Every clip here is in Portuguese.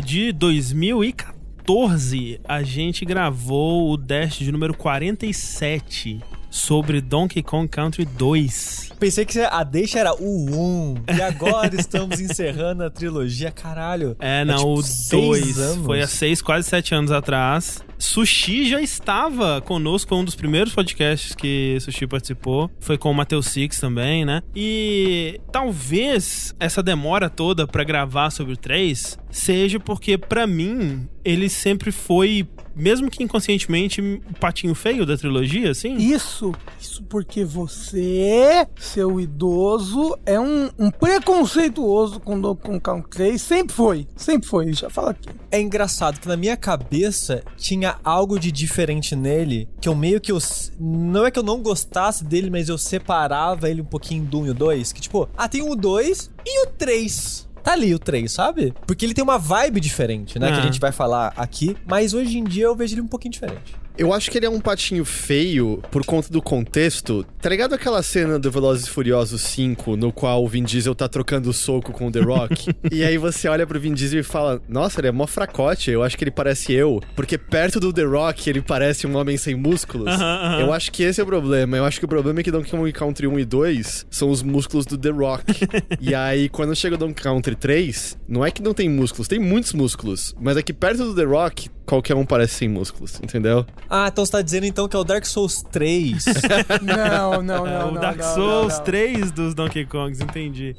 de 2014, a gente gravou o Dash de número 47 sobre Donkey Kong Country 2. Pensei que a deixa era o 1. E agora estamos encerrando a trilogia, caralho. É, não, tipo o seis 2 anos. foi há seis, quase sete anos atrás. Sushi já estava conosco, um dos primeiros podcasts que Sushi participou. Foi com o Matheus Six também, né? E talvez essa demora toda pra gravar sobre o 3 seja porque, pra mim, ele sempre foi, mesmo que inconscientemente, o patinho feio da trilogia, assim. Isso, isso porque você, seu idoso, é um, um preconceituoso com Donkey Kong Country 3. Sempre foi, sempre foi, já fala aqui. É engraçado que na minha cabeça tinha algo de diferente nele, que eu meio que eu. Não é que eu não gostasse dele, mas eu separava ele um pouquinho do 1 e o 2. Que tipo, ah, tem o 2 e o 3. Tá ali o 3, sabe? Porque ele tem uma vibe diferente, né? Que a Ah. gente vai falar aqui. Mas hoje em dia eu vejo ele um pouquinho diferente. Eu acho que ele é um patinho feio por conta do contexto. Tá ligado aquela cena do Velozes e Furiosos 5, no qual o Vin Diesel tá trocando soco com o The Rock? e aí você olha pro Vin Diesel e fala: Nossa, ele é mó fracote, eu acho que ele parece eu. Porque perto do The Rock ele parece um homem sem músculos. Aham, aham. Eu acho que esse é o problema. Eu acho que o problema é que Donkey Kong Country 1 e 2 são os músculos do The Rock. e aí, quando chega o Donkey Country 3, não é que não tem músculos, tem muitos músculos. Mas é que perto do The Rock, qualquer um parece sem músculos, entendeu? Ah, então você tá dizendo então que é o Dark Souls 3. Não, não, É, não. o não, Dark não, Souls não, não. 3 dos Donkey Kongs, entendi.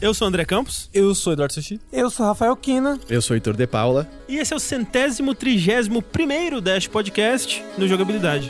Eu sou o André Campos eu sou Eduardo Sushi. Eu sou Rafael Kina. Eu sou Heitor De Paula. e esse é o centésimo trigésimo primeiro Dash Podcast no Jogabilidade.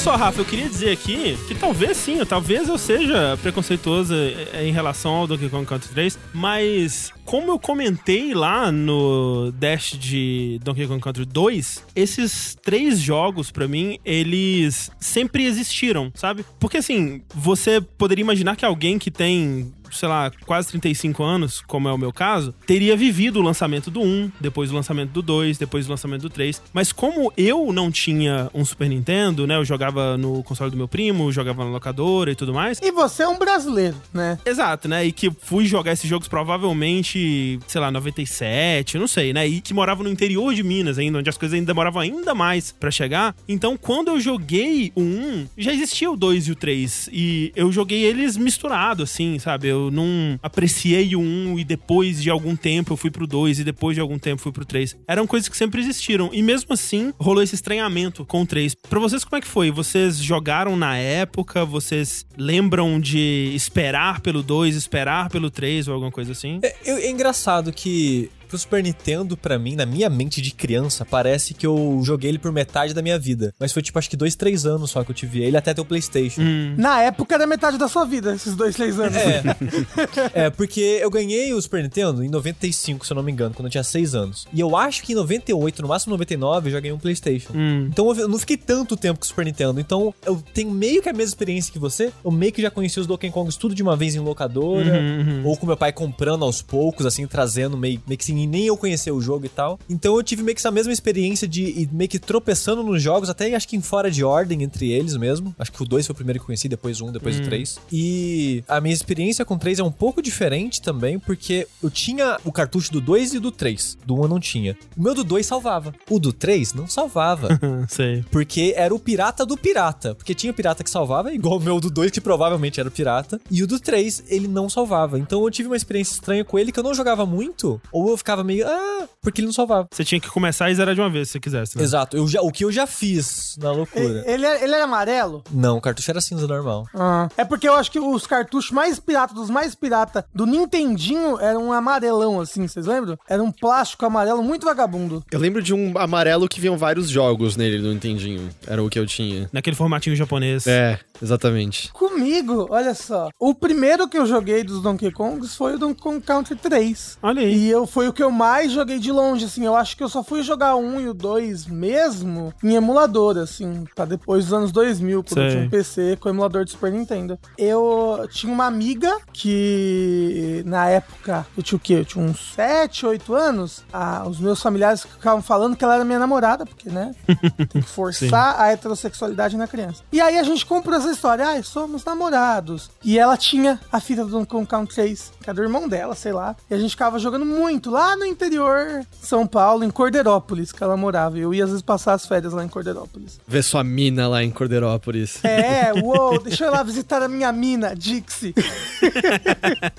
Só, Rafa, eu queria dizer aqui que talvez sim, talvez eu seja preconceituoso eh, em relação ao Donkey Kong Country 3, mas como eu comentei lá no Dash de Donkey Kong Country 2, esses três jogos, pra mim, eles sempre existiram, sabe? Porque assim, você poderia imaginar que alguém que tem sei lá, quase 35 anos, como é o meu caso, teria vivido o lançamento do 1, depois o lançamento do 2, depois o lançamento do 3. Mas como eu não tinha um Super Nintendo, né? Eu jogava no console do meu primo, jogava na locadora e tudo mais. E você é um brasileiro, né? Exato, né? E que fui jogar esses jogos provavelmente, sei lá, 97, eu não sei, né? E que morava no interior de Minas ainda, onde as coisas ainda demoravam ainda mais pra chegar. Então, quando eu joguei o 1, já existia o 2 e o 3. E eu joguei eles misturados, assim, sabe? Eu não apreciei o 1 e depois de algum tempo eu fui pro 2 e depois de algum tempo fui pro 3. Eram coisas que sempre existiram. E mesmo assim, rolou esse estranhamento com o 3. Pra vocês, como é que foi? Vocês jogaram na época? Vocês lembram de esperar pelo 2, esperar pelo 3 ou alguma coisa assim? É, eu- é engraçado que pro Super Nintendo, pra mim, na minha mente de criança, parece que eu joguei ele por metade da minha vida. Mas foi tipo, acho que dois, três anos só que eu tive ele até ter o PlayStation. Hum. Na época era metade da sua vida, esses dois, três anos. É. é, porque eu ganhei o Super Nintendo em 95, se eu não me engano, quando eu tinha 6 anos. E eu acho que em 98, no máximo 99, eu já ganhei um PlayStation. Hum. Então eu não fiquei tanto tempo com o Super Nintendo. Então eu tenho meio que a mesma experiência que você. Eu meio que já conheci os Donkey Kongs tudo de uma vez em locadora. Uhum, Ou com meu pai comprando aos poucos, assim, trazendo meio, meio que sem nem eu conhecer o jogo e tal. Então eu tive meio que essa mesma experiência de ir meio que tropeçando nos jogos, até acho que em fora de ordem entre eles mesmo. Acho que o 2 foi o primeiro que conheci, depois o 1, um, depois o 3. E a minha experiência com o 3 é um pouco diferente também, porque eu tinha o cartucho do 2 e do 3. Do 1 eu não tinha. O meu do 2 salvava. O do 3 não salvava. Sei. Porque era o pirata do pirata. Porque tinha pirata que salvava, igual o meu do 2, que provavelmente era pirata. E o do 3, ele não salvava. Então eu tive uma experiência estranha com ele que eu não jogava muito. Ou eu ficava meio, ah, porque ele não salvava. Você tinha que começar e zerar de uma vez, se você quisesse, né? Exato. Eu já, o que eu já fiz na loucura. Ele, ele era amarelo? Não, o cartucho era cinza normal. Ah, é porque eu acho que os cartuchos mais pirata, dos mais pirata do Nintendinho eram um amarelão, assim, vocês lembram? Era um plástico amarelo muito vagabundo. Eu lembro de um amarelo que vinham vários jogos nele no Nintendinho. Era o que eu tinha. Naquele formatinho japonês. É, exatamente. Comigo, olha só. O primeiro que eu joguei dos Donkey Kongs foi o Donkey Kong Country 3. Olha aí. E eu foi o que eu mais joguei de longe, assim. Eu acho que eu só fui jogar o 1 e o 2 mesmo em emulador, assim, pra depois dos anos 2000, quando eu Sei. tinha um PC com emulador de Super Nintendo. Eu tinha uma amiga que, na época, eu tinha o quê? Eu tinha uns 7, 8 anos. Ah, os meus familiares ficavam falando que ela era minha namorada, porque, né? Tem que forçar a heterossexualidade na criança. E aí a gente comprou essa história. Ai, somos namorados. E ela tinha a fita do Donkey Kong Country 3, que é do irmão dela, sei lá. E a gente ficava jogando muito lá no interior de São Paulo, em Cordeirópolis, que ela morava. E eu ia às vezes passar as férias lá em Cordeirópolis. Ver sua mina lá em Cordeirópolis. É, uou, deixa eu ir lá visitar a minha mina, Dixie.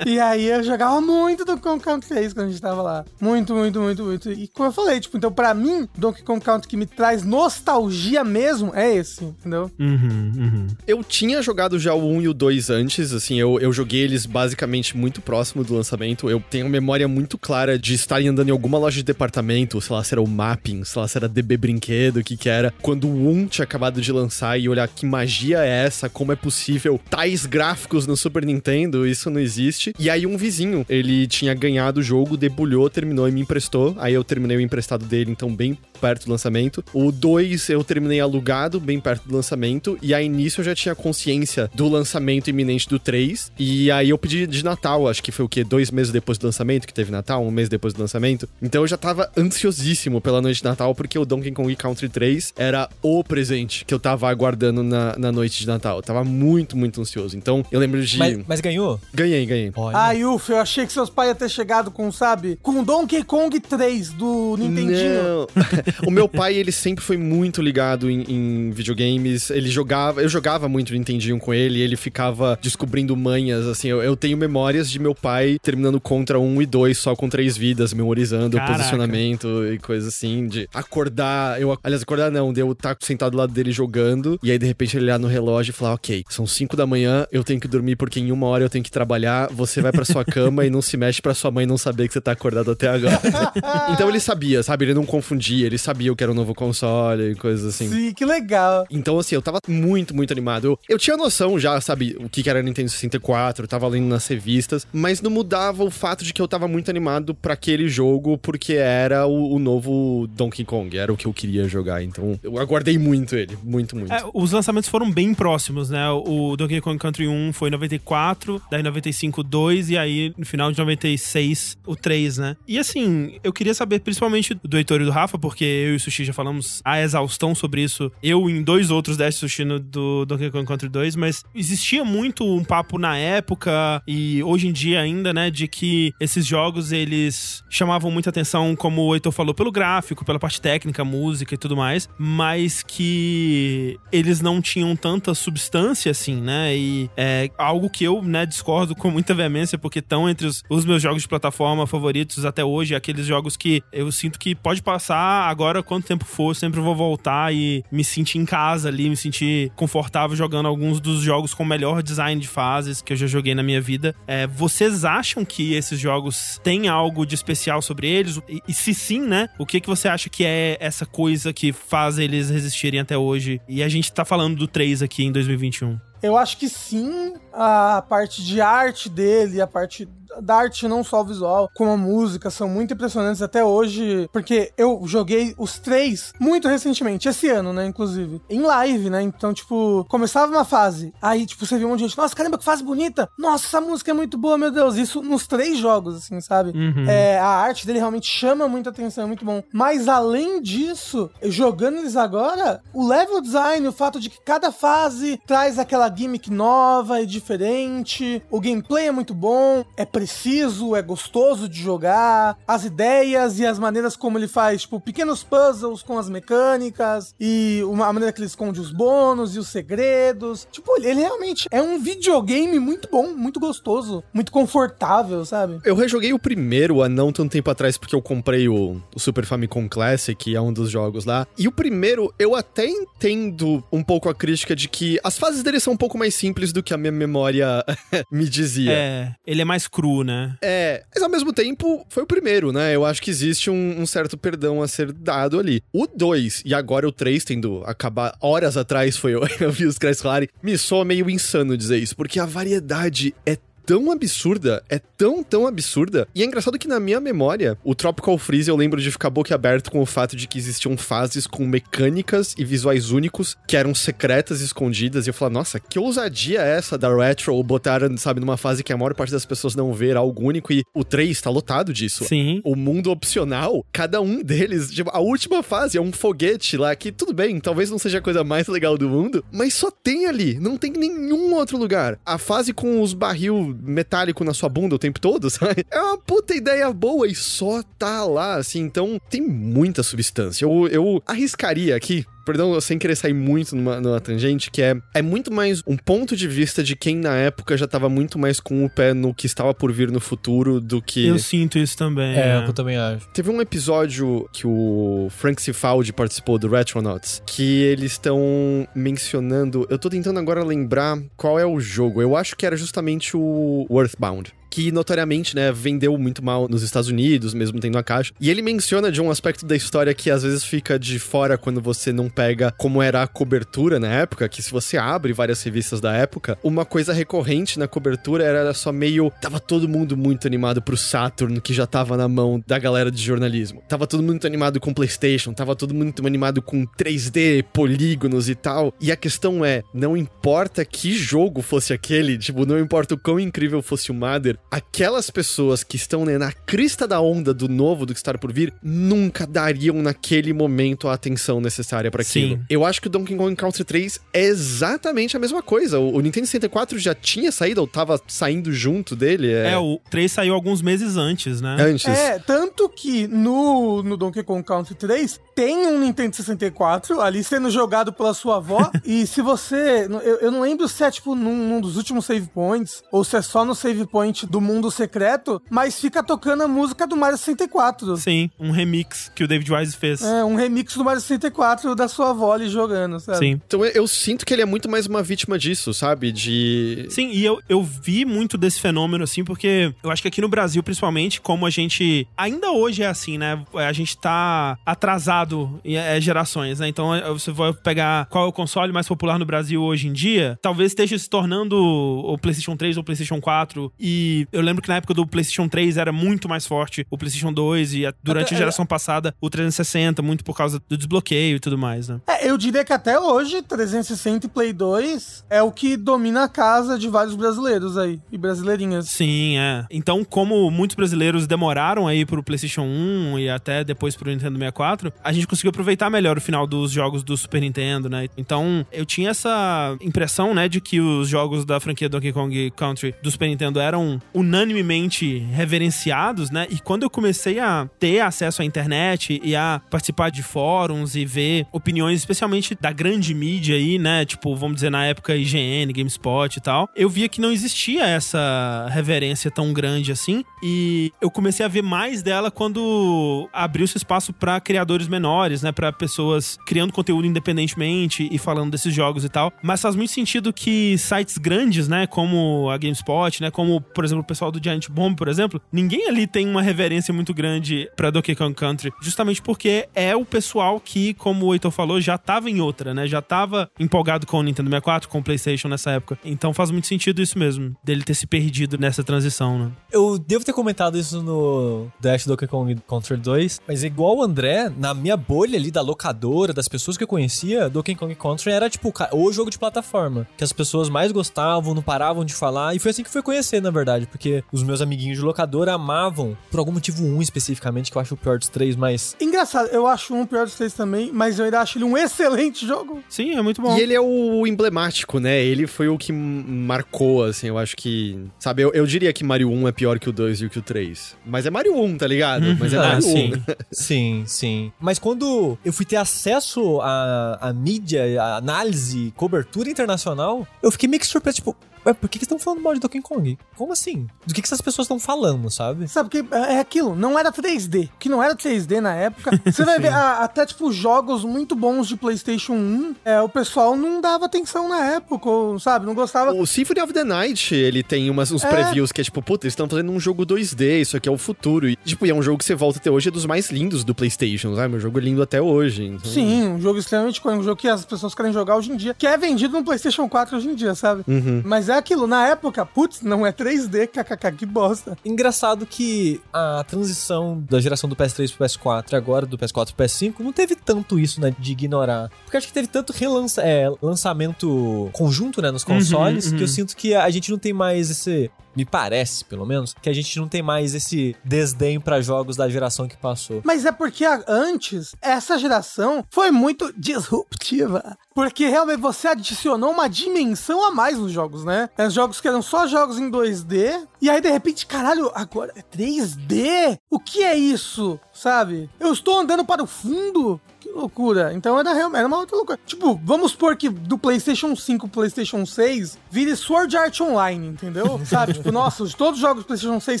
e aí eu jogava muito Donkey Kong Country 3 quando a gente tava lá. Muito, muito, muito, muito. E como eu falei, tipo, então pra mim, Donkey Kong Country que me traz nostalgia mesmo é esse, entendeu? Uhum, uhum. Eu tinha jogado já o 1 e o 2 antes, assim, eu, eu joguei eles basicamente muito próximo do lançamento. Eu tenho memória muito clara de estarem andando em alguma loja de departamento, sei lá se era o Mapping, sei lá se era DB Brinquedo, o que que era, quando o 1 tinha acabado de lançar e olhar que magia é essa, como é possível tais gráficos no Super Nintendo, isso não existe. E aí um vizinho, ele tinha ganhado o jogo, debulhou, terminou e me emprestou. Aí eu terminei o emprestado dele, então bem perto do lançamento. O 2 eu terminei alugado, bem perto do lançamento. E aí nisso eu já tinha consciência do lançamento iminente do 3. E aí eu pedi de Natal, acho que foi o quê? Dois meses depois do lançamento, que teve Natal, um mês depois do lançamento. Então eu já tava ansiosíssimo pela noite de Natal, porque o Donkey Kong Country 3 era o presente que eu tava aguardando na, na noite de Natal. Eu tava muito, muito ansioso. Então eu lembro de. Mas, mas ganhou? Ganhei, ganhei. Olha. Ai, ufa, eu achei que seus pais iam ter chegado com, sabe, com Donkey Kong 3 do Nintendinho. Não. o meu pai, ele sempre foi muito ligado em, em videogames. Ele jogava, eu jogava muito Nintendinho com ele, ele ficava descobrindo manhas, assim. Eu, eu tenho memórias de meu pai terminando contra um e dois só com três vidas, memorizando Caraca. posicionamento e coisa assim, de acordar. Eu, aliás, acordar não, de eu estar sentado do lado dele jogando, e aí de repente ele olhar no relógio e falar: Ok, são cinco da manhã, eu tenho que dormir porque em uma hora eu tenho que trabalhar. Você vai pra sua cama e não se mexe pra sua mãe não saber que você tá acordado até agora. então ele sabia, sabe? Ele não confundia, ele sabia o que era um novo console e coisas assim. Sim, que legal. Então, assim, eu tava muito, muito animado. Eu, eu tinha noção já, sabe, o que era Nintendo 64, eu tava lendo nas revistas, mas não mudava o fato de que eu tava muito animado pra aquele jogo, porque era o, o novo Donkey Kong, era o que eu queria jogar. Então, eu aguardei muito ele, muito, muito. É, os lançamentos foram bem próximos, né? O Donkey Kong Country 1 foi em 94, daí 95 o 2 e aí no final de 96 o 3, né? E assim, eu queria saber principalmente do Heitor e do Rafa, porque eu e o Sushi já falamos a exaustão sobre isso. Eu em dois outros Dash Sushi no, do Donkey Kong Country 2, mas existia muito um papo na época e hoje em dia ainda, né, de que esses jogos eles chamavam muita atenção, como o Heitor falou, pelo gráfico, pela parte técnica, música e tudo mais, mas que eles não tinham tanta substância assim, né? E é algo que eu, né, discordo com muita veemência, porque estão entre os, os meus jogos de plataforma favoritos até hoje, aqueles jogos que eu sinto que pode passar agora quanto tempo for, sempre vou voltar e me sentir em casa ali, me sentir confortável jogando alguns dos jogos com melhor design de fases que eu já joguei na minha vida. É, vocês acham que esses jogos têm algo de especial sobre eles? E, e se sim, né? O que, que você acha que é essa coisa que faz eles resistirem até hoje? E a gente tá falando do 3 aqui em 2021. Eu acho que sim, a parte de arte dele, a parte da arte não só visual, como a música, são muito impressionantes até hoje, porque eu joguei os três muito recentemente, esse ano, né, inclusive, em live, né, então, tipo, começava uma fase, aí, tipo, você viu um monte de gente, nossa, caramba, que fase bonita, nossa, essa música é muito boa, meu Deus, isso nos três jogos, assim, sabe? Uhum. É, a arte dele realmente chama muita atenção, é muito bom, mas além disso, jogando eles agora, o level design, o fato de que cada fase traz aquela gimmick nova e diferente, o gameplay é muito bom, é preciso, é gostoso de jogar, as ideias e as maneiras como ele faz, tipo, pequenos puzzles com as mecânicas e uma, a maneira que ele esconde os bônus e os segredos. Tipo, ele, ele realmente é um videogame muito bom, muito gostoso, muito confortável, sabe? Eu rejoguei o primeiro há não tanto tempo atrás, porque eu comprei o, o Super Famicom Classic, que é um dos jogos lá. E o primeiro, eu até entendo um pouco a crítica de que as fases dele são um pouco mais simples do que a minha memória me dizia. É, ele é mais cru, Né? É, mas ao mesmo tempo foi o primeiro, né? Eu acho que existe um, um certo perdão a ser dado ali. O 2 e agora o 3, tendo acabar horas atrás, foi eu, eu vi os créditos falarem, me soa meio insano dizer isso, porque a variedade é tão absurda, é tão, tão absurda. E é engraçado que na minha memória, o Tropical Freeze eu lembro de ficar boquiaberto com o fato de que existiam fases com mecânicas e visuais únicos que eram secretas e escondidas. E eu falava, nossa, que ousadia é essa da Retro ou botar, sabe, numa fase que a maior parte das pessoas não vê algo único. E o 3 tá lotado disso. Sim. O mundo opcional, cada um deles, tipo, a última fase é um foguete lá que, tudo bem, talvez não seja a coisa mais legal do mundo, mas só tem ali, não tem nenhum outro lugar. A fase com os barril metálico na sua bunda o tempo todo, sabe? É uma puta ideia boa e só tá lá, assim. Então tem muita substância. Eu, eu arriscaria aqui perdão, sem querer sair muito numa, numa, tangente, que é, é muito mais um ponto de vista de quem na época já tava muito mais com o pé no que estava por vir no futuro do que. Eu sinto isso também. É, é. eu também acho. Teve um episódio que o Frank Cifaldi participou do Retronauts, que eles estão mencionando. Eu tô tentando agora lembrar qual é o jogo. Eu acho que era justamente o Earthbound que notoriamente, né, vendeu muito mal nos Estados Unidos, mesmo tendo a caixa. E ele menciona de um aspecto da história que às vezes fica de fora quando você não pega como era a cobertura na época, que se você abre várias revistas da época, uma coisa recorrente na cobertura era só meio tava todo mundo muito animado pro Saturn, que já tava na mão da galera de jornalismo. Tava todo mundo muito animado com PlayStation, tava todo mundo animado com 3D, polígonos e tal. E a questão é, não importa que jogo fosse aquele, tipo, não importa o quão incrível fosse o Mother, aquelas pessoas que estão né, na crista da onda do novo, do que está por vir, nunca dariam naquele momento a atenção necessária para aquilo. Sim. Eu acho que o Donkey Kong Country 3 é exatamente a mesma coisa. O, o Nintendo 64 já tinha saído, ou tava saindo junto dele. É... é, o 3 saiu alguns meses antes, né? Antes. É, tanto que no, no Donkey Kong Country 3 tem um Nintendo 64 ali sendo jogado pela sua avó. e se você. Eu, eu não lembro se é tipo num, num dos últimos save points, ou se é só no save point do mundo secreto, mas fica tocando a música do Mario 64. Sim, um remix que o David Wise fez. É, um remix do Mario 64 da sua avó ali jogando, sabe? Sim. Então eu, eu sinto que ele é muito mais uma vítima disso, sabe? De. Sim, e eu, eu vi muito desse fenômeno, assim, porque eu acho que aqui no Brasil, principalmente, como a gente. Ainda hoje é assim, né? A gente tá atrasado em é, gerações, né? Então você vai pegar qual é o console mais popular no Brasil hoje em dia, talvez esteja se tornando o PlayStation 3 ou o PlayStation 4. E eu lembro que na época do PlayStation 3 era muito mais forte o PlayStation 2 e durante até, a geração é... passada o 360, muito por causa do desbloqueio e tudo mais, né? É, eu diria que até hoje 360 e Play 2 é o que domina a casa de vários brasileiros aí e brasileirinhas. Sim, é. Então, como muitos brasileiros demoraram aí pro PlayStation 1 e até depois pro Nintendo 64, a gente conseguiu aproveitar melhor o final dos jogos do Super Nintendo, né? Então, eu tinha essa impressão, né, de que os jogos da franquia Donkey Kong Country do Super Nintendo eram unanimemente reverenciados, né? E quando eu comecei a ter acesso à internet e a participar de fóruns e ver opiniões, especialmente da grande mídia aí, né? Tipo, vamos dizer, na época IGN, GameSpot e tal, eu via que não existia essa reverência tão grande assim. E eu comecei a ver mais dela quando abriu-se espaço para criadores menores, né? Para pessoas criando conteúdo independentemente e falando desses jogos e tal. Mas faz muito sentido que sites grandes, né? Como a GameSpot, né? Como, por exemplo, pessoal do Giant Bomb, por exemplo, ninguém ali tem uma reverência muito grande pra Donkey Kong Country, justamente porque é o pessoal que, como o Heitor falou, já tava em outra, né? Já tava empolgado com o Nintendo 64, com o PlayStation nessa época. Então faz muito sentido isso mesmo, dele ter se perdido nessa transição, né? Eu devo ter comentado isso no Dash Donkey Kong Country 2, mas igual o André, na minha bolha ali da locadora, das pessoas que eu conhecia, Donkey Kong Country era tipo o jogo de plataforma, que as pessoas mais gostavam, não paravam de falar, e foi assim que foi conhecer, na verdade, porque os meus amiguinhos de locadora amavam, por algum motivo um especificamente, que eu acho o pior dos três, mas... Engraçado, eu acho um pior dos três também, mas eu ainda acho ele um excelente jogo. Sim, é muito bom. E ele é o emblemático, né? Ele foi o que marcou, assim, eu acho que... Sabe, eu, eu diria que Mario 1 é pior que o 2 e que o 3. Mas é Mario 1, tá ligado? Uhum. Mas é Mario ah, 1. Sim. sim, sim. Mas quando eu fui ter acesso à, à mídia, à análise, cobertura internacional, eu fiquei meio que surpreso, tipo, Ué, por que, que estão falando mal de Donkey Kong? Como assim? do que, que essas pessoas estão falando, sabe? Sabe que é aquilo, não era 3D. Que não era 3D na época. Você vai ver a- até, tipo, jogos muito bons de PlayStation 1. É, o pessoal não dava atenção na época, ou, sabe? Não gostava. O Symphony of the Night, ele tem umas, uns É. previews que é tipo, puta, eles estão fazendo um jogo 2D, isso aqui é o futuro. E, tipo, e é um jogo que você volta até hoje, é dos mais lindos do PlayStation, sabe? Um jogo lindo até hoje. Então... Sim, um jogo extremamente um jogo que as pessoas querem jogar hoje em dia, que é vendido no PlayStation 4 hoje em dia, sabe? Mas é aquilo, na época, putz, não é 3D, kkk, que bosta. Engraçado que a transição da geração do PS3 pro PS4 e agora do PS4 pro PS5 não teve tanto isso, né, de ignorar. Porque acho que teve tanto relança, é, lançamento conjunto, né, nos consoles, que eu sinto que a gente não tem mais esse. Me parece, pelo menos, que a gente não tem mais esse desdém pra jogos da geração que passou. Mas é porque antes, essa geração foi muito disruptiva. Porque realmente você adicionou uma dimensão a mais nos jogos, né? É, jogos que eram só jogos em 2D, e aí de repente, caralho, agora é 3D? O que é isso? Sabe? Eu estou andando para o fundo? Loucura. Então era, real- era uma outra loucura. Tipo, vamos supor que do PlayStation 5 pro PlayStation 6 vire Sword Art Online, entendeu? Sabe? Tipo, nossa, de todos os jogos do PlayStation 6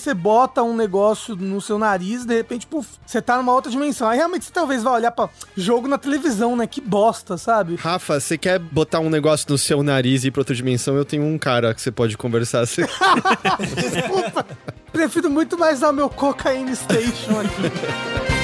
você bota um negócio no seu nariz, de repente, puf, você tá numa outra dimensão. Aí realmente você talvez vai olhar pra jogo na televisão, né? Que bosta, sabe? Rafa, você quer botar um negócio no seu nariz e ir pra outra dimensão? Eu tenho um cara que você pode conversar. Você- Desculpa. Prefiro muito mais dar o meu Cocaine Station aqui.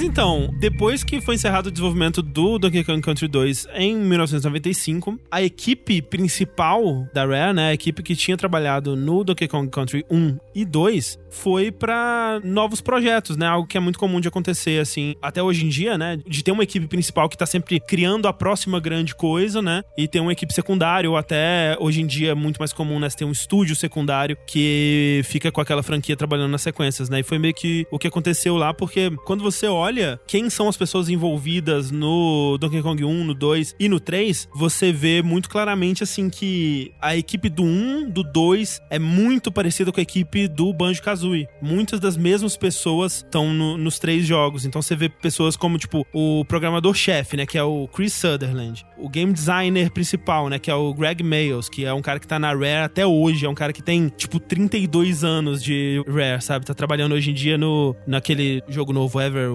Mas então, depois que foi encerrado o desenvolvimento do Donkey Kong Country 2 em 1995, a equipe principal da Rare, né, a equipe que tinha trabalhado no Donkey Kong Country 1 e 2, foi pra novos projetos, né, algo que é muito comum de acontecer assim, até hoje em dia, né, de ter uma equipe principal que tá sempre criando a próxima grande coisa, né, e ter uma equipe secundária ou até hoje em dia é muito mais comum, né, ter um estúdio secundário que fica com aquela franquia trabalhando nas sequências, né, e foi meio que o que aconteceu lá, porque quando você olha quem são as pessoas envolvidas no Donkey Kong 1, no 2 e no 3, você vê muito claramente assim que a equipe do 1, do 2 é muito parecida com a equipe do Banjo-Kazooie. Muitas das mesmas pessoas estão no- nos três jogos. Então você vê pessoas como tipo o programador-chefe, né, que é o Chris Sutherland, o game designer principal, né, que é o Greg Mayles, que é um cara que tá na Rare até hoje, é um cara que tem tipo 32 anos de Rare, sabe? Tá trabalhando hoje em dia no naquele jogo novo Ever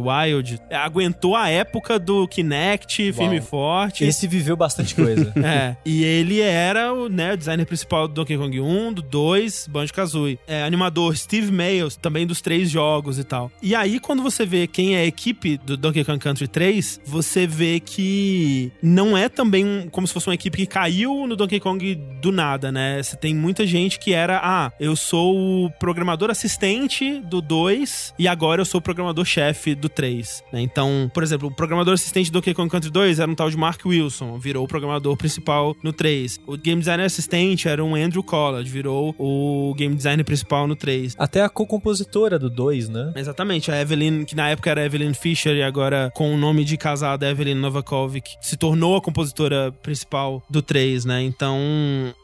Aguentou a época do Kinect, firme e forte. Esse viveu bastante coisa. É, e ele era o, né, designer principal do Donkey Kong 1, do 2, Banjo-Kazooie. É, animador Steve Mayles, também dos três jogos e tal. E aí, quando você vê quem é a equipe do Donkey Kong Country 3, você vê que não é também um- como se fosse uma equipe que caiu no Donkey Kong do nada, né? Você tem muita gente que era, ah, eu sou o programador assistente do 2 e agora eu sou o programador-chefe do 3, né? Então, por exemplo, o programador assistente do Donkey Kong Country 2 era um tal de Mark Wilson, virou o programador principal no 3. O game designer assistente era um Andrew Collard, virou o game designer principal no 3. Até a co-compositora do 2, né? Exatamente, a Evelyn, que na época era Evelyn Fisher e agora com o nome de casada Evelyn Novakovic, se tornou a compositora principal do 3, né? Então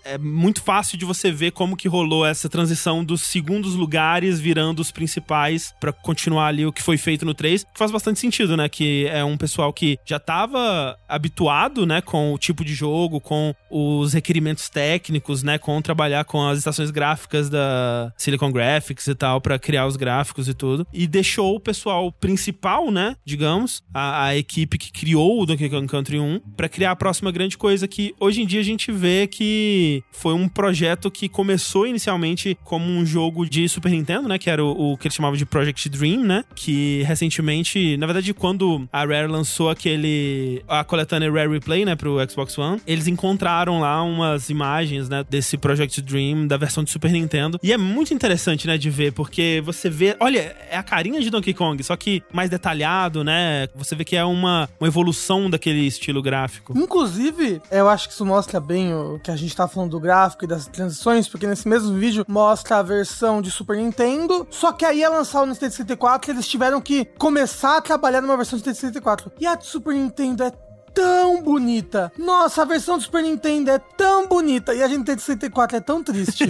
é muito fácil de você ver como que rolou essa transição dos segundos lugares virando os principais pra continuar ali o que foi feito no 3. Faz bastante sentido, né? Que é um pessoal que já tava habituado, né, com o tipo de jogo, com os requerimentos técnicos, né, com trabalhar com as estações gráficas da Silicon Graphics e tal pra criar os gráficos e tudo. E deixou o pessoal principal, né, digamos, a, a equipe que criou o Donkey Kong Country 1 pra criar a próxima grande coisa que hoje em dia a gente vê que foi um projeto que começou inicialmente como um jogo de Super Nintendo, né, que era o, o que eles chamavam de Project Dream, né, que recentemente, na verdade, quando a Rare lançou aquele a coletânea Rare Replay, né, pro Xbox One, eles encontraram lá umas imagens, né, desse Project Dream da versão de Super Nintendo. E é muito interessante, né, de ver, porque você vê, olha, é a carinha de Donkey Kong, só que mais detalhado, né? Você vê que é uma, uma evolução daquele estilo gráfico. Inclusive, eu acho que isso mostra bem o que a gente tá falando do gráfico e das transições, porque nesse mesmo vídeo mostra a versão de Super Nintendo, só que aí ia lançar o Nintendo 64 e eles tiveram que começar a trabalhar numa versão de Nintendo 64. E a Super Nintendo é tão bonita. Nossa, a versão do Super Nintendo é tão bonita. E a Nintendo 64 é tão triste.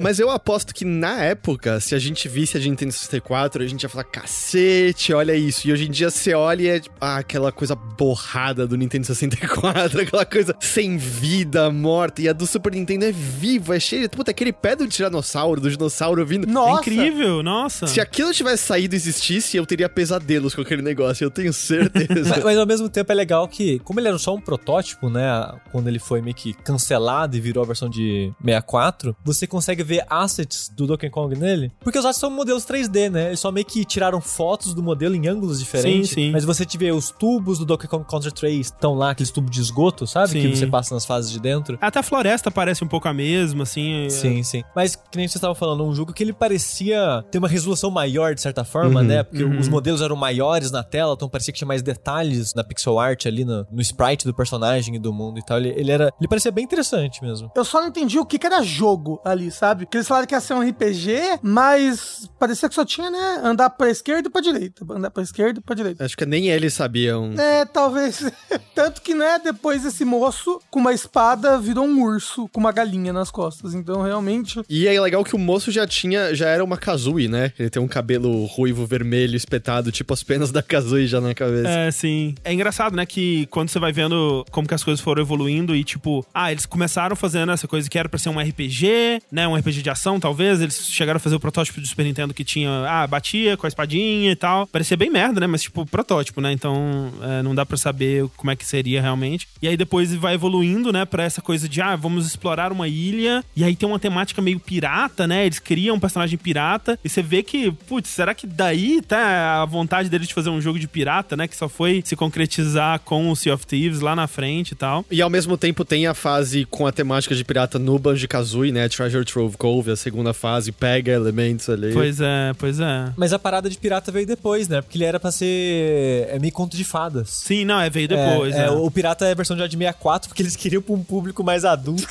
Mas eu aposto que na época, se a gente visse a Nintendo 64, a gente ia falar, cacete, olha isso. E hoje em dia você olha e é tipo, ah, aquela coisa borrada do Nintendo 64, aquela coisa sem vida, morta. E a do Super Nintendo é viva, é cheia. Puta, aquele pé do tiranossauro, do dinossauro vindo. É Nossa. incrível, nossa. Se aquilo tivesse saído e existisse, eu teria pesadelos com aquele negócio, eu tenho certeza. Mas, mas ao mesmo tempo é legal que, como ele era só um protótipo, né? Quando ele foi meio que cancelado e virou a versão de 64, você consegue ver assets do Donkey Kong nele. Porque os assets são modelos 3D, né? Eles só meio que tiraram fotos do modelo em ângulos diferentes. Sim, sim. Mas você vê os tubos do Donkey Kong Country 3 estão lá, aqueles tubos de esgoto, sabe? Sim. Que você passa nas fases de dentro. Até a floresta parece um pouco a mesma, assim. é- Sim, sim. Mas, que nem você estava falando, um jogo que ele parecia ter uma resolução maior, de certa forma, Uhum, né? Porque os modelos eram maiores na tela, então parecia que tinha mais detalhes na pixel art ali, no, no sprite do personagem e do mundo e tal. Ele, ele era. Ele parecia bem interessante mesmo. Eu só não entendi o que, que era jogo ali, sabe? Porque eles falaram que ia ser um RPG, mas parecia que só tinha, né? Andar pra esquerda e pra direita. Andar pra esquerda e pra direita. Acho que nem eles sabiam. É, talvez. Tanto que, né, depois esse moço com uma espada virou um urso com uma galinha nas costas. Então, realmente. E é legal que o moço já tinha, já era uma Kazooie, né? Ele tem um cabelo ruivo, vermelho, espetado, tipo as penas da Kazooie já na cabeça. É, sim. É engraçado, né, que quando você vai vendo como que as coisas foram evoluindo e, tipo, ah, eles começaram fazendo essa coisa que era pra ser um RPG, né, um RPG de ação, talvez, eles chegaram a fazer o protótipo do Super Nintendo que tinha, ah, batia com a espadinha e tal. Parecia bem merda, né, mas, tipo, protótipo, né, então é, não dá pra saber como é que seria realmente. E aí depois vai evoluindo, né, pra essa coisa de, ah, vamos explorar uma ilha, e aí tem uma temática meio pirata, né, eles criam um personagem pirata, e você vê que, putz, será que daí tá a vontade deles de fazer um jogo de pirata, né, que só foi se concretizar com o Sea of Thieves lá na frente e tal. E ao mesmo tempo tem a fase com a temática de pirata no Banjo-Kazooie, né? Treasure Trove Cove, a segunda fase, pega elementos ali. Pois é, pois é. Mas a parada de pirata veio depois, né? Porque ele era pra ser é meio conto de fadas. Sim, não, é veio depois, é, né? é, o pirata é a versão de 64 porque eles queriam pra um público mais adulto.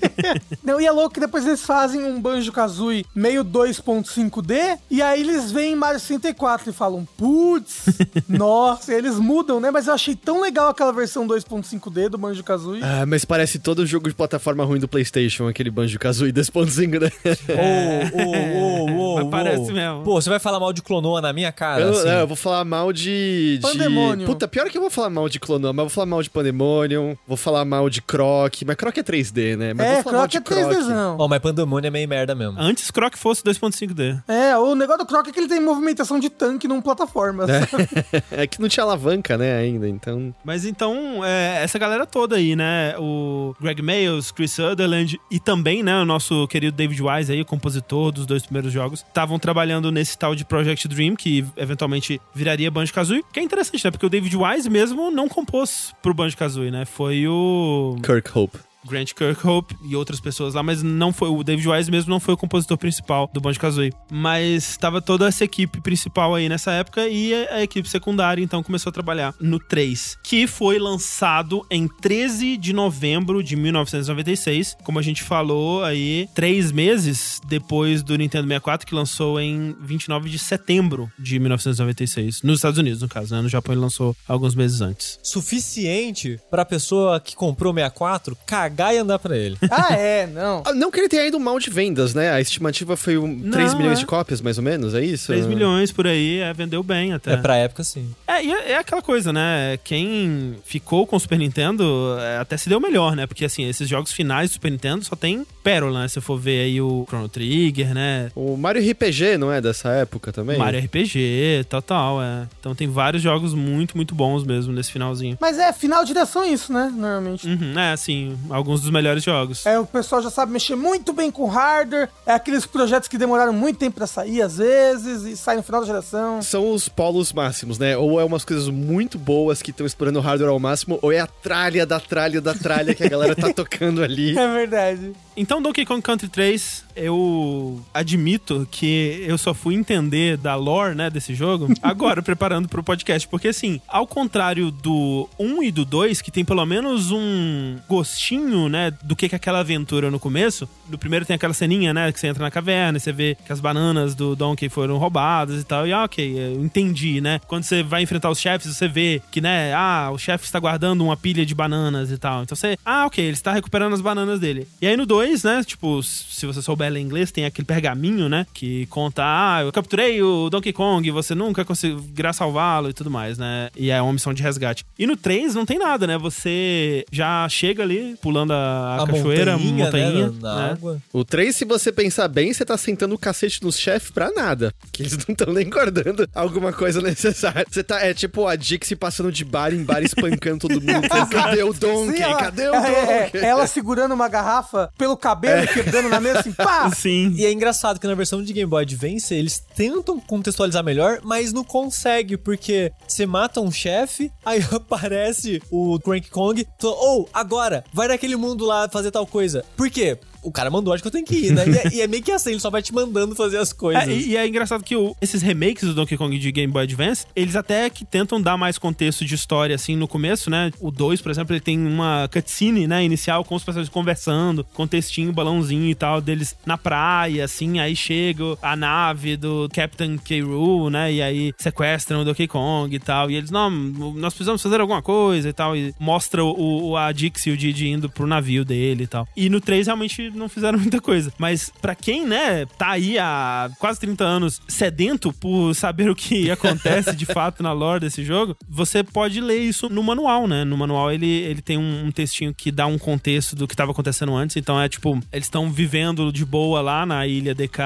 Não, e é louco que depois eles fazem um Banjo Kazooie meio 2.5D, e aí eles veem Mario 64 e falam, putz, nossa, e eles mudam, né? Mas eu achei tão legal aquela versão 2.5D do Banjo Kazooie. Ah, mas parece todo jogo de plataforma ruim do PlayStation, aquele Banjo-Kazooie 2.5, né? Ô, ô, ô, ô, parece mesmo. Pô, você vai falar mal de Clonoa na minha cara? Eu, assim? é, eu vou falar mal de, de. Pandemonium. Puta, pior que eu vou falar mal de Clonoa, mas eu vou falar mal de Pandemonium, vou falar mal de Croc. Mas Croc é 3D, né? Mas é, vou falar mal Croc de é Croc. 3Dzão. Ó, mas Pandemônio é meio merda mesmo. Antes Croc fosse 2.5D. É, o negócio do Croc é que ele tem movimentação de tanque num plataforma. É que não tinha alavanca, né, ainda, então. Mas então, é, essa galera toda aí, né? O Greg Mayles, Chris Sutherland e também, né, o nosso querido David Wise aí, o compositor dos dois primeiros jogos, estavam trabalhando nesse tal de Project Dream, que eventualmente viraria Banjo-Kazooie. Que é interessante, né? Porque o David Wise mesmo não compôs pro Banjo-Kazooie, né? Foi o Kirk Hope. Grant Kirkhope e outras pessoas lá, mas não foi o David Wise mesmo não foi o compositor principal do Banjo-Kazooie. Mas estava toda essa equipe principal aí nessa época e a, equipe secundária então começou a trabalhar no 3, que foi lançado em 13 de novembro de 1996, como a gente falou aí, três meses depois do Nintendo 64 que lançou em 29 de setembro de 1996, nos Estados Unidos no caso, né? No Japão ele lançou alguns meses antes. Suficiente pra pessoa que comprou 64 cagar e andar pra ele. ah, é, não. Ah, Não que ele tenha ido mal de vendas, né? A estimativa foi um, 3 Não, milhões é. de cópias, mais ou menos, é isso? 3 milhões por aí, é, vendeu bem até. É pra época, sim. É, e é, é aquela coisa, né? Quem ficou com o Super Nintendo é, até se deu melhor, né? Porque, assim, esses jogos finais do Super Nintendo só tem pérola, né? Se for ver aí o Chrono Trigger, né? O Mario RPG não é dessa época também? Mario RPG, tal, tal, é. Então tem vários jogos muito, muito bons mesmo nesse finalzinho. Mas é, final de direção é isso, né? Normalmente. Uhum, é, assim, alguns dos melhores jogos. É, o pessoal já sabe mexer muito bem com hardware. É aqueles projetos que demoraram muito tempo pra sair, às vezes, e saem no final da geração. São os polos máximos, né? Ou é umas coisas muito boas que estão explorando o hardware ao máximo, ou é a tralha da tralha da tralha que a galera tá tocando ali. É verdade. Então, Donkey Kong Country 3, eu admito que eu só fui entender da lore, né, desse jogo, agora, preparando pro podcast. Porque, assim, ao contrário do 1 e do 2, que tem pelo menos um gostinho pergaminho, né, do que que aquela aventura no começo. No primeiro tem aquela ceninha, né, que você entra na caverna e você vê que as bananas do Donkey foram roubadas e tal. E ah, ok, eu entendi, né? Quando você vai enfrentar os chefes, você vê que, né, ah, o chefe está guardando uma pilha de bananas e tal. Então você, ah, ok, ele está recuperando as bananas dele. E aí no 2, né, tipo, se você souber ler inglês, tem aquele pergaminho, né, que conta, ah, eu capturei o Donkey Kong, você nunca conseguirá salvá-lo e tudo mais, né? E é uma missão de resgate. E no 3 não tem nada, né? Você já chega ali, pulando a, a cachoeira, montanhinha, montanha, né, na, na né? água. O 3, se você pensar bem, você tá sentando o cacete nos chefes pra nada. Que eles não estão nem guardando alguma coisa necessária. Você tá, é tipo a Dixie passando de bar em bar espancando todo mundo. Cadê o Donkey? Sim, ela- Cadê o é, Donkey? é, ela segurando uma garrafa pelo cabelo, quebrando na mesa assim, pá! Sim. E é engraçado que na versão de Game Boy Advance eles tentam contextualizar melhor, mas não consegue, porque você mata um chefe, aí aparece o Crank Kong, ou agora, vai naquele mundo lá fazer tal coisa. Por quê? O cara mandou, acho que eu tenho que ir, né? E é, e é meio que assim, ele só vai te mandando fazer as coisas. É, e, e é engraçado que o- esses remakes do Donkey Kong de Game Boy Advance, eles até que tentam dar mais contexto de história, assim, no começo, né? O 2, por exemplo, ele tem uma cutscene, né, inicial com os personagens conversando, com textinho, balãozinho e tal, deles na praia, assim, aí chega a nave do Captain K. Rool, né, e aí sequestram o Donkey Kong e tal, e eles, não, nós precisamos fazer alguma coisa e tal, e mostra o, o- a Dixie e o Didi indo pro navio dele e tal. E no 3 realmente não fizeram muita coisa. Mas pra quem, né, tá aí há quase 30 anos sedento por saber o que acontece de fato na lore desse jogo, você pode ler isso no manual, né? No manual ele, ele tem um, um textinho que dá um contexto do que tava acontecendo antes. Então é tipo, eles estão vivendo de boa lá na ilha DK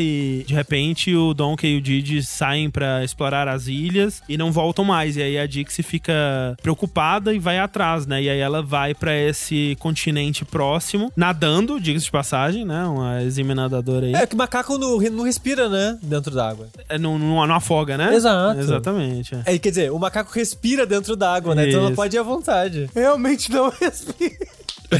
e de repente o Donkey e o Didi saem pra explorar as ilhas e não voltam mais. E aí a Dixie fica preocupada e vai atrás, né? E aí ela vai pra esse continente próximo, nadando, diga-se de passagem, né? Uma exime nadadora aí. É que macaco não, não respira, né? Dentro d'água. É, não, não, não afoga, né? Exato. Exatamente. é. É, quer dizer, o macaco respira dentro d'água, né? Então ela Isso. pode ir à vontade. Realmente não respira.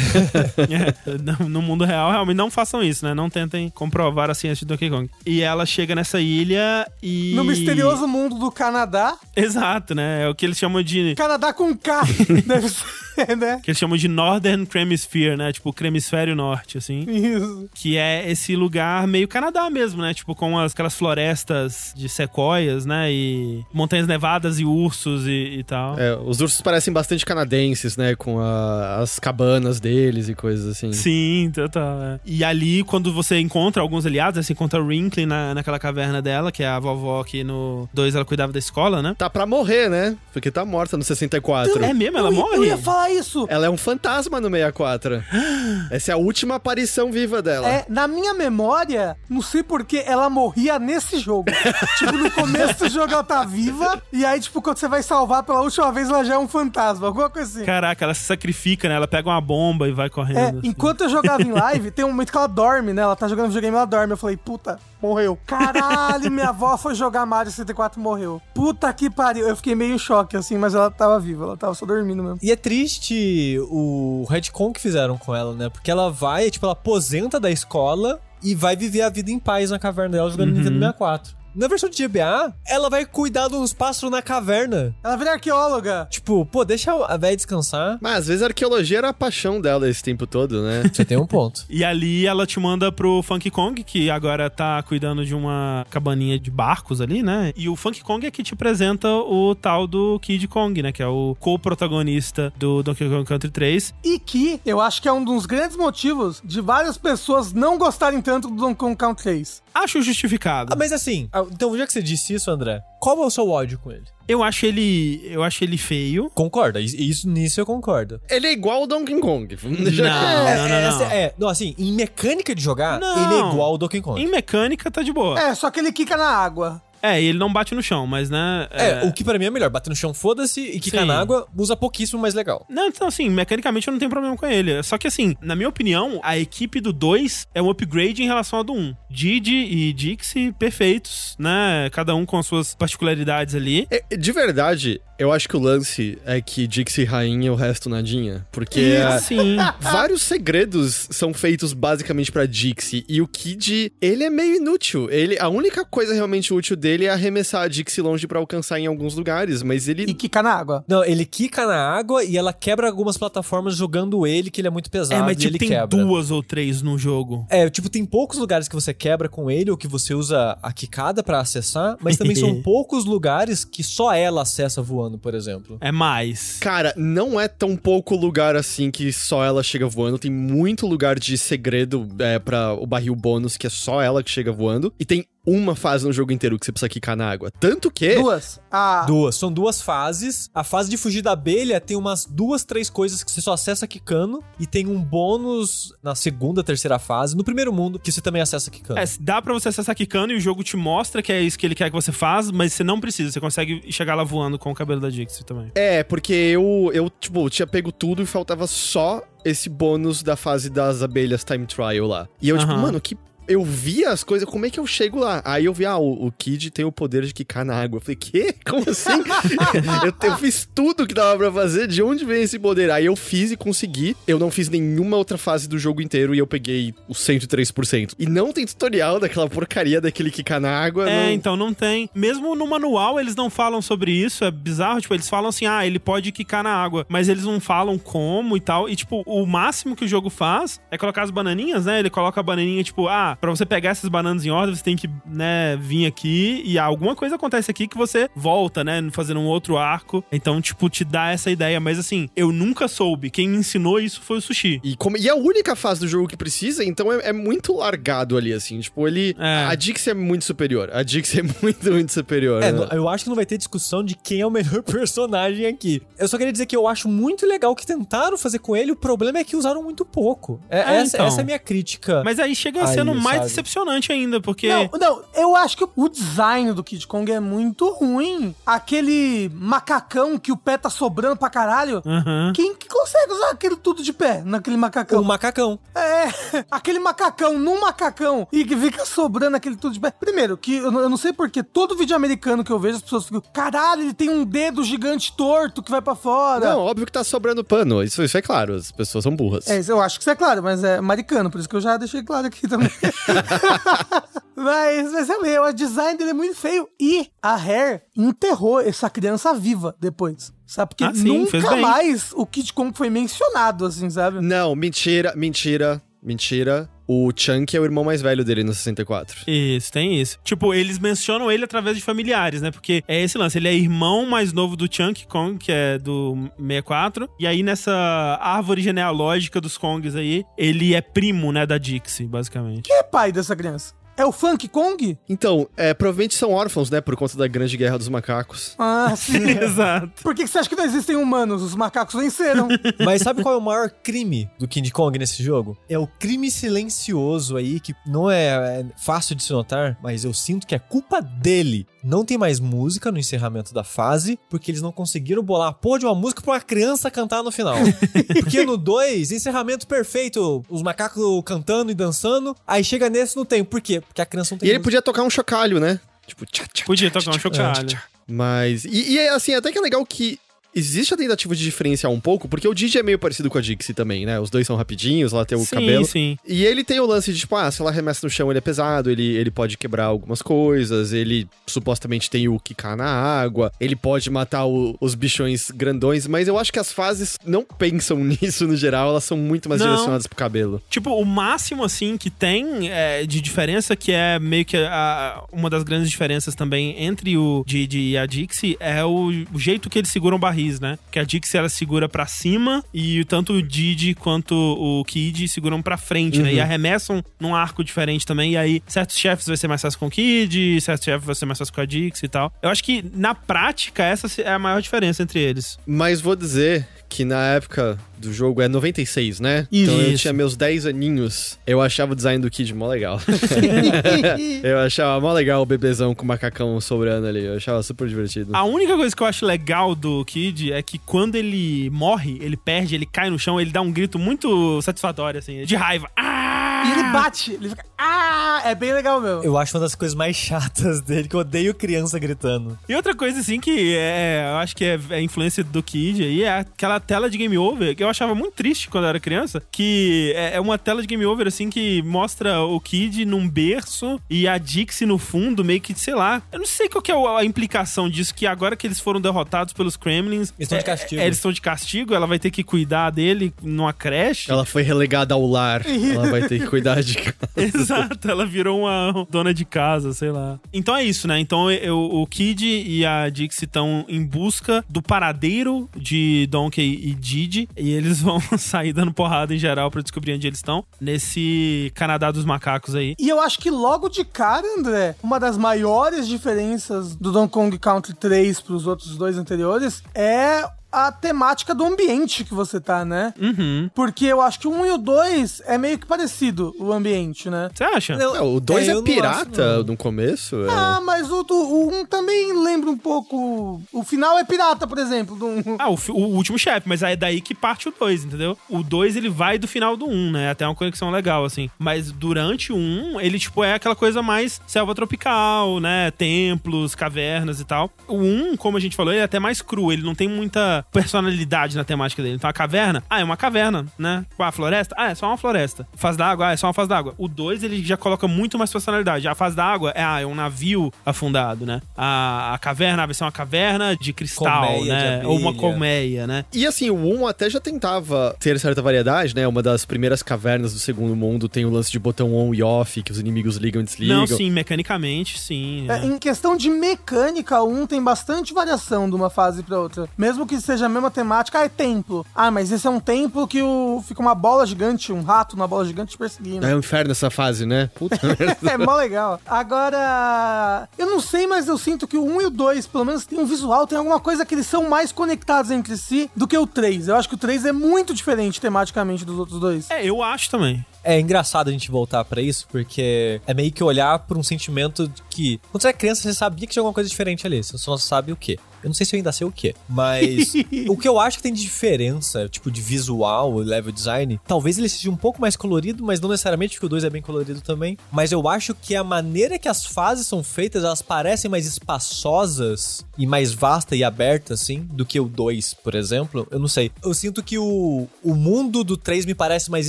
É, no- no mundo real, realmente não façam isso, né? Não tentem comprovar a ciência de Donkey Kong. E ela chega nessa ilha e. No misterioso mundo do Canadá. Exato, né? É o que eles chamam de. Canadá com K. Deve ser, né? Que eles chamam de Northern Cremisphere, né? Tipo, Cremisfério Norte, assim. Isso. Que é esse lugar meio Canadá mesmo, né? Tipo, com as- aquelas florestas de sequoias, né? E montanhas nevadas e ursos e, e tal. É, os ursos parecem bastante canadenses, né? Com a- as cabanas deles e coisas assim. Sim, total. é. E ali, quando você encontra alguns aliados, né, você encontra a Wrinkly na, naquela caverna dela, que é a vovó que no 2 ela cuidava da escola, né? Tá pra morrer, né? Porque tá morta no 64. É mesmo, ela eu, morre? Eu ia falar isso. Ela é um fantasma no 64. Essa é a última aparição viva dela. É, na minha memória, não sei porquê, ela morria nesse jogo. tipo, no começo do jogo ela tá viva, e aí, tipo, quando você vai salvar pela última vez, ela já é um fantasma, alguma coisa assim. Caraca, ela se sacrifica, né? Ela pega uma bomba e vai correndo. É, assim. enquanto eu jogava em live, tem um momento que ela dorme, né? Ela tá jogando videogame e ela dorme. Eu falei, puta, morreu. Caralho, minha avó foi jogar Mario 64 e morreu. Puta que pariu. Eu fiquei meio em choque, assim, mas ela tava viva, ela tava só dormindo mesmo. E é triste o retcon que fizeram com ela, né? Porque ela vai, tipo, ela aposenta da escola e vai viver a vida em paz na caverna dela jogando Nintendo 64. Na versão de GBA, ela vai cuidar dos pássaros na caverna. Ela vira arqueóloga. Tipo, pô, deixa a véia descansar. Mas às vezes a arqueologia era a paixão dela esse tempo todo, né? Você tem um ponto. E ali ela te manda pro Funky Kong, que agora tá cuidando de uma cabaninha de barcos ali, né? E o Funky Kong é que te apresenta o tal do Kid Kong, né? Que é o co-protagonista do Donkey Kong Country 3. E que eu acho que é um dos grandes motivos de várias pessoas não gostarem tanto do Donkey Kong Country 3. Acho justificado. Ah, mas assim, então já que você disse isso, André, qual é o seu ódio com ele? Eu acho ele. Eu acho ele feio. Concorda, is- isso nisso eu concordo. Ele é igual o Donkey Kong. Não, não, não, é, não. é, não, assim, em mecânica de jogar, Não. ele é igual ao Donkey Kong. Em mecânica tá de boa. É, só que ele quica na água. É, e ele não bate no chão, mas né. É, o que pra mim é melhor, bater no chão, foda-se, e quicar na água, usa pouquíssimo, mais legal. Não, então assim, mecanicamente eu não tenho problema com ele. Só que assim, na minha opinião, a equipe do 2 é um upgrade em relação ao do 1. Um. Didi e Dixie perfeitos, né? Cada um com suas particularidades ali. É, De verdade, Eu acho que o lance é que Dixie rainha e o resto nadinha. Porque Isso. é, Sim. vários segredos são feitos basicamente pra Dixie. E o Kid, ele é meio inútil. Ele, a única coisa realmente útil dele é arremessar a Dixie longe pra alcançar em alguns lugares. Mas ele. E quicar na água. Não, ele quica na água e ela quebra algumas plataformas jogando ele, que ele é muito pesado É, mas e tipo, ele tem quebra. duas ou três no jogo. É, tipo, tem poucos lugares que você quebra com ele ou que você usa a quicada pra acessar, mas também são poucos lugares que só ela acessa voando, por exemplo. É mais. Cara, não é tão pouco lugar assim que só ela chega voando. Tem muito lugar de segredo é, para o barril bônus que é só ela que chega voando. E tem uma fase no jogo inteiro que você precisa quicar na água. Tanto que. Duas. Ah, Duas. São duas fases. A fase de fugir da abelha tem umas duas, três coisas que você só acessa quicando. E tem um bônus na segunda, terceira fase, no primeiro mundo, que você também acessa quicando. É, dá pra você acessar quicando e o jogo te mostra que é isso que ele quer que você faz, mas você não precisa. Você consegue chegar lá voando com o cabelo da Dixie também. É, porque eu, eu, tipo, tinha pego tudo e faltava só esse bônus da fase das abelhas Time Trial lá. E eu, tipo, Aham. mano, que. Eu via as coisas, como é que eu chego lá? Aí eu vi, ah, o, o Kid tem o poder de quicar na água. Eu falei, quê? Como assim? eu, eu fiz tudo que dava pra fazer, de onde vem esse poder? Aí eu fiz e consegui. Eu não fiz nenhuma outra fase do jogo inteiro e eu peguei o 103%. E não tem tutorial daquela porcaria daquele quicar na água. É, não- então não tem. Mesmo no manual eles não falam sobre isso, é bizarro. Tipo, eles falam assim, ah, ele pode quicar na água, mas eles não falam como e tal. E, tipo, o máximo que o jogo faz é colocar as bananinhas, né? Ele coloca a bananinha, tipo, ah, pra você pegar essas bananas em ordem, você tem que, né, vir aqui e alguma coisa acontece aqui que você volta, né, fazendo um outro arco. Então, tipo, te dá essa ideia. Mas, assim, eu nunca soube. Quem me ensinou isso foi o Sushi. E, como, e é a única fase do jogo que precisa, então é, é muito largado ali, assim. Tipo, ele. É. A Dixie é muito superior. A Dixie é muito, muito superior. É, né? eu acho que não vai ter discussão de quem é o melhor personagem aqui. Eu só queria dizer que eu acho muito legal o que tentaram fazer com ele, o problema é que usaram muito pouco. É, É, essa, então. essa é a minha crítica. Mas aí chega Aí, sendo mais sabe? decepcionante ainda, porque. Não, não, eu acho que o design do Kid Kong é muito ruim. Aquele macacão que o pé tá sobrando pra caralho. Aham. Quem que consegue usar aquilo tudo de pé naquele macacão? o macacão. É, aquele macacão num macacão e que fica sobrando aquele tudo de pé. Primeiro, que eu não, eu não sei porque todo vídeo americano que eu vejo, as pessoas ficam, caralho, ele tem um dedo gigante torto que vai pra fora. Não, óbvio que tá sobrando pano. Isso, isso é claro, as pessoas são burras. É, eu acho que isso é claro, mas é maricano, por isso que eu já deixei claro aqui também. mas, mas é o design dele é muito feio. E a Hair enterrou essa criança viva depois. Sabe? Porque Ah, sim, nunca mais o Kid Kong foi mencionado, assim, sabe? Não, mentira, mentira, mentira. O Chunk é o irmão mais velho dele no 64. Isso, tem isso. Tipo, eles mencionam ele através de familiares, né? Porque é esse lance. Ele é irmão mais novo do Chunk Kong, que é do 64. E aí, nessa árvore genealógica dos Kongs aí, ele é primo, né, da Dixie, basicamente. Quem é pai dessa criança? É o Funk Kong? Então, é, provavelmente são órfãos, né? Por conta da grande guerra dos macacos. Ah, sim. Exato. Por que que você acha que não existem humanos? Os macacos venceram. Mas sabe qual é o maior crime do King Kong nesse jogo? É o crime silencioso aí, que não é, é fácil de se notar, mas eu sinto que é culpa dele. Não tem mais música no encerramento da fase, porque eles não conseguiram bolar a porra de uma música pra uma criança cantar no final. porque no 2, encerramento perfeito, os macacos cantando e dançando, aí chega nesse não tem. Por quê? Porque a criança não tem E ele música. podia tocar um chocalho, né? Tipo, tchá, tchá, Podia tchá, tocar um chocalho. tchá, tchá. Mas. E, e é assim, até que é legal que. Existe a tentativa de diferenciar um pouco, porque o Digi é meio parecido com a Dixie também, né? Os dois são rapidinhos, ela tem o sim, cabelo. sim. E ele tem o lance de, tipo, ah, se ela arremessa no chão, ele é pesado, ele, ele pode quebrar algumas coisas, ele supostamente tem o quicar na água, ele pode matar o- os bichões grandões, mas eu acho que as fases não pensam nisso no geral, elas são muito mais Não. direcionadas pro cabelo. Tipo, o máximo, assim, que tem é, de diferença, que é meio que a- uma das grandes diferenças também entre o Didi e a Dixie, é o, o jeito que eles seguram barris, né? Que a Dixie, ela segura pra cima e tanto o Didi quanto o Kid seguram pra frente, né? E arremessam num arco diferente também, e aí certos chefes vai ser mais fácil com o Kid, certos chefes vai ser mais fácil com a Dixie e tal. Eu acho que, na prática, essa é a maior diferença entre eles. Mas vou dizer que na época do jogo é 96, né? Então eu Isso. tinha meus 10 aninhos, eu achava o design do Kid mó legal. eu achava mó legal o bebezão com o macacão sobrando ali, eu achava super divertido. A única coisa que eu acho legal do Kid é que quando ele morre, ele perde, ele cai no chão, ele dá um grito muito satisfatório, assim, de raiva. Ah! E ele bate, ele fica. Ah! é bem legal mesmo. Eu acho uma das coisas mais chatas dele, que eu odeio criança gritando. E outra coisa, assim, que é, eu acho que é a influência do Kid aí, é aquela tela de game over, que eu achava muito triste quando eu era criança, que é é uma tela de game over, assim, que mostra o Kid num berço e a Dixie no fundo, meio que, sei lá, eu não sei qual que é a implicação disso, que agora que eles foram derrotados pelos Kremlins... Eles estão de é, castigo. é, eles estão de castigo, ela vai ter que cuidar dele numa creche. Ela foi relegada ao lar. Ela vai ter que cuidar de casa. Exato, ela virou uma dona de casa, sei lá. Então é isso, né? Então eu- o Kid e a Dixie estão em busca do paradeiro de Donkey e Didi e eles vão sair dando porrada em geral pra descobrir onde eles estão nesse Canadá dos macacos aí. E eu acho que logo de cara, André, uma das maiores diferenças do Donkey Kong Country 3 pros outros dois anteriores é a temática do ambiente que você tá, né? Uhum. Porque eu acho que o 1 e o 2 é meio que parecido, o ambiente, né? Você acha? Eu- É, o 2 É, é, eu não pirata acho, não. no começo. é. Ah, mas o, o 1 também lembra um pouco. O final é pirata, por exemplo. Do 1. Ah, o, o último chefe, mas é daí que parte o 2, entendeu? O 2 ele vai do final do 1, um, né? Até uma conexão legal, assim. Mas durante o 1, um, ele, tipo, é aquela coisa mais selva tropical, né? Templos, cavernas e tal. O 1, um, como a gente falou, ele é até mais cru, ele não tem muita personalidade na temática dele. Então a caverna, ah, é uma caverna, né? Ah, a floresta, ah, é só uma floresta. Faz d'água, ah, é só uma fase d'água. O 2, ele já coloca muito mais personalidade. A fase d'água é, ah, é um navio afundado, né? A, a caverna vai ser uma caverna de cristal, Colmeia de né? Ou uma colmeia, né? E assim, o 1 até já tentava ter certa variedade, né? Uma das primeiras cavernas do segundo mundo tem o lance de botão on e off, que os inimigos ligam e desligam. Não, sim, mecanicamente, sim. É, é. em questão de mecânica, o 1 tem bastante variação de uma fase pra outra. Mesmo que seja a mesma temática, ah, é templo. Ah, mas esse é um templo que o, fica uma bola gigante, um rato na bola gigante te perseguindo. É um inferno essa fase, né? Puta merda. é mó legal. Agora, eu não sei, mas eu sinto que o 1 e o 2, pelo menos, tem um visual, tem alguma coisa que eles são mais conectados entre si do que o 3. Eu acho que o 3 é muito diferente tematicamente dos outros dois. É, eu acho também. É engraçado a gente voltar pra isso, porque é meio que olhar por um sentimento de que. Quando você é criança, você sabia que tinha alguma coisa diferente ali. Você só não sabe o quê. Eu não sei se eu ainda sei o quê. Mas o que eu acho que tem de diferença, tipo, de visual, level design, talvez ele seja um pouco mais colorido, mas não necessariamente porque o 2 é bem colorido também. Mas eu acho que a maneira que as fases são feitas, elas parecem mais espaçosas e mais vasta e aberta, assim, do que o 2, por exemplo. Eu não sei. Eu sinto que o, o mundo do 3 me parece mais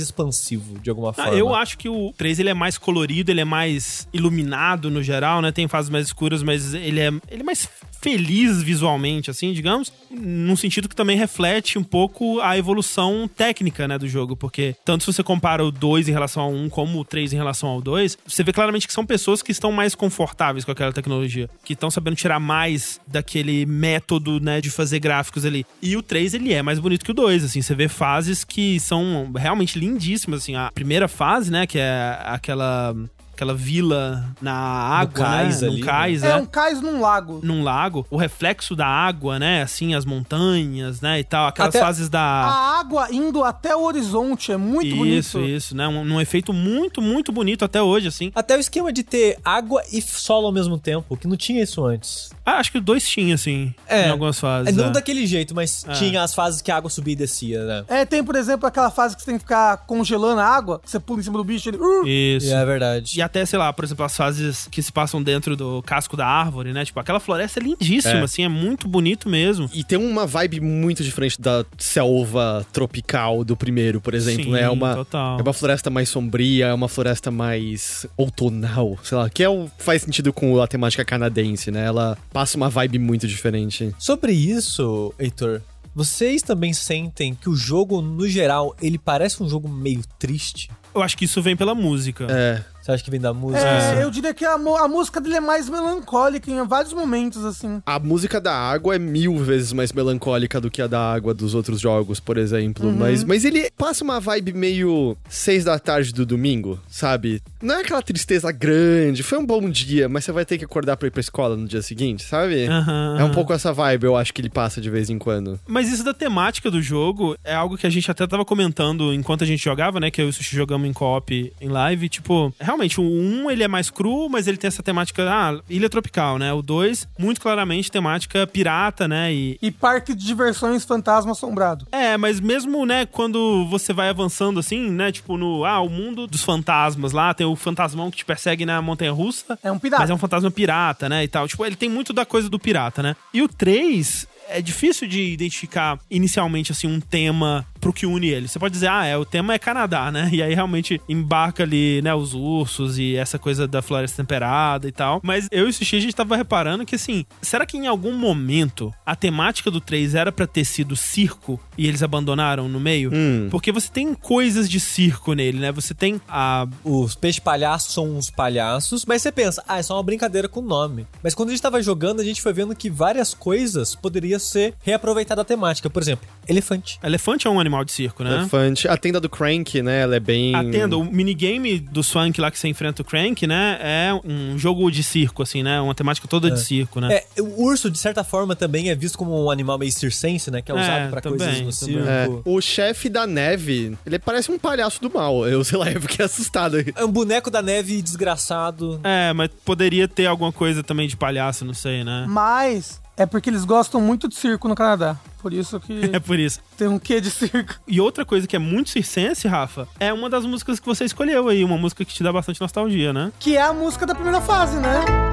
expansivo, de alguma Ah, forma. eu acho que o 3 ele é mais colorido, ele é mais iluminado no geral, né? Tem fases mais escuras, mas ele é, ele é mais feliz visualmente, assim, digamos, num sentido que também reflete um pouco a evolução técnica, né, do jogo, porque tanto se você compara o 2 em relação ao 1 como o 3 em relação ao 2, você vê claramente que são pessoas que estão mais confortáveis com aquela tecnologia, que estão sabendo tirar mais daquele método, né, de fazer gráficos ali. E o 3 ele é mais bonito que o 2, assim, você vê fases que são realmente lindíssimas, assim, a primeira fase, né, que é aquela aquela vila na água, cais né? ali, num né? cais, É né? um cais num lago. Num lago, o reflexo da água, né? Assim, as montanhas, né? E tal. Aquelas Até- fases da. A água indo até o horizonte é muito isso, bonito. isso, né? Um, um efeito muito, muito bonito até hoje, assim. Até o esquema de ter água e solo ao mesmo tempo, que não tinha isso antes. Ah, acho que dois tinha, assim, É. em algumas fases. É, não é. daquele jeito, mas É. tinha as fases que a água subia e descia, né? É, tem, por exemplo, aquela fase que você tem que ficar congelando a água, que você pula em cima do bicho e ele. Uh, Isso. É verdade. E até, sei lá, por exemplo, as fases que se passam dentro do casco da árvore, né? Tipo, aquela floresta é lindíssima, É. assim, é muito bonito mesmo. E tem uma vibe muito diferente da selva tropical do primeiro, por exemplo, Sim, né? É uma, total. é uma floresta mais sombria, é uma floresta mais outonal, sei lá, que é o, faz sentido com a temática canadense, né? Ela passa uma vibe muito diferente. Sobre isso, Heitor, vocês também sentem que o jogo, no geral, ele parece um jogo meio triste? Eu acho que isso vem pela música. É. Você acha que vem da música? É, eu diria que a, a música dele é mais melancólica em vários momentos, assim. A música da água é mil vezes mais melancólica do que a da água dos outros jogos, por exemplo. Mas, mas ele passa uma vibe meio seis da tarde do domingo, sabe? Não é aquela tristeza grande. Foi um bom dia, mas você vai ter que acordar pra ir pra escola no dia seguinte, sabe? Aham, É um pouco essa vibe, eu acho que ele passa de vez em quando. Mas isso da temática do jogo é algo que a gente até tava comentando enquanto a gente jogava, né? Que eu e o Sushi jogamos em co-op em live. Tipo, realmente, o 1 ele é mais cru, mas ele tem essa temática, ah, ilha tropical, né? O 2, muito claramente temática pirata, né? E, E parque de diversões fantasma assombrado. é, mas mesmo, né, quando você vai avançando assim, né, tipo no, ah, o mundo dos fantasmas lá, tem o fantasmão que te persegue na montanha russa, É um pirata. mas é um fantasma pirata, né, e tal. Tipo, ele tem muito da coisa do pirata, né? E o 3 é difícil de identificar inicialmente assim um tema pro que une ele. Você pode dizer, ah, é, o tema é Canadá, né? E aí realmente embarca ali, né, os ursos e essa coisa da floresta temperada e tal. Mas eu e o Sushi, a gente tava reparando que assim, será que em algum momento a temática do 3 era pra ter sido circo e eles abandonaram no meio? Hum. Porque você tem coisas de circo nele, né? Você tem a Os peixes palhaços são uns palhaços, mas você pensa, ah, é só uma brincadeira com o nome. Mas quando a gente tava jogando, a gente foi vendo que várias coisas poderiam ser reaproveitadas a temática. Por exemplo, elefante. elefante é um animal de circo, né? Elefante. A tenda do Crank, né? Ela é bem. Atenda, o minigame do Swank lá que você enfrenta o Crank, né? É um jogo de circo, assim, né? Uma temática toda de circo, né? É, o urso, de certa forma, também é visto como um animal meio circense, né? Que é É, usado pra também, coisas no circo. É. O chefe da neve, ele parece um palhaço do mal. Eu sei lá, eu fiquei assustado. É um boneco da neve desgraçado. É, mas poderia ter alguma coisa também de palhaço, não sei, né? Mas é porque eles gostam muito de circo no Canadá. Por isso que É por isso. tem um quê de circo. E outra coisa que é muito circense, Rafa, é uma das músicas que você escolheu aí, uma música que te dá bastante nostalgia, né? Que é a música da primeira fase, né?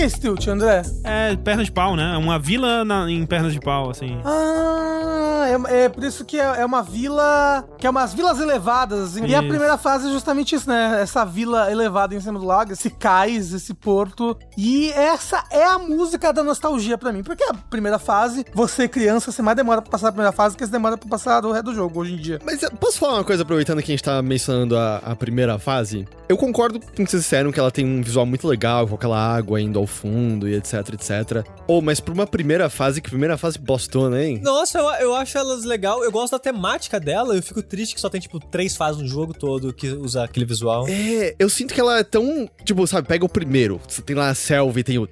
Que, que é Stilt, André? É perna de pau, né? É uma vila na- em pernas de pau, assim. Ah, é, é por isso que é, é uma vila. Que é umas vilas elevadas. E a primeira fase é justamente isso, né? Essa vila elevada em cima do lago, esse cais, esse porto. E essa é a música da nostalgia pra mim. Porque a primeira fase, você criança, você mais demora pra passar a primeira fase que você demora pra passar o resto do jogo hoje em dia. Mas eh, posso falar uma coisa, aproveitando que a gente tá mencionando a, a primeira fase? Eu concordo com o que vocês disseram, que ela tem um visual muito legal, com aquela água indo ao fundo e etc, etc. Ou, oh, mas pra uma primeira fase, que primeira fase bostona, hein? Nossa, eu, eu acho elas legal. Eu gosto da temática dela. Eu fico triste que só tem, tipo, três fases no jogo todo que usa aquele visual. É, eu sinto que ela é tão. Tipo, sabe, pega o primeiro. Você tem lá a selva e tem o.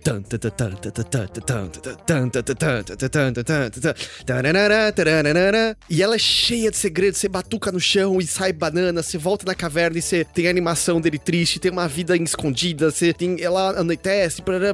E ela é cheia de segredos. Você batuca no chão e sai banana. Você volta na caverna e você tem a animação dele triste. Tem uma vida escondida. Você tem. Ela anoitece. Parará,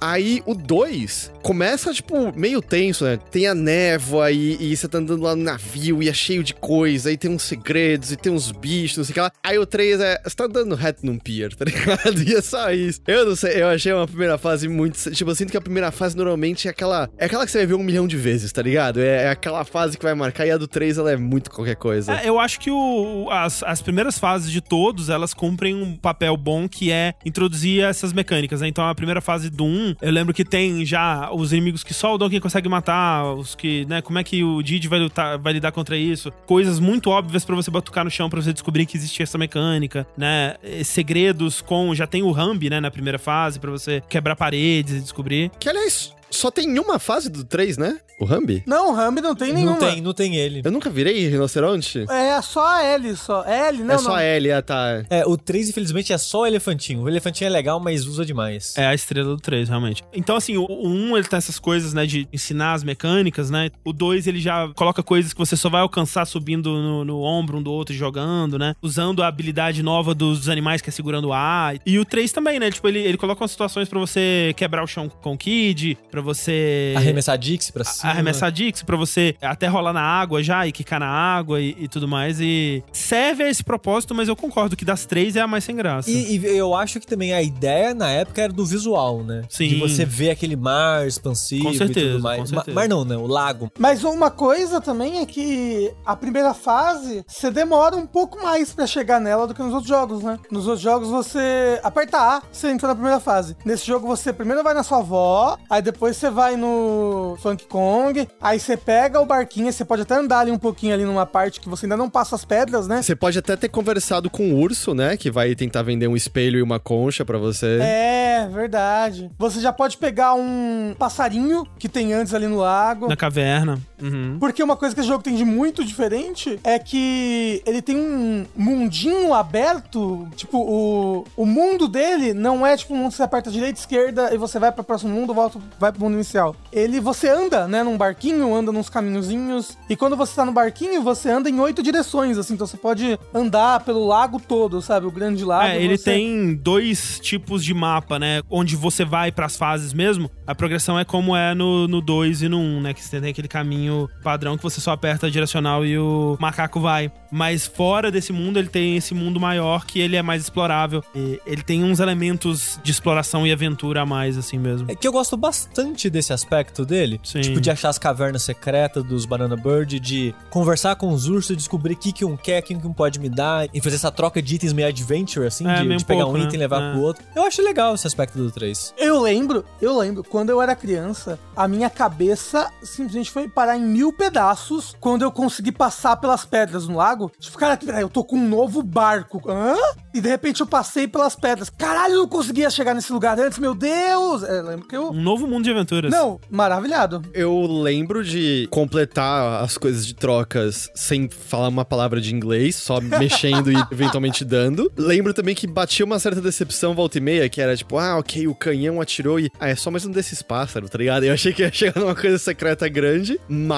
Aí o 2 começa, tipo, meio tenso, né? Tem a névoa e, e você tá andando lá no navio e é cheio de coisa. E tem uns segredos e tem uns bichos, não sei o que lá. Aí o 3 é. Você tá andando reto num pier, tá ligado? E é só isso. Eu não sei, eu achei uma primeira fase muito. Tipo, eu sinto que a primeira fase normalmente é aquela. É aquela que você vai ver um milhão de vezes, tá ligado? É, é aquela fase que vai marcar. E a do 3 ela é muito qualquer coisa. É, eu acho que o- as, as primeiras fases de todos, elas cumprem um papel bom que é introduzir essas mecânicas, né? Então a primeira fase do 1, eu lembro que tem já os inimigos que só o Donkey consegue matar, os que, né, como é que o Didi vai lutar, vai lidar contra isso? Coisas muito óbvias pra você batucar no chão pra você descobrir que existia essa mecânica, né? Eh, Segredos com, já tem o Rambi, né, na primeira fase pra você quebrar paredes e descobrir. Que aliás, só tem uma fase do 3, né? O Rambi? Não, o Rambi não tem nenhuma. Não tem, não tem ele. Eu nunca virei rinoceronte? É só a L, só. L, não, é só não. a L, ah, tá. É, o 3, infelizmente, é só o elefantinho. O elefantinho é legal, mas usa demais. É a estrela do 3, realmente. Então, assim, o, o 1, ele tem essas coisas, né, de ensinar as mecânicas, né? O 2, ele já coloca coisas que você só vai alcançar subindo no, no ombro um do outro e jogando, né? Usando a habilidade nova dos animais que é segurando o ar. E o 3 também, né? Tipo, ele, ele coloca umas situações pra você quebrar o chão com o Kid, pra você... Arremessar Dixie pra cima. Arremessar Dix pra você até rolar na água já e quicar na água e, e tudo mais. E serve a esse propósito, mas eu concordo que das três é a mais sem graça. E, e eu acho que também a ideia na época era do visual, né? Sim. De você ver aquele mar expansivo Com certeza, e tudo com mais. Ma- certeza. mar não, né? O lago. Mas uma coisa também é que a primeira fase você demora um pouco mais pra chegar nela do que nos outros jogos, né? Nos outros jogos você aperta A, você entra na primeira fase. Nesse jogo você primeiro vai na sua avó, aí depois você vai no Funk Kong, aí você pega o barquinho, você pode até andar ali um pouquinho ali numa parte que você ainda não passa as pedras, né? Você pode até ter conversado com o urso, né? Que vai tentar vender um espelho e uma concha pra você. É, verdade. Você já pode pegar um passarinho que tem antes ali no lago. Na caverna. Uhum. Porque uma coisa que esse jogo tem de muito diferente é que ele tem um mundinho aberto. Tipo, o, o mundo dele não é tipo um mundo que você aperta direita, esquerda e você vai para o próximo mundo, volta, vai pro mundo inicial. Ele, você anda, né, num barquinho, anda nos caminhozinhos. E quando você tá no barquinho, você anda em oito direções, assim. Então você pode andar pelo lago todo, sabe? O grande lago. É, ele você- tem dois tipos de mapa, né? Onde você vai pras fases mesmo. A progressão é como é no 2 e no 1, um, né? Que você tem aquele caminho padrão que você só aperta a direcional e o macaco vai. Mas fora desse mundo, ele tem esse mundo maior que ele é mais explorável. E ele tem uns elementos de exploração e aventura a mais, assim mesmo. É que eu gosto bastante desse aspecto dele. Sim. Tipo, de achar as cavernas secretas dos Banana Bird, de conversar com os ursos, descobrir o que, que um quer, o que um pode me dar, e fazer essa troca de itens meio adventure, assim, É, de, meio de pegar pouco, um né? item e levar É. pro outro. Eu acho legal esse aspecto do 3. Eu lembro, eu lembro, quando eu era criança, a minha cabeça simplesmente foi parar em mil pedaços quando eu consegui passar pelas pedras no lago. Tipo, cara, eu tô com um novo barco. Hã? E de repente eu passei pelas pedras. Caralho, eu não conseguia chegar nesse lugar antes, meu Deus! É, lembro que eu. Um novo mundo de aventuras. Não, maravilhado. Eu lembro de completar as coisas de trocas sem falar uma palavra de inglês, só mexendo e eventualmente dando. Lembro também que batia uma certa decepção volta e meia, que era tipo, ah, ok, o canhão atirou e. Ah, é só mais um desses pássaros, tá ligado? Eu achei que ia chegar numa coisa secreta grande, mas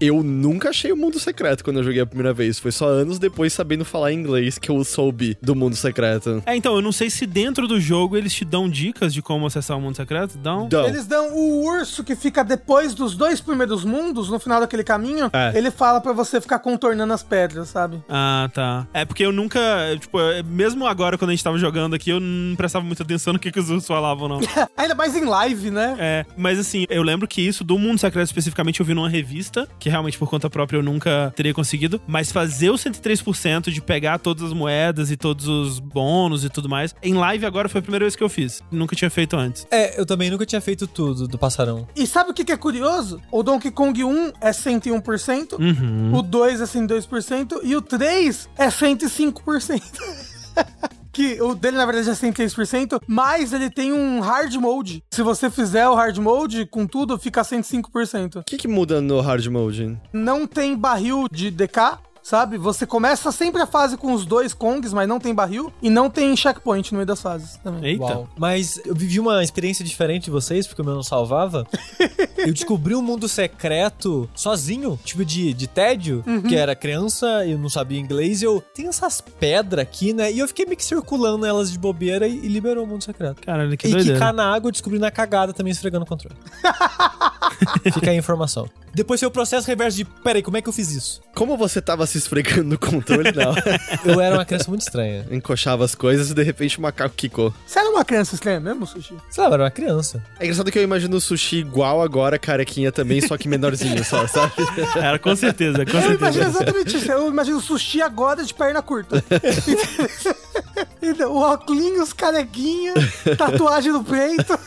eu nunca achei o mundo secreto quando eu joguei a primeira vez. Foi só anos depois sabendo falar inglês que eu soube do mundo secreto. É, então, eu não sei se dentro do jogo eles te dão dicas de como acessar o mundo secreto. Dão? Então, Eles dão o urso que fica depois dos dois primeiros mundos, no final daquele caminho, É. ele fala pra você ficar contornando as pedras, sabe? Ah, tá. É porque eu nunca, tipo, mesmo agora quando a gente tava jogando aqui, eu não prestava muita atenção no que, que os ursos falavam, não. Ainda mais em live, né? É, mas assim, eu lembro que isso do Mundo Secreto especificamente eu vi numa revista, que realmente por conta própria eu nunca teria conseguido, mas fazer o 103% de pegar todas as moedas e todos os bônus e tudo mais, em live agora foi a primeira vez que eu fiz. Nunca tinha feito antes. É, eu também nunca tinha feito tudo do passarão. E sabe o que, que é curioso? O Donkey Kong 1 é 101%, Uhum. o 2 é 102% e o 3 é 105%. Que o dele, na verdade, é 106%, mas ele tem um hard mode. Se você fizer o hard mode com tudo, fica 105%. o que, que muda no hard mode? Não tem barril de DK, sabe? Você começa sempre a fase com os dois Kongs, mas não tem barril. E não tem checkpoint no meio das fases também. Eita. Uau. Mas eu vivi uma experiência diferente de vocês, porque o meu não salvava. eu descobri um mundo secreto sozinho, tipo de, de tédio, que era criança, eu não sabia inglês, e eu tenho essas pedras aqui, né? E eu fiquei meio que circulando elas de bobeira e, e liberou o mundo secreto. Caralho, que e doideira. quicar na água, eu descobri na cagada também esfregando o controle. Fica aí a informação. Depois foi o processo reverso de, peraí, como é que eu fiz isso? Como você tava se esfregando no controle, não. Eu era uma criança muito estranha. Encoxava as coisas e de repente o macaco quicou. Você era uma criança estranha mesmo, Sushi? Sei lá, eu era uma criança. É engraçado que eu imagino o sushi igual agora, carequinha também, só que menorzinho só, sabe? Era com certeza, com Eu imagino certeza. exatamente isso. Eu imagino o sushi agora de perna curta. O óculos, carequinha, tatuagem no peito.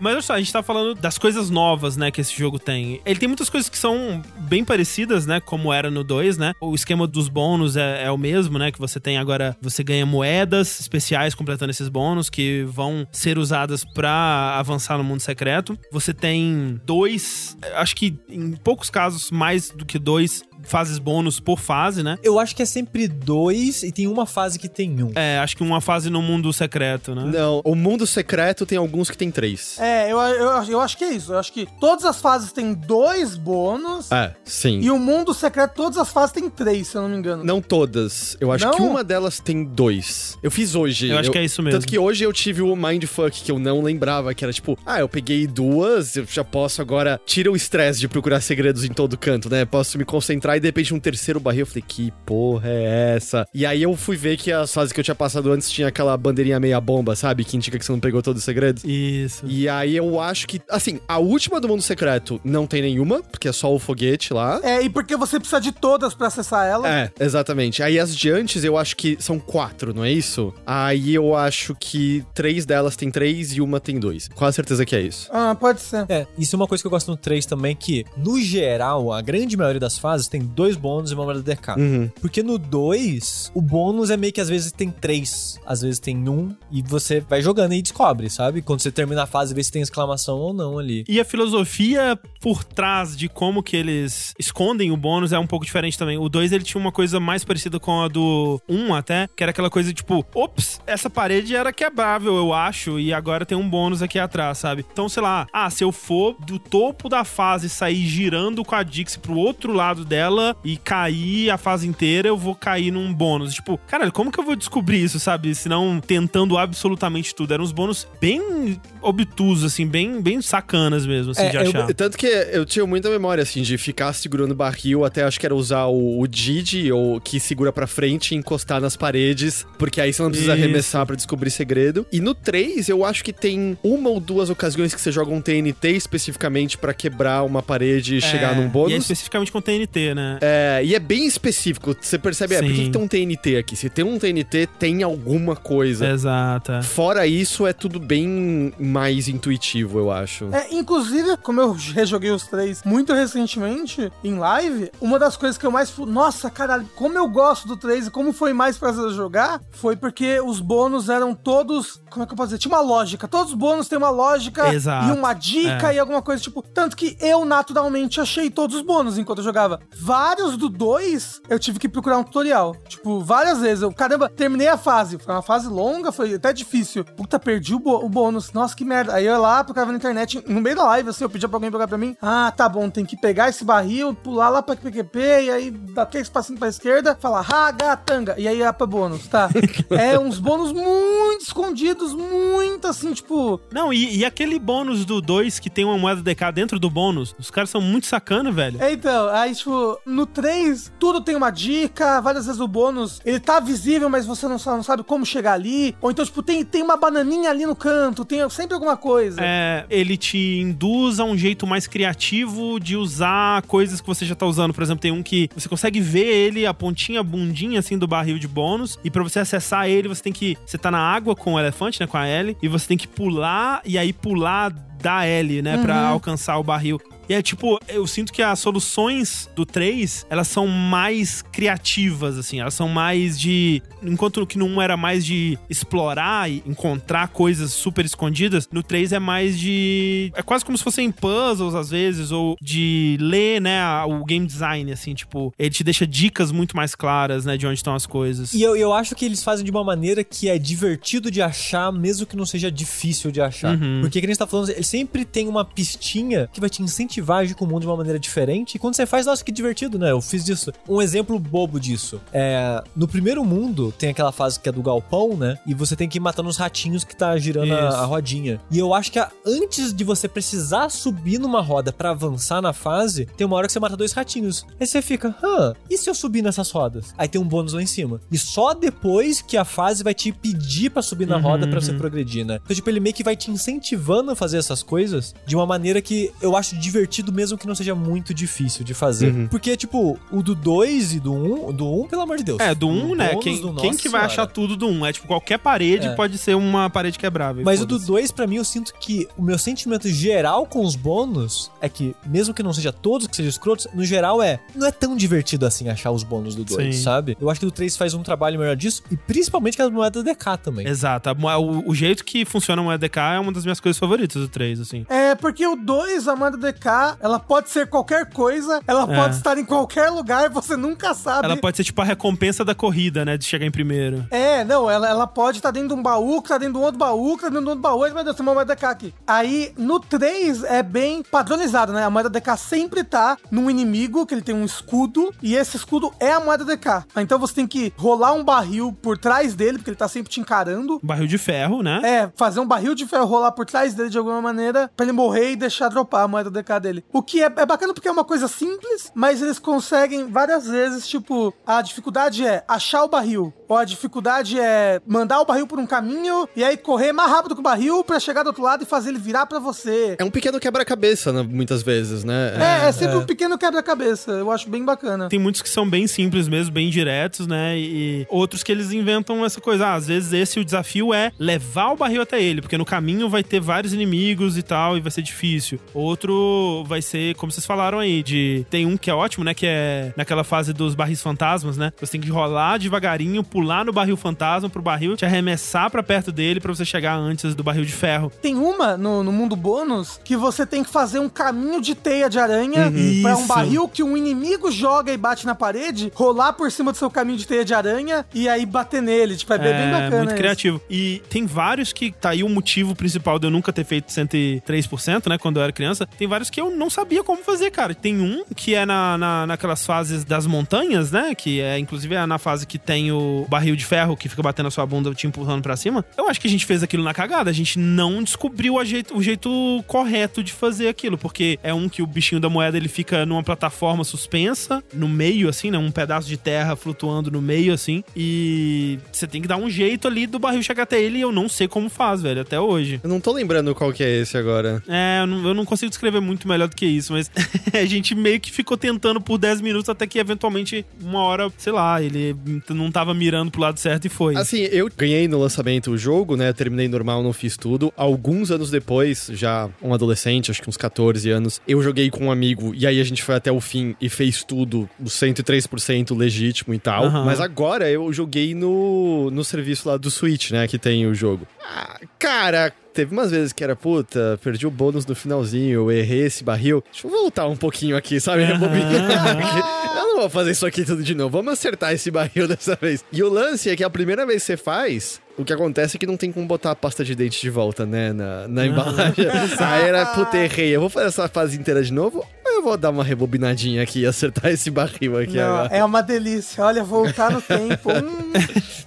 Mas olha só, a gente tá falando das coisas novas, né, que esse jogo tem. Ele tem muitas coisas que são bem parecidas, né, como era no 2, né? O esquema dos bônus é, é o mesmo, né, que você tem agora, você ganha moedas especiais completando esses bônus que vão ser usadas pra avançar no mundo secreto. Você tem dois, acho que em poucos casos mais do que dois fases bônus por fase, né? Eu acho que é sempre dois e tem uma fase que tem um. É, acho que uma fase no mundo secreto, né? Não, o mundo secreto tem alguns que tem três. É, eu, eu, eu acho que é isso. Eu acho que todas as fases têm dois bônus. É, sim. E o mundo secreto, todas as fases têm três, se eu não me engano. Não todas. Eu acho Não? que uma delas tem dois. Eu fiz hoje. Eu acho que é isso mesmo. Tanto que hoje eu tive o Mindfuck que eu não lembrava, que era tipo, ah, eu peguei duas, eu já posso agora. Tira o estresse de procurar segredos em todo canto, né? Posso me concentrar e de repente um terceiro barril. Eu falei, que porra é essa? E aí eu fui ver que as fases que eu tinha passado antes tinha aquela bandeirinha meia bomba, sabe? Que indica que você não pegou todos os segredos. Isso. E aí eu acho que, assim, a última do mundo secreto não tem nenhuma, porque é só o foguete lá. É, e porque você precisa de todas pra acessar ela. É, exatamente. Aí as de antes eu acho que são quatro, não é isso? Aí eu acho que três delas tem três e uma tem dois. Quase certeza que é isso. Ah, pode ser. É, isso é uma coisa que eu gosto no 3 também, que, no geral, a grande maioria das fases tem tem dois bônus e uma moeda DK. Uhum. Porque no 2, o bônus é meio que às vezes tem três, às vezes tem um, e você vai jogando e descobre, sabe? Quando você termina a fase, vê se tem exclamação ou não ali. E a filosofia por trás de como que eles escondem o bônus é um pouco diferente também. O 2 ele tinha uma coisa mais parecida com a do 1 um até, que era aquela coisa tipo, ops, essa parede era quebrável, eu acho, e agora tem um bônus aqui atrás, sabe? Então, sei lá, ah, se eu for do topo da fase sair girando com a Dixie pro outro lado dela e cair a fase inteira, eu vou cair num bônus. Tipo, caralho, como que eu vou descobrir isso, sabe? Se não tentando absolutamente tudo. Eram uns bônus bem obtusos, assim, bem, bem sacanas mesmo, assim, É, de eu- achar. Tanto que eu tinha muita memória, assim, de ficar segurando o barril, até acho que era usar o, o Didi, ou que segura pra frente e encostar nas paredes, porque aí você não precisa Isso. arremessar pra descobrir segredo. E no 3, eu acho que tem uma ou duas ocasiões que você joga um TNT especificamente pra quebrar uma parede e chegar num E é bônus. especificamente com TNT, né? É, e é bem específico. Você percebe, é, por que, que tem um TNT aqui? Se tem um TNT, tem alguma coisa. Exata. Fora isso, é tudo bem mais intuitivo, eu acho. É, inclusive, como eu rejoguei os três muito recentemente, em live, uma das coisas que eu mais. Nossa, caralho, como eu gosto do 3 e como foi mais prazer jogar, foi porque os bônus eram todos. Como é que eu posso dizer? Tinha uma lógica. Todos os bônus têm uma lógica Exato. e uma dica É. e alguma coisa, tipo. Tanto que eu naturalmente achei todos os bônus enquanto eu jogava. Vários do 2 eu tive que procurar um tutorial. Tipo, várias vezes. Eu, caramba, terminei a fase. Foi uma fase longa, foi até difícil. Puta, perdi o, o bônus. Nossa, que merda. Aí eu ia lá, procurava na internet, no meio da live, assim, eu pedia pra alguém pegar pra mim. Ah, tá bom, tem que pegar esse barril, pular lá pra PQP, e aí dar aquele espacinho pra esquerda, falar ragatanga, e aí ia pra bônus, tá? é uns bônus muito escondidos, muito assim, tipo. Não, e, e aquele bônus do 2 que tem uma moeda DK dentro do bônus, os caras são muito sacana, velho. É, então, aí, tipo, no 3, tudo tem uma dica, várias vezes o bônus, ele tá visível, mas você não, não sabe como chegar ali. Ou então, tipo, tem, tem uma bananinha ali no canto, tem sempre alguma coisa. É, ele te induz a um jeito mais criativo de usar coisas que você já tá usando. Por exemplo, tem um que você consegue ver ele, a pontinha, a bundinha assim do barril de bônus. E pra você acessar ele, você tem que. Você tá na água com o elefante, né? Com a L. E você tem que pular e aí pular da L, né? Pra alcançar o barril. E é tipo, eu sinto que as soluções do 3, elas são mais criativas, assim, elas são mais de. Enquanto que no 1 era mais de explorar e encontrar coisas super escondidas, no 3 é mais de. É quase como se fossem puzzles, às vezes, ou de ler, né, o game design, assim, tipo, ele te deixa dicas muito mais claras, né, de onde estão as coisas. E eu, eu acho que eles fazem de uma maneira que é divertido de achar, mesmo que não seja difícil de achar. Uhum. Porque, que a gente tá falando, ele sempre tem uma pistinha que vai te incentivar agir com o mundo de uma maneira diferente. E quando você faz, nossa, que divertido, né? Eu fiz disso. Um exemplo bobo disso. É. No primeiro mundo, tem aquela fase que é do galpão, né? E você tem que ir matando os ratinhos que tá girando a, Isso. a rodinha. E eu acho que a- antes de você precisar subir numa roda pra avançar na fase, tem uma hora que você mata dois ratinhos. Aí você fica, hã, e se eu subir nessas rodas? Aí tem um bônus lá em cima. E só depois que a fase vai te pedir pra subir na Uhum, roda pra você uhum. progredir, né? Então, tipo, ele meio que vai te incentivando a fazer essas coisas de uma maneira que eu acho divertido, mesmo que não seja muito difícil de fazer. Uhum. Porque, tipo, o do 2 e do 1, um, do 1, um, pelo amor de Deus. É, do 1, O um, né? bônus Quem, do quem que vai Senhora. achar tudo do 1? Um? É tipo, qualquer parede É. pode ser uma parede quebrável. Mas o do 2, pra mim, eu sinto que o meu sentimento geral com os bônus é que, mesmo que não seja todos que sejam escrotos, no geral é. Não é tão divertido assim achar os bônus do 2, Sim. sabe? Eu acho que o 3 faz um trabalho melhor disso, e principalmente com as moedas DK também. Exato. O, o jeito que funciona a moeda DK é uma das minhas coisas favoritas do 3, assim. É, porque o 2, a moeda DK, ela pode ser qualquer coisa, ela É. pode estar em qualquer lugar, você nunca sabe. Ela pode ser tipo a recompensa da corrida, né? De chegar em primeiro. É, não, ela, ela pode estar dentro de um baú, que tá dentro de um outro baú, que tá dentro de um outro baú, e, meu Deus, tem uma moeda DK aqui. Aí, no 3, é bem padronizado, né? A moeda DK sempre tá num inimigo, que ele tem um escudo, e esse escudo é a moeda DK. Então você tem que rolar um barril por trás dele, porque ele tá sempre te encarando. Barril de ferro, né? É, fazer um barril de ferro rolar por trás dele de alguma maneira pra ele morrer e deixar dropar a moeda DK dele. O que é, é bacana porque é uma coisa simples, mas eles conseguem várias vezes, tipo, a dificuldade é achar o barril, ou a dificuldade é mandar o barril por um caminho e aí correr mais rápido que o barril pra chegar do outro lado e fazer ele virar pra você. É um pequeno quebra-cabeça, né, muitas vezes, né? É, é, sempre um pequeno quebra-cabeça. Eu acho bem bacana. Tem muitos que são bem simples mesmo, bem diretos, né? E outros que eles inventam essa coisa. Ah, às vezes esse o desafio é levar o barril até ele, porque no caminho vai ter vários inimigos e tal, e vai ser difícil. Outro vai ser, como vocês falaram aí, de. Tem um que é ótimo, né? Que é naquela fase dos barris fantasmas, né? Você tem que rolar devagarinho, pular no barril fantasma pro barril te arremessar pra perto dele pra você chegar antes do barril de ferro. Tem uma no, no mundo bônus que você tem que fazer um caminho de teia de aranha pra um Isso. barril que um inimigo joga e bate na parede, rolar por cima do seu caminho de teia de aranha e aí bater nele. Tipo, é bem, bem bacana. muito esse. criativo. E tem vários que tá aí o motivo principal de eu nunca ter feito 103%, né? Quando eu era criança. Tem vários que eu não sabia como fazer, cara. Tem um que é na, na, naquelas fases das montanhas, né? Que é, inclusive, é na fase que tem o barril de ferro que fica batendo na sua bunda, te empurrando pra cima. Eu acho que a gente fez aquilo na cagada. A gente não descobriu a jeito- o jeito correto de fazer aquilo. Porque é um que o bichinho da moeda ele fica numa plataforma suspensa, no meio, assim, né? Um pedaço de terra flutuando no meio, assim. E você tem que dar um jeito ali do barril chegar até ele. E eu não sei como faz, velho, até hoje. Eu não tô lembrando qual que é esse agora. É, eu não, eu não consigo descrever muito melhor do que isso, mas a gente meio que ficou tentando por 10 minutos até que eventualmente, uma hora, sei lá, ele não tava mirando pro lado certo e foi. Assim, eu ganhei no lançamento o jogo, né? Terminei normal, não fiz tudo. Alguns anos depois, já um adolescente, acho que uns 14 anos, eu joguei com um amigo e aí a gente foi até o fim e fez tudo, o 103% legítimo e tal. Aham. Mas agora eu joguei no, no serviço lá do Switch, né? Que tem o jogo. Ah, cara. Teve umas vezes que era, puta, perdi o bônus no finalzinho, eu errei esse barril. Deixa eu voltar um pouquinho aqui, sabe? Aqui. Eu não vou fazer isso aqui tudo de novo. Vamos acertar esse barril dessa vez. E o lance é que a primeira vez que você faz, o que acontece é que não tem como botar a pasta de dente de volta, né? Na, na embalagem. Aí era, puta, errei. Eu vou fazer essa fase inteira de novo? Eu vou dar uma rebobinadinha aqui e acertar esse barril aqui Não, agora? é uma delícia. Olha, voltar no tempo. Hum,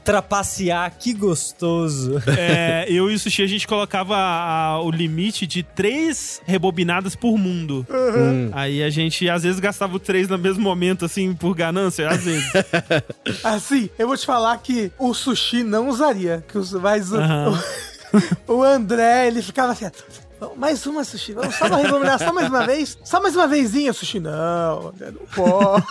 Trapacear, que gostoso. É, eu e o Sushi a gente colocava a- o limite de três rebobinadas por mundo. Hum. Aí a gente às vezes gastava os três no mesmo momento, assim, por ganância, às vezes. assim, eu vou te falar que o sushi não usaria. Que os, mas o, Aham. o, o André, ele ficava assim. "Vamos, Mais uma sushi, vamos só uma só mais uma vez? Só mais uma vezinha, sushi? Não, não pode.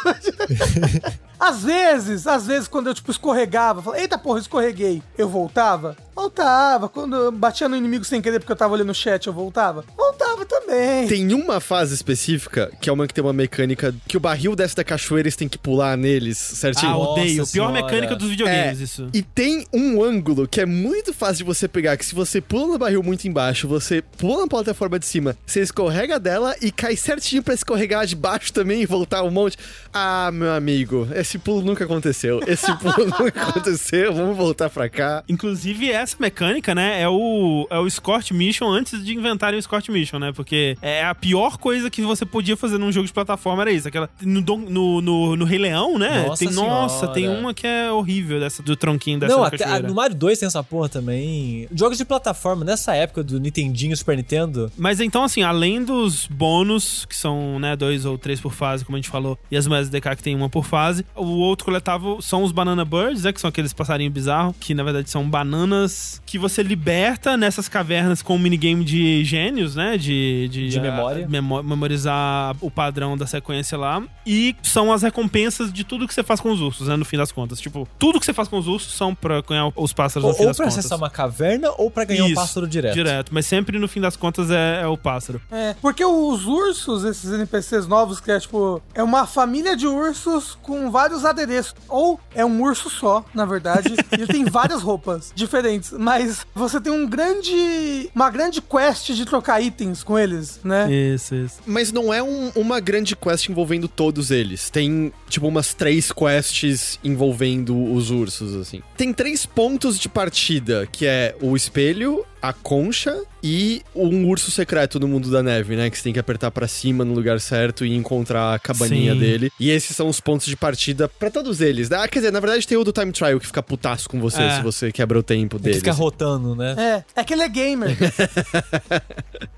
às vezes, às vezes, quando eu, tipo, escorregava, falava, eita porra, escorreguei, eu voltava? Voltava. Quando eu batia no inimigo sem querer porque eu tava olhando o chat, eu voltava? Voltava também. Tem uma fase específica, que é uma que tem uma mecânica que o barril desce da cachoeira e você tem que pular neles certinho. ah, odeio. Nossa Pior senhora. mecânica dos videogames, É, isso. E tem um ângulo que é muito fácil de você pegar, que se você pula no barril muito embaixo, você pula na plataforma de cima, você escorrega dela e cai certinho pra escorregar de baixo também e voltar um monte. Ah, meu amigo, esse pulo nunca aconteceu. Esse pulo nunca aconteceu, vamos voltar pra cá. Inclusive, essa mecânica, né, é o, é o Escort Mission antes de inventarem o Escort Mission, né? Porque é a pior coisa que você podia fazer num jogo de plataforma era isso. Aquela, no, no, no, no Rei Leão, né? Nossa tem, nossa, tem uma que é horrível, dessa do tronquinho dessa Não, até, cachoeira. no Mario 2 tem essa porra também. Jogos de plataforma, nessa época do Nintendinho Super Nintendo, Mas então, assim, além dos bônus, que são, né, dois ou três por fase, como a gente falou, e as moedas DK que tem uma por fase, o outro coletável são os Banana Birds, né, que são aqueles passarinhos bizarros, que na verdade são bananas que você liberta nessas cavernas com um minigame de gênios, né, de... De, De ah, memória. memo- memorizar o padrão da sequência lá. E são as recompensas de tudo que você faz com os ursos, né, no fim das contas. Tipo, tudo que você faz com os ursos são pra ganhar os pássaros ou, no fim ou das pra contas. acessar uma caverna ou pra ganhar um Isso, pássaro direto. Direto, mas sempre no fim das contas é, é o pássaro. É, porque os ursos, esses NPCs novos, que é tipo, é uma família de ursos com vários adereços. Ou é um urso só, na verdade. e ele tem várias roupas diferentes. Mas você tem um grande. Uma grande quest de trocar itens com eles, né? Isso, isso. Mas não é um- uma grande quest envolvendo todos eles. Tem, tipo, umas três quests envolvendo os ursos, assim. Tem três pontos de partida, que é o espelho, a concha e um urso secreto no mundo da neve, né? Que você tem que apertar pra cima no lugar certo e encontrar a cabaninha Sim. dele. E esses são os pontos de partida pra todos eles. Ah, quer dizer, na verdade tem o do Time Trial que fica putaço com você É. se você quebra o tempo dele. ficar rotando, né? É, é que ele é gamer.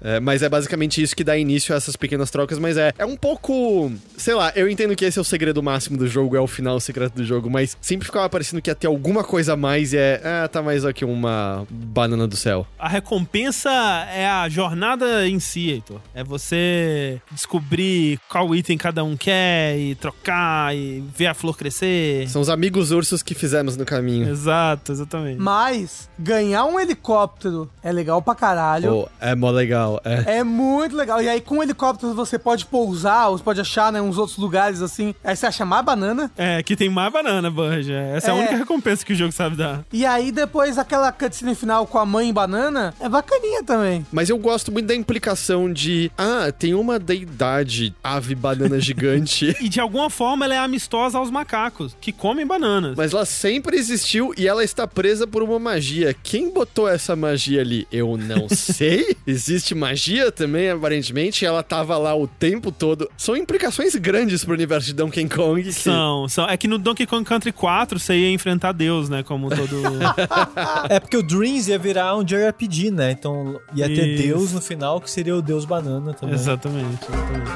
É, mas é basicamente isso que dá início a essas pequenas trocas, mas é, é um pouco. Sei lá, eu entendo que esse é o segredo máximo do jogo, é o final secreto do jogo, mas sempre ficava parecendo que ia ter alguma coisa a mais e é. Ah, tá mais aqui uma banana do céu. A recompensa é a jornada em si, Heitor. É você descobrir qual item cada um quer e trocar e ver a flor crescer. São os amigos ursos que fizemos no caminho. Exato, exatamente. Mas ganhar um helicóptero é legal pra caralho. Pô, é mó legal. É. É muito legal. E aí, com o helicóptero, você pode pousar, ou você pode achar, né, uns outros lugares assim. Aí você acha mais banana. É, que tem mais banana, Banja. Essa é. a É. única recompensa que o jogo sabe dar. E aí, depois, aquela cutscene final com a mãe banana é bacaninha também. Mas eu gosto muito da implicação de. Ah, tem uma deidade ave banana gigante. E de alguma forma ela é amistosa aos macacos, que comem bananas. Mas ela sempre existiu e ela está presa por uma magia. Quem botou essa magia ali? Eu não sei. Existe magia também, aparentemente. Ela tava lá o tempo todo. São implicações grandes pro universo de Donkey Kong. que- São, são. É que no Donkey Kong Country 4 você ia enfrentar Deus, né? Como todo. É porque o Dreams ia virar um JRPG, né? Então ia ter Isso. Deus no final, que seria o Deus Banana também. exatamente, exatamente.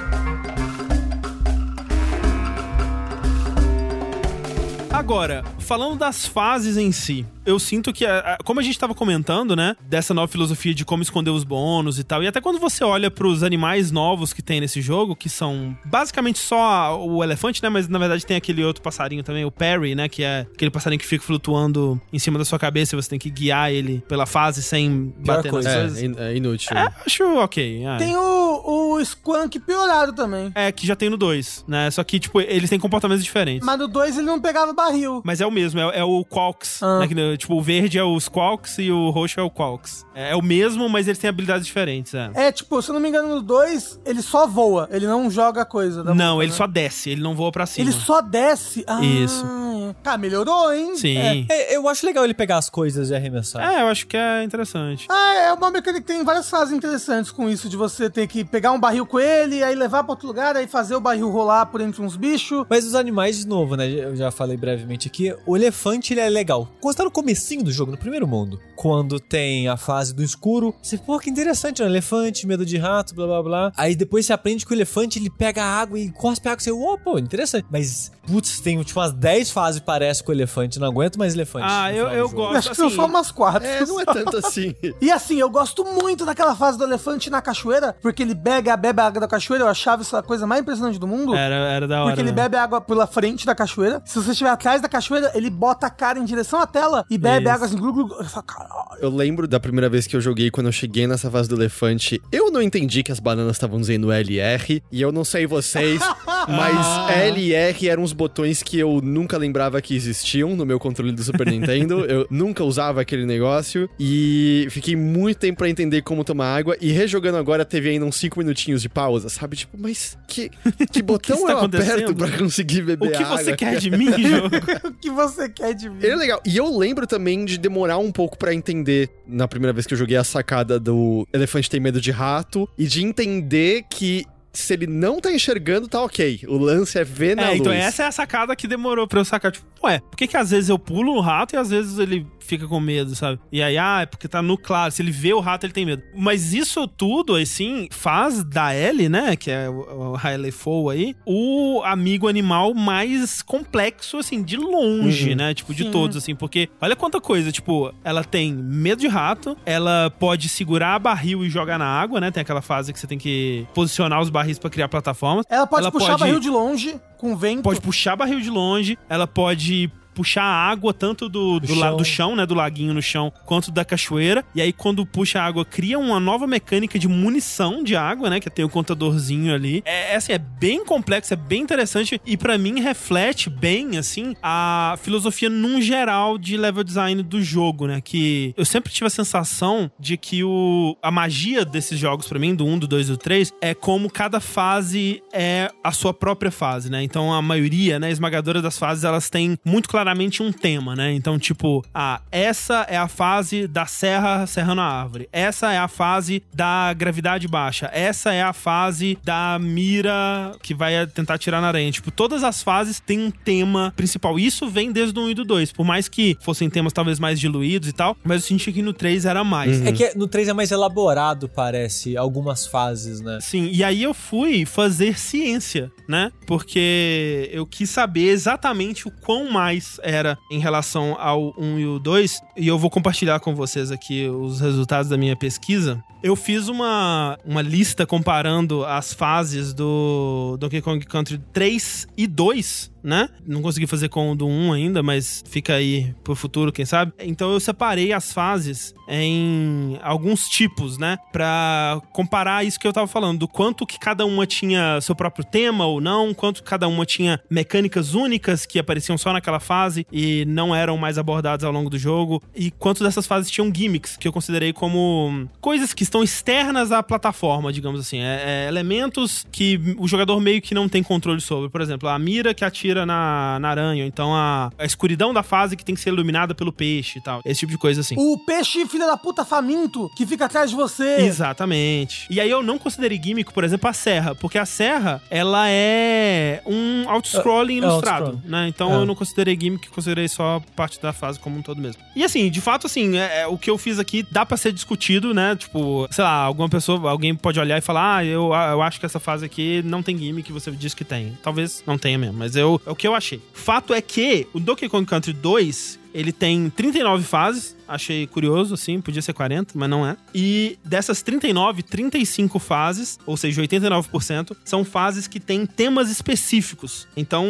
Agora, falando das fases em si, eu sinto que, a- a- como a gente tava comentando, né, dessa nova filosofia de como esconder os bônus e tal, e até quando você olha pros animais novos que tem nesse jogo, que são basicamente só o elefante, né, mas na verdade tem aquele outro passarinho também, o Perry, né, que é aquele passarinho que fica flutuando em cima da sua cabeça e você tem que guiar ele pela fase sem Pior bater coisa. nas É, coisas. é in- é inútil. É, acho ok. é. Tem o, o Squank piorado também. É, que já tem no 2, né? Só que, tipo, eles têm comportamentos diferentes. Mas, Mas no 2 ele não pegava barril. é o mesmo, é, é o Qualks. Ah. Né? Tipo, o verde é o Squawks e o roxo é o Qualks. É, é o mesmo, mas eles têm habilidades diferentes, é. É, tipo, se eu não me engano, no 2 ele só voa, ele não joga coisa. da Não, boca, ele né? só desce, ele não voa pra cima. Ele só desce. Ah, Isso. é. Cara, melhorou, hein? Sim. É. É, eu acho legal ele pegar as coisas e arremessar. É, eu acho que é interessante. Ah, é uma mecânica que tem várias fases interessantes com isso, de você ter que pegar um barril com ele, aí levar pra outro lugar, aí fazer o barril rolar por entre uns bichos. Mas os animais, de novo, né? Eu já falei brevemente aqui. O elefante, ele é legal. Tá no comecinho do jogo, no primeiro mundo. Quando tem a fase do escuro, você, pô, que interessante, um elefante, medo de rato, blá blá blá. Aí depois você aprende que o elefante, ele pega a água e cospe a água. Você, ô, pô, interessante. Mas, putz, tem tipo umas 10 fases, parece, com o elefante. Não aguento mais elefante. Ah, eu- eu gosto. Acho que são assim, só umas quatro. É, não é tanto assim. E assim, eu gosto muito daquela fase do elefante na cachoeira, porque ele bebe, bebe a água da cachoeira, eu achava isso a coisa mais impressionante do mundo. Era, era da hora. Porque ele né? bebe água pela frente da cachoeira. Se você estiver atrás da cachoeira, ele bota a cara em direção à tela e bebe Isso. água assim, glu, glu, glu. Eu falo, caralho. Eu lembro da primeira vez que eu joguei, quando eu cheguei nessa fase do elefante, eu não entendi que as bananas estavam dizendo LR, e eu não sei vocês, mas L e R eram os botões que eu nunca lembrava que existiam no meu controle do Super Nintendo. Eu nunca usava aquele negócio, e fiquei muito tempo pra entender como tomar água, e rejogando agora teve ainda uns 5 minutinhos de pausa, sabe? Tipo, mas que, que botão está eu aperto pra conseguir beber O que água? você quer de mim, jogo? O que você quer de mim? É legal. E eu lembro também de demorar um pouco pra entender, na primeira vez que eu joguei a sacada do Elefante Tem Medo de Rato, e de entender que se ele não tá enxergando, tá ok. O lance é ver na É, então luz. essa é a sacada que demorou pra eu sacar. Tipo, ué, por que, que às vezes eu pulo o rato e às vezes ele fica com medo, sabe? E aí, ah, é porque tá no claro. Se ele vê o rato, ele tem medo. Mas isso tudo, assim, faz da Ellie, né? Que é o, Riley Foe aí, o amigo animal mais complexo, assim, de longe, né? Tipo, de Sim. todos, assim. Porque olha quanta coisa. Tipo, ela tem medo de rato, ela pode segurar barril e jogar na água, né? Tem aquela fase que você tem que posicionar os barris pra criar plataformas. Ela pode Ela puxar pode- barril de longe, com vento. Pode puxar barril de longe, ela pode puxar a água tanto do, do, Do la- chão. do chão, né, do laguinho no chão, quanto da cachoeira. E aí quando puxa a água, cria uma nova mecânica de munição de água, né, que tem o contadorzinho ali. É, é, assim, é bem complexo, é bem interessante e pra mim reflete bem assim a filosofia num geral de level design do jogo, né, que eu sempre tive a sensação de que o a magia desses jogos pra mim, do 1, do 2 e do 3, é como cada fase é a sua própria fase, né? Então a maioria, né, esmagadora das fases, elas têm muito claramente um tema, né? Então, tipo, ah, essa é a fase da serra serrando a árvore. Essa é a fase da gravidade baixa. Essa é a fase da mira que vai tentar atirar na aranha. Tipo, todas as fases têm um tema principal. Isso vem desde o 1 e do 2. Por mais que fossem temas talvez mais diluídos e tal, mas eu senti que no 3 era mais. É que no 3 é mais elaborado, parece, algumas fases, né? Sim, e aí eu fui fazer ciência, né? Porque eu quis saber exatamente o quão mais era em relação ao 1 e o 2, e eu vou compartilhar com vocês aqui os resultados da minha pesquisa. Eu fiz uma, uma lista comparando as fases do Donkey Kong Country 3 e 2, né? Não consegui fazer com o do 1 ainda, mas fica aí pro futuro, quem sabe. Então eu separei as fases em alguns tipos, né? Pra comparar isso que eu tava falando, do quanto que cada uma tinha seu próprio tema ou não, quanto cada uma tinha mecânicas únicas que apareciam só naquela fase e não eram mais abordadas ao longo do jogo, e quanto dessas fases tinham gimmicks, que eu considerei como coisas que estão externas à plataforma, digamos assim. É, é elementos que o jogador meio que não tem controle sobre. Por exemplo, a mira que atira na, na aranha, ou então a, a escuridão da fase que tem que ser iluminada pelo peixe e tal. Esse tipo de coisa assim. O peixe, filho da puta faminto, que fica atrás de você. Exatamente. E aí eu não considerei gimmick, por exemplo, a serra, porque a serra, ela é um auto-scrolling É, é ilustrado, né? Então É. eu não considerei gimmick, considerei só parte da fase como um todo mesmo. E assim, de fato, assim, é- é, o que eu fiz aqui dá pra ser discutido, né? Tipo, sei lá, alguma pessoa, alguém pode olhar e falar, ah, eu, eu acho que essa fase aqui não tem gimmick, você diz que tem. Talvez não tenha mesmo, mas eu, é o que eu achei. Fato é que o Donkey Kong Country 2, ele tem 39 fases, achei curioso, assim, podia ser 40, mas não é. E dessas 39, 35 fases, ou seja, 89%, são fases que têm temas específicos. Então,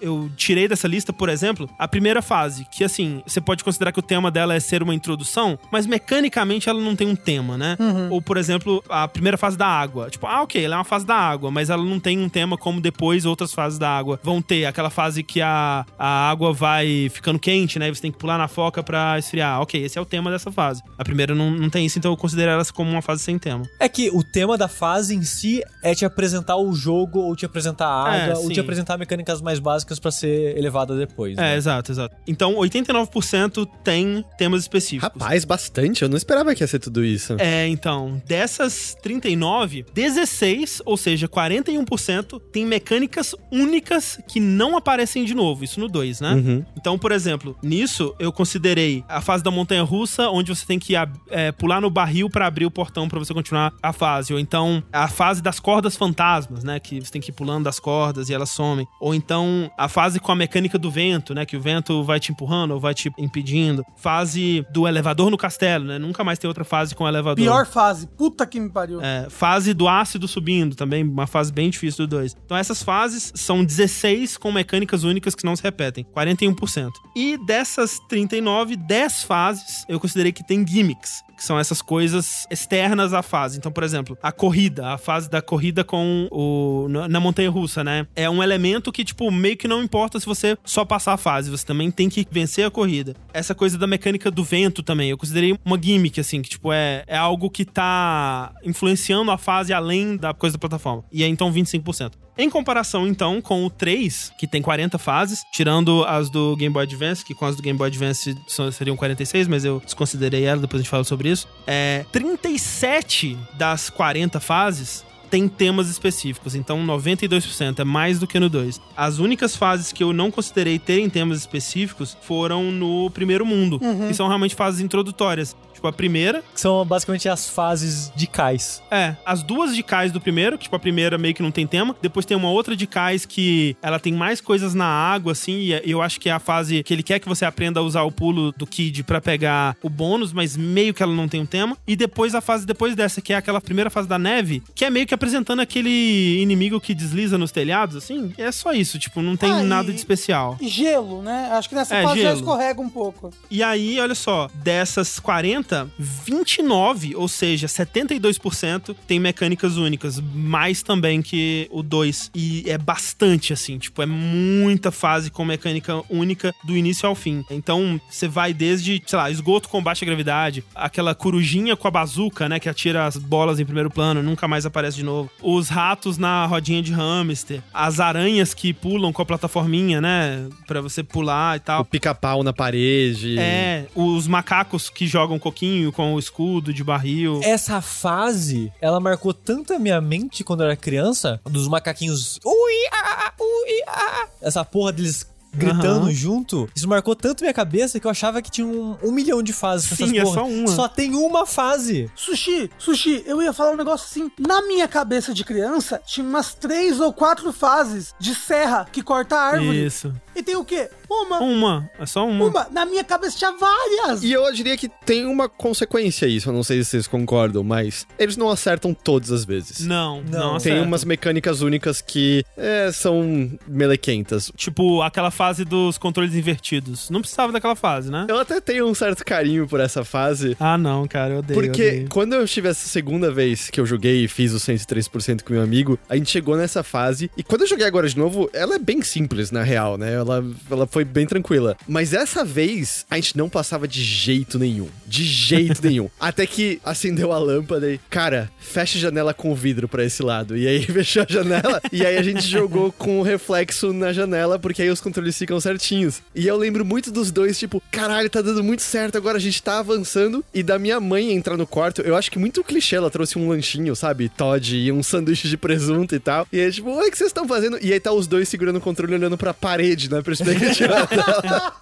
eu tirei dessa lista, por exemplo, a primeira fase, que assim, você pode considerar que o tema dela é ser uma introdução, mas mecanicamente ela não tem um tema, né? Ou, por exemplo, a primeira fase da água. Tipo, ah, ok, ela é uma fase da água, mas ela não tem um tema como depois outras fases da água vão ter. Aquela fase que a, a água vai ficando quente, né? E você tem que pular na foca pra esfriar. Ok, esse é o tema dessa fase. A primeira não, não tem isso, então eu considero elas como uma fase sem tema. É que o tema da fase em si é te apresentar o jogo, ou te apresentar a É, água, ou sim. te apresentar mecânicas mais básicas pra ser elevada depois. É, né? exato, exato. Então, 89% tem temas específicos. Rapaz, bastante. Eu não esperava que ia ser tudo isso. É, então, dessas 39, 16, ou seja, 41%, tem mecânicas únicas que não aparecem de novo. Isso no 2, né? Uhum. Então, por exemplo, nisso eu considerei a fase da montanha russa, onde você tem que é, pular no barril pra abrir o portão pra você continuar a fase. Ou então a fase das cordas fantasmas, né? Que você tem que ir pulando das cordas e elas somem. Ou então a fase com a mecânica do vento, né? Que o vento vai te empurrando ou vai te impedindo. Fase do elevador no castelo, né? Nunca mais tem outra fase com elevador. Pior fase. Puta que me pariu. É, fase do ácido subindo, também uma fase bem difícil do 2. Então essas fases são 16 com mecânicas únicas que não se repetem, 41%. E dessas 39, 10 fases eu considerei que tem gimmicks, que são essas coisas externas à fase. Então, por exemplo, a corrida, a fase da corrida com o na na montanha russa, né? É um elemento que tipo meio que não importa se você só passar a fase, você também tem que vencer a corrida. Essa coisa da mecânica do vento também, eu considerei uma gimmick assim, que tipo é, é algo que tá influenciando a fase além da coisa da plataforma. E é então 25%. Em comparação, então, com o 3, que tem 40 fases, tirando as do Game Boy Advance, que com as do Game Boy Advance seriam 46, mas eu desconsiderei ela, depois a gente fala sobre isso. É, 37 das 40 fases tem temas específicos, então 92% é mais do que no 2. As únicas fases que eu não considerei terem temas específicos foram no primeiro mundo, que são realmente fases introdutórias. Tipo, a primeira, Que são basicamente as fases de cais. é, as duas de cais do primeiro, que tipo, a primeira meio que não tem tema. Depois tem uma outra de cais que ela tem mais coisas na água, assim, e eu acho que é a fase que ele quer que você aprenda a usar o pulo do Kid pra pegar o bônus, mas meio que ela não tem um tema. E depois a fase depois dessa, que é aquela primeira fase da neve, que é meio que apresentando aquele inimigo que desliza nos telhados, assim. É só isso, tipo, não tem Ah, e- nada de especial. E gelo, né? Acho que nessa É, fase já gelo. escorrega um pouco. E aí, olha só, dessas 40, 29, ou seja, 72% tem mecânicas únicas, mais também que o 2. E é bastante assim, tipo, é muita fase com mecânica única do início ao fim. Então, você vai desde, sei lá, esgoto com baixa gravidade, aquela corujinha com a bazuca, né, que atira as bolas em primeiro plano, nunca mais aparece de novo. Os ratos na rodinha de hamster, as aranhas que pulam com a plataforminha, né, Pra você pular e tal. O pica-pau na parede. É, os macacos que jogam coquinho com o escudo de barril. Essa fase, ela marcou tanto a minha mente quando eu era criança, dos macaquinhos. Ui, ah, ui, ah. Essa porra deles gritando Aham. junto. Isso marcou tanto minha cabeça que eu achava que tinha um, um milhão de fases. com Sim, essas é porra. só uma. Só tem uma fase. Sushi, sushi, eu ia falar um negócio assim. Na minha cabeça de criança, tinha umas três ou quatro fases de serra que corta a árvore. Isso. E tem o quê? Uma. Uma, é só uma. Uma. Na minha cabeça tinha várias. E eu diria que tem uma consequência isso, eu não sei se vocês concordam, mas eles não acertam todas as vezes. Não, não, Não. Tem umas mecânicas únicas que é, são melequentas. Tipo, aquela fase dos controles invertidos. Não precisava daquela fase, né? Eu até tenho um certo carinho por essa fase. Ah, não, cara, eu odeio. Porque eu odeio. quando eu tive essa segunda vez que eu joguei e fiz o 103% com meu amigo, a gente chegou nessa fase. E quando eu joguei agora de novo, ela é bem simples, na real, né? Ela, ela foi bem tranquila. Mas essa vez, a gente não passava de jeito nenhum. De jeito nenhum. Até que acendeu a lâmpada e, cara, fecha a janela com o vidro pra esse lado. E aí fechou a janela. e aí a gente jogou com o reflexo na janela, porque aí os controles ficam certinhos. E eu lembro muito dos dois, tipo, caralho, tá dando muito certo, agora a gente tá avançando. E da minha mãe entrar no quarto, eu acho que muito clichê, ela trouxe um lanchinho, sabe? Todd e um sanduíche de presunto e tal. E aí, tipo, o que vocês estão fazendo? E aí tá os dois segurando o controle olhando pra parede, na perspectiva dela.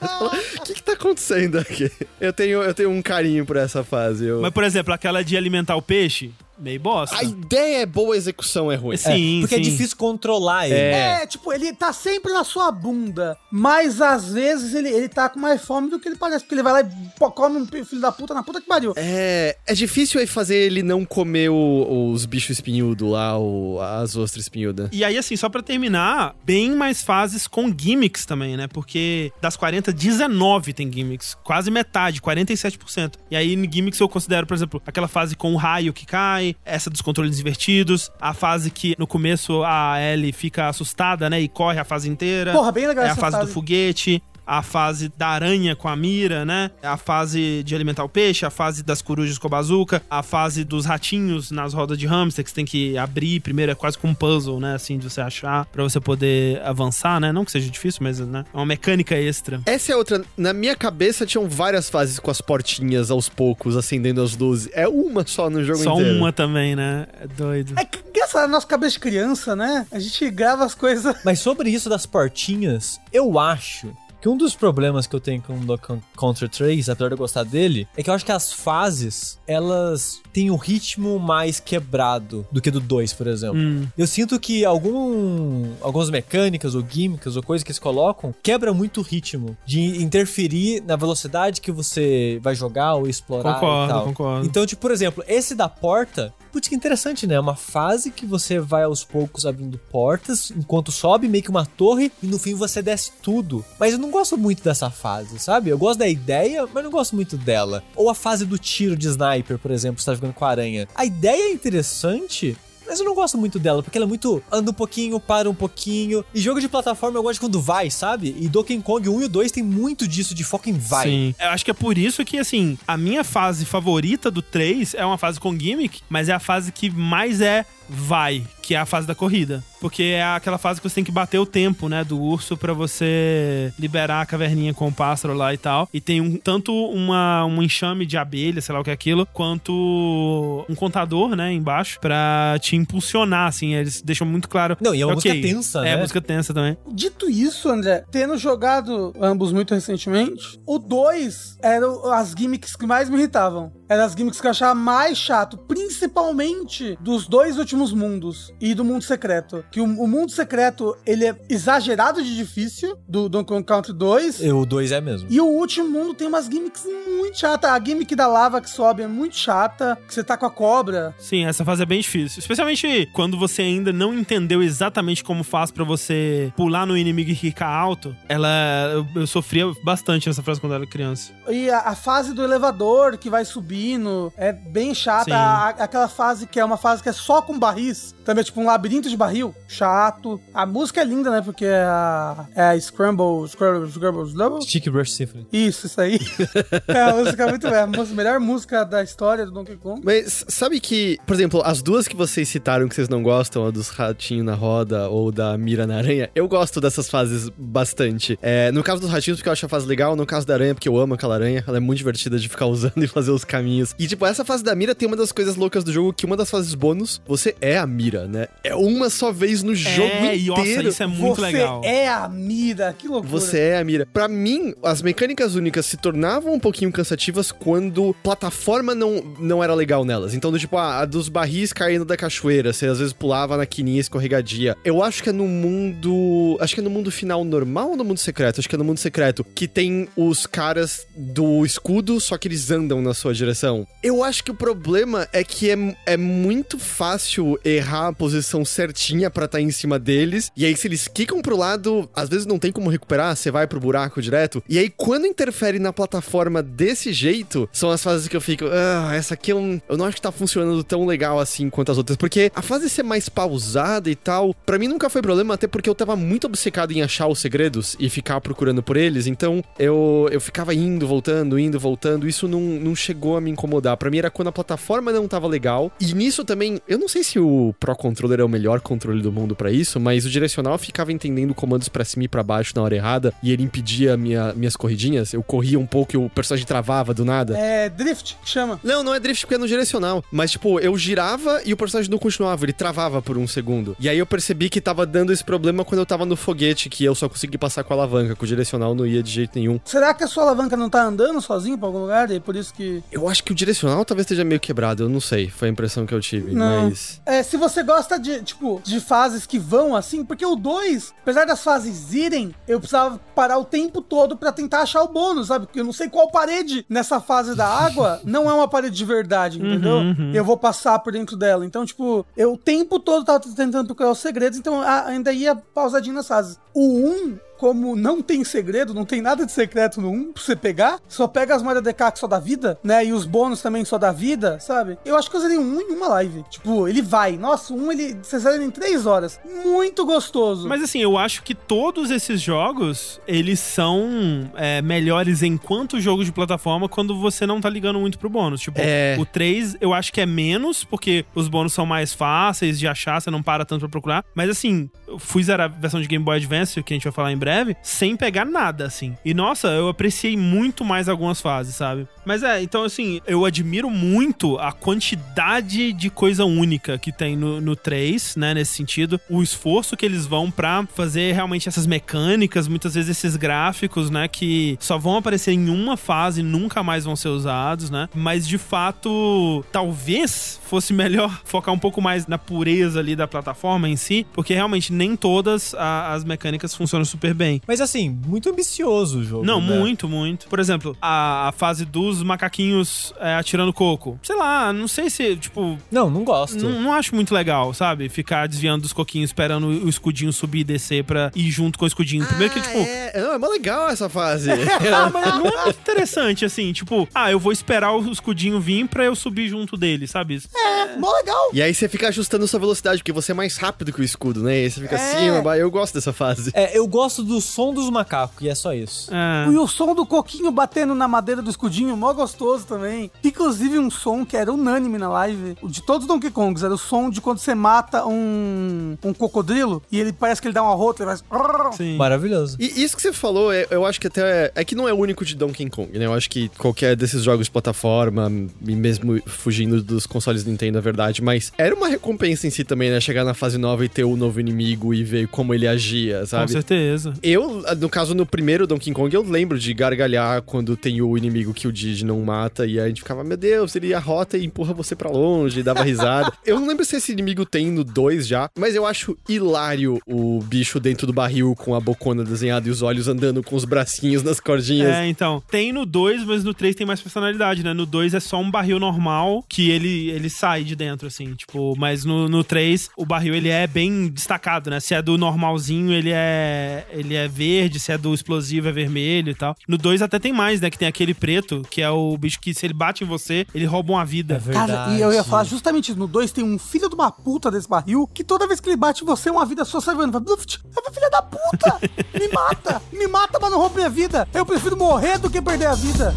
O que que tá acontecendo aqui? Eu tenho, eu tenho um carinho por essa fase. Eu... Mas, por exemplo, aquela de alimentar o peixe, meio bosta. A ideia é boa, a execução é ruim. Sim, porque é sim. difícil controlar ele. É, tipo, ele tá sempre na sua bunda. Mas às vezes ele, ele tá com mais fome do que ele parece. Porque ele vai lá e come um filho da puta na puta que pariu. É, é difícil aí fazer ele não comer o- os bichos espinhudos lá, o, as ostras espinhudas. E aí, assim, só pra terminar, bem mais fases com gimmicks também, né? Porque das 40, 19 tem gimmicks. Quase metade, 47%. E aí, em gimmicks eu considero, por exemplo, aquela fase com o raio que cai, essa dos controles invertidos, a fase que no começo a Ellie fica assustada, né? E corre a fase inteira. Porra, bem legal É a fase, fase. do foguete. A fase da aranha com a mira, né? A fase de alimentar o peixe, a fase das corujas com a bazuca, a fase dos ratinhos nas rodas de hamster, que você tem que abrir primeiro, é quase como um puzzle, né? Assim, de você achar, pra você poder avançar, né? Não que seja difícil, mas né? é uma mecânica extra. Essa é outra. Na minha cabeça tinham várias fases com as portinhas aos poucos, acendendo as luzes. É uma só no jogo Só inteiro. uma também, né? É doido. É que essa nossa cabeça de criança, né? A gente grava as coisas. Mas sobre isso das portinhas, eu acho que um dos problemas que eu tenho com o Contra 3, apesar de eu gostar dele, é que eu acho que as fases, elas têm um ritmo mais quebrado do que do 2, por exemplo. Hum. Eu sinto que algum, algumas mecânicas ou gimmicks ou coisas que eles colocam quebra muito o ritmo de interferir na velocidade que você vai jogar ou explorar e Concordo, tal. concordo. Então, tipo, por exemplo, esse da porta, putz, que interessante, né? É uma fase que você vai aos poucos abrindo portas, enquanto sobe meio que uma torre e no fim você desce tudo. Mas eu não gosto muito dessa fase, sabe? Eu gosto da ideia, mas não gosto muito dela. Ou a fase do tiro de sniper, por exemplo, você tá jogando com a aranha. A ideia é interessante, mas eu não gosto muito dela, porque ela é muito. anda um pouquinho, para um pouquinho. E jogo de plataforma eu gosto quando vai, sabe? E Donkey Kong 1 e o 2 tem muito disso de foco em vai. Sim. Eu acho que é por isso que, assim, a minha fase favorita do 3 é uma fase com gimmick, mas é a fase que mais é vai, que é a fase da corrida. Porque é aquela fase que você tem que bater o tempo, né, do urso pra você liberar a caverninha com o pássaro lá e tal. E tem um, tanto uma, um enxame de abelha, sei lá o que é aquilo, quanto um contador, né, embaixo, pra te impulsionar, assim. Eles deixam muito claro. Não, e é uma Ok, música tensa, É, né? música tensa também. Dito isso, André, tendo jogado ambos muito recentemente, o 2 eram as gimmicks que mais me irritavam. Eram as gimmicks que eu achava mais chato, principalmente dos dois últimos mundos e do mundo secreto. Que o, o mundo secreto, ele é exagerado de difícil, do Donkey Kong Country 2. E O 2 é mesmo. E o último mundo tem umas gimmicks muito chatas. A gimmick da lava que sobe é muito chata. Que você tá com a cobra. Sim, essa fase é bem difícil. Especialmente quando você ainda não entendeu exatamente como faz pra você pular no inimigo e ficar alto. Ela. Eu, eu sofria bastante nessa fase quando eu era criança. E a, a fase do elevador que vai subindo é bem chata. A- aquela fase que é uma fase que é só com barris. Também é tipo um labirinto de barril. Chato. A música é linda, né? Porque é a, é a Scramble, Scramble, Scramble, Scramble. Stick Brush Symphony. Isso, isso aí. é, a música é muito é a melhor música da história do Donkey Kong. Mas sabe que, por exemplo, as duas que vocês citaram que vocês não gostam, a dos ratinhos na roda ou da mira na aranha, eu gosto dessas fases bastante. É, no caso dos ratinhos, porque eu acho a fase legal, no caso da aranha, porque eu amo aquela aranha, ela é muito divertida de ficar usando e fazer os caminhos caminhos. E, tipo, essa fase da mira tem uma das coisas loucas do jogo, que uma das fases bônus, você é a mira, né? É uma só vez no jogo é, e nossa, inteiro. isso é muito Você legal. é a mira, que loucura. Você é a mira. Pra mim, as mecânicas únicas se tornavam um pouquinho cansativas quando plataforma não, não era legal nelas. Então, do tipo, ah, a dos barris caindo da cachoeira, você às vezes pulava na quininha escorregadia. Eu acho que é no mundo. Acho que é no mundo final normal ou no mundo secreto? Acho que é no mundo secreto. Que tem os caras do escudo, só que eles andam na sua direção. Eu acho que o problema é que é, é muito fácil errar a posição certinha pra estar em cima deles. E aí, se eles quicam pro lado, às vezes não tem como recuperar, você vai pro buraco direto. E aí, quando interfere na plataforma desse jeito, são as fases que eu fico, ah, essa aqui eu não, eu não acho que tá funcionando tão legal assim quanto as outras. Porque a fase ser mais pausada e tal, pra mim nunca foi problema, até porque eu tava muito obcecado em achar os segredos e ficar procurando por eles. Então, eu, eu ficava indo, voltando, indo, voltando. Isso não, não chegou a me incomodar. Pra mim era quando a plataforma não tava legal. E nisso também, eu não sei se o Pro Controller é o melhor controle do mundo pra isso, mas o direcional ficava entendendo comandos pra cima e pra baixo na hora errada e ele impedia minha, minhas corridinhas. Eu corria um pouco e o personagem travava do nada. É drift, que chama. Não, não é drift porque é no direcional. Mas, tipo, eu girava e o personagem não continuava, ele travava por um segundo. E aí eu percebi que tava dando esse problema quando eu tava no foguete, que eu só consegui passar com a alavanca, com o direcional não ia de jeito nenhum. Será que a sua alavanca não tá andando sozinho pra algum lugar? E é por isso que. Eu acho que o direcional talvez esteja meio quebrado, eu não sei. Foi a impressão que eu tive, Não. mas. É, se você gosta de, tipo, de fases que vão assim, porque o 2, apesar das fases irem, eu precisava parar o tempo todo pra tentar achar o bônus, sabe? Porque eu não sei qual parede nessa fase da água não é uma parede de verdade, entendeu? uhum. Eu vou passar por dentro dela. Então, tipo, eu o tempo todo tava tentando procurar os segredos, então ainda ia pausadinho nas fases. O 1, como não tem segredo, não tem nada de secreto no 1 pra você pegar, só pega as moedas DK que só dá vida, né? E os bônus também só dá vida, sabe? Eu acho que eu usei um em uma live. Tipo, ele vai. Nossa, um ele. Você zera em 3 horas. Muito gostoso. Mas assim, eu acho que todos esses jogos, eles são é, melhores enquanto jogo de plataforma quando você não tá ligando muito pro bônus. Tipo, É. o 3 eu acho que é menos, porque os bônus são mais fáceis de achar, você não para tanto pra procurar. Mas assim, eu fui zerar a versão de Game Boy Advance, que a gente vai falar em breve, sem pegar nada, assim. E nossa, eu apreciei muito mais algumas fases, sabe? Mas é, então assim, eu admiro muito a quantidade de coisa única que tem no, no 3, né, nesse sentido. O esforço que eles vão pra fazer realmente essas mecânicas, muitas vezes esses gráficos, né, que só vão aparecer em uma fase e nunca mais vão ser usados, né? Mas de fato, talvez fosse melhor focar um pouco mais na pureza ali da plataforma em si, porque realmente nem todas a- as mecânicas funcionam super bem. Mas assim, muito ambicioso o jogo. Não, né? muito, muito. Por exemplo, a, a fase dos macaquinhos é, atirando coco. Sei lá, não sei se, tipo, Não, não gosto. não, acho muito legal, sabe? Ficar desviando dos coquinhos, esperando o escudinho subir e descer pra ir junto com o escudinho. Primeiro que, tipo. É, não, é mó legal essa fase. Ah, mas não é muito interessante, assim, tipo, ah, eu vou esperar o escudinho vir pra eu subir junto dele, sabe? É, mó legal. e aí você fica ajustando sua velocidade, porque você é mais rápido que o escudo, né? E aí você fica É. assim, eu gosto dessa fase. É, eu gosto do som dos macacos, e é só isso. É. E o som do coquinho batendo na madeira do escudinho, mó gostoso também. Inclusive um som que era unânime na live, o de todos os Donkey Kongs, era o som de quando você mata um, um cocodrilo e ele parece que ele dá uma rota, ele faz... Sim. Maravilhoso. E isso que você falou, é- eu acho que até é, é que não é único de Donkey Kong, né? Eu acho que qualquer desses jogos de plataforma, e mesmo fugindo dos consoles Nintendo, é verdade, mas era uma recompensa em si também, né? Chegar na fase nova e ter o novo inimigo e ver como ele agia, Com sabe? certeza. Eu, no caso, no primeiro Donkey Kong, eu lembro de gargalhar quando tem o inimigo que o Didi não mata, e a gente ficava, meu Deus, ele arrota e empurra você pra longe, e dava risada. eu não lembro se esse inimigo tem no 2 já, mas eu acho hilário o bicho dentro do barril com a bocona desenhada e os olhos andando com os bracinhos nas cordinhas. É, então. Tem no 2, mas no 3 tem mais personalidade, né? No 2 é só um barril normal que ele, ele sai de dentro, assim. Tipo, mas no, no 3 o barril ele é bem destacado, né? Se é do normalzinho, ele é, ele é verde, se é do explosivo é vermelho e tal. No 2 até tem mais, né? Que tem aquele preto, que é o bicho que se ele bate em você, ele rouba uma vida. É verdade. Cara, e eu ia falar justamente isso. No 2 tem um filho de uma puta desse barril que toda vez que ele bate em você, uma vida sua sai voando. Fala, "Bluft, é filha da puta! Me mata! Me mata, mas não rouba minha vida! Eu prefiro morrer do que perder a vida!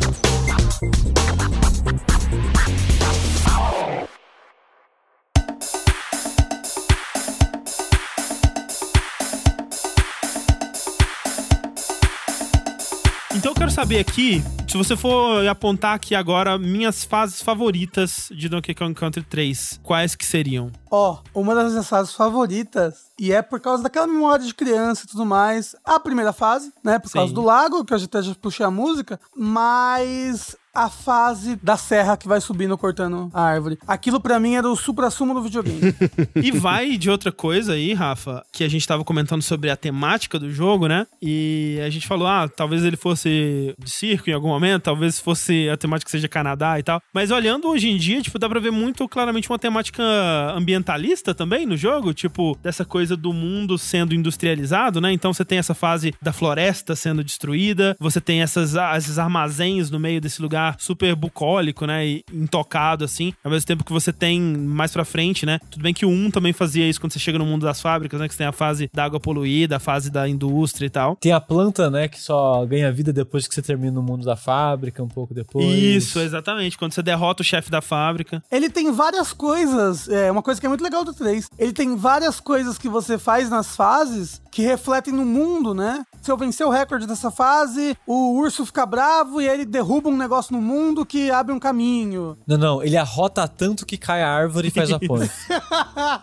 Então eu quero saber aqui, se você for apontar aqui agora minhas fases favoritas de Donkey Kong Country 3, quais que seriam? Ó, uma das minhas fases favoritas, e é por causa daquela memória de criança e tudo mais, a primeira fase, né? Por causa Sim. do lago, que eu até já puxei a música, mas a fase da serra que vai subindo cortando a árvore. Aquilo pra mim era o supra-sumo do videogame. E vai de outra coisa aí, Rafa, que a gente tava comentando sobre a temática do jogo, né? E a gente falou, ah, talvez ele fosse de circo em algum momento, talvez fosse a temática seja Canadá e tal. Mas olhando hoje em dia, tipo, dá pra ver muito claramente uma temática ambientalista também no jogo, tipo, dessa coisa do mundo sendo industrializado, né? Então você tem essa fase da floresta sendo destruída, você tem essas, esses armazéns no meio desse lugar super bucólico, né? E intocado, assim. Ao mesmo tempo que você tem mais pra frente, né? Tudo bem que o 1 também fazia isso quando você chega no mundo das fábricas, né? Que você tem a fase da água poluída, a fase da indústria e tal. Tem a planta, né, que só ganha vida depois que você termina no mundo da fábrica, um pouco depois. Isso, exatamente. Quando você derrota o chefe da fábrica. Ele tem várias coisas, é uma coisa que é muito legal do 3. Ele tem várias coisas que você faz nas fases que refletem no mundo, né? Se eu vencer o recorde dessa fase, o urso fica bravo e ele derruba um negócio no mundo que abre um caminho. Não, não, ele arrota tanto que cai a árvore e faz a ponte.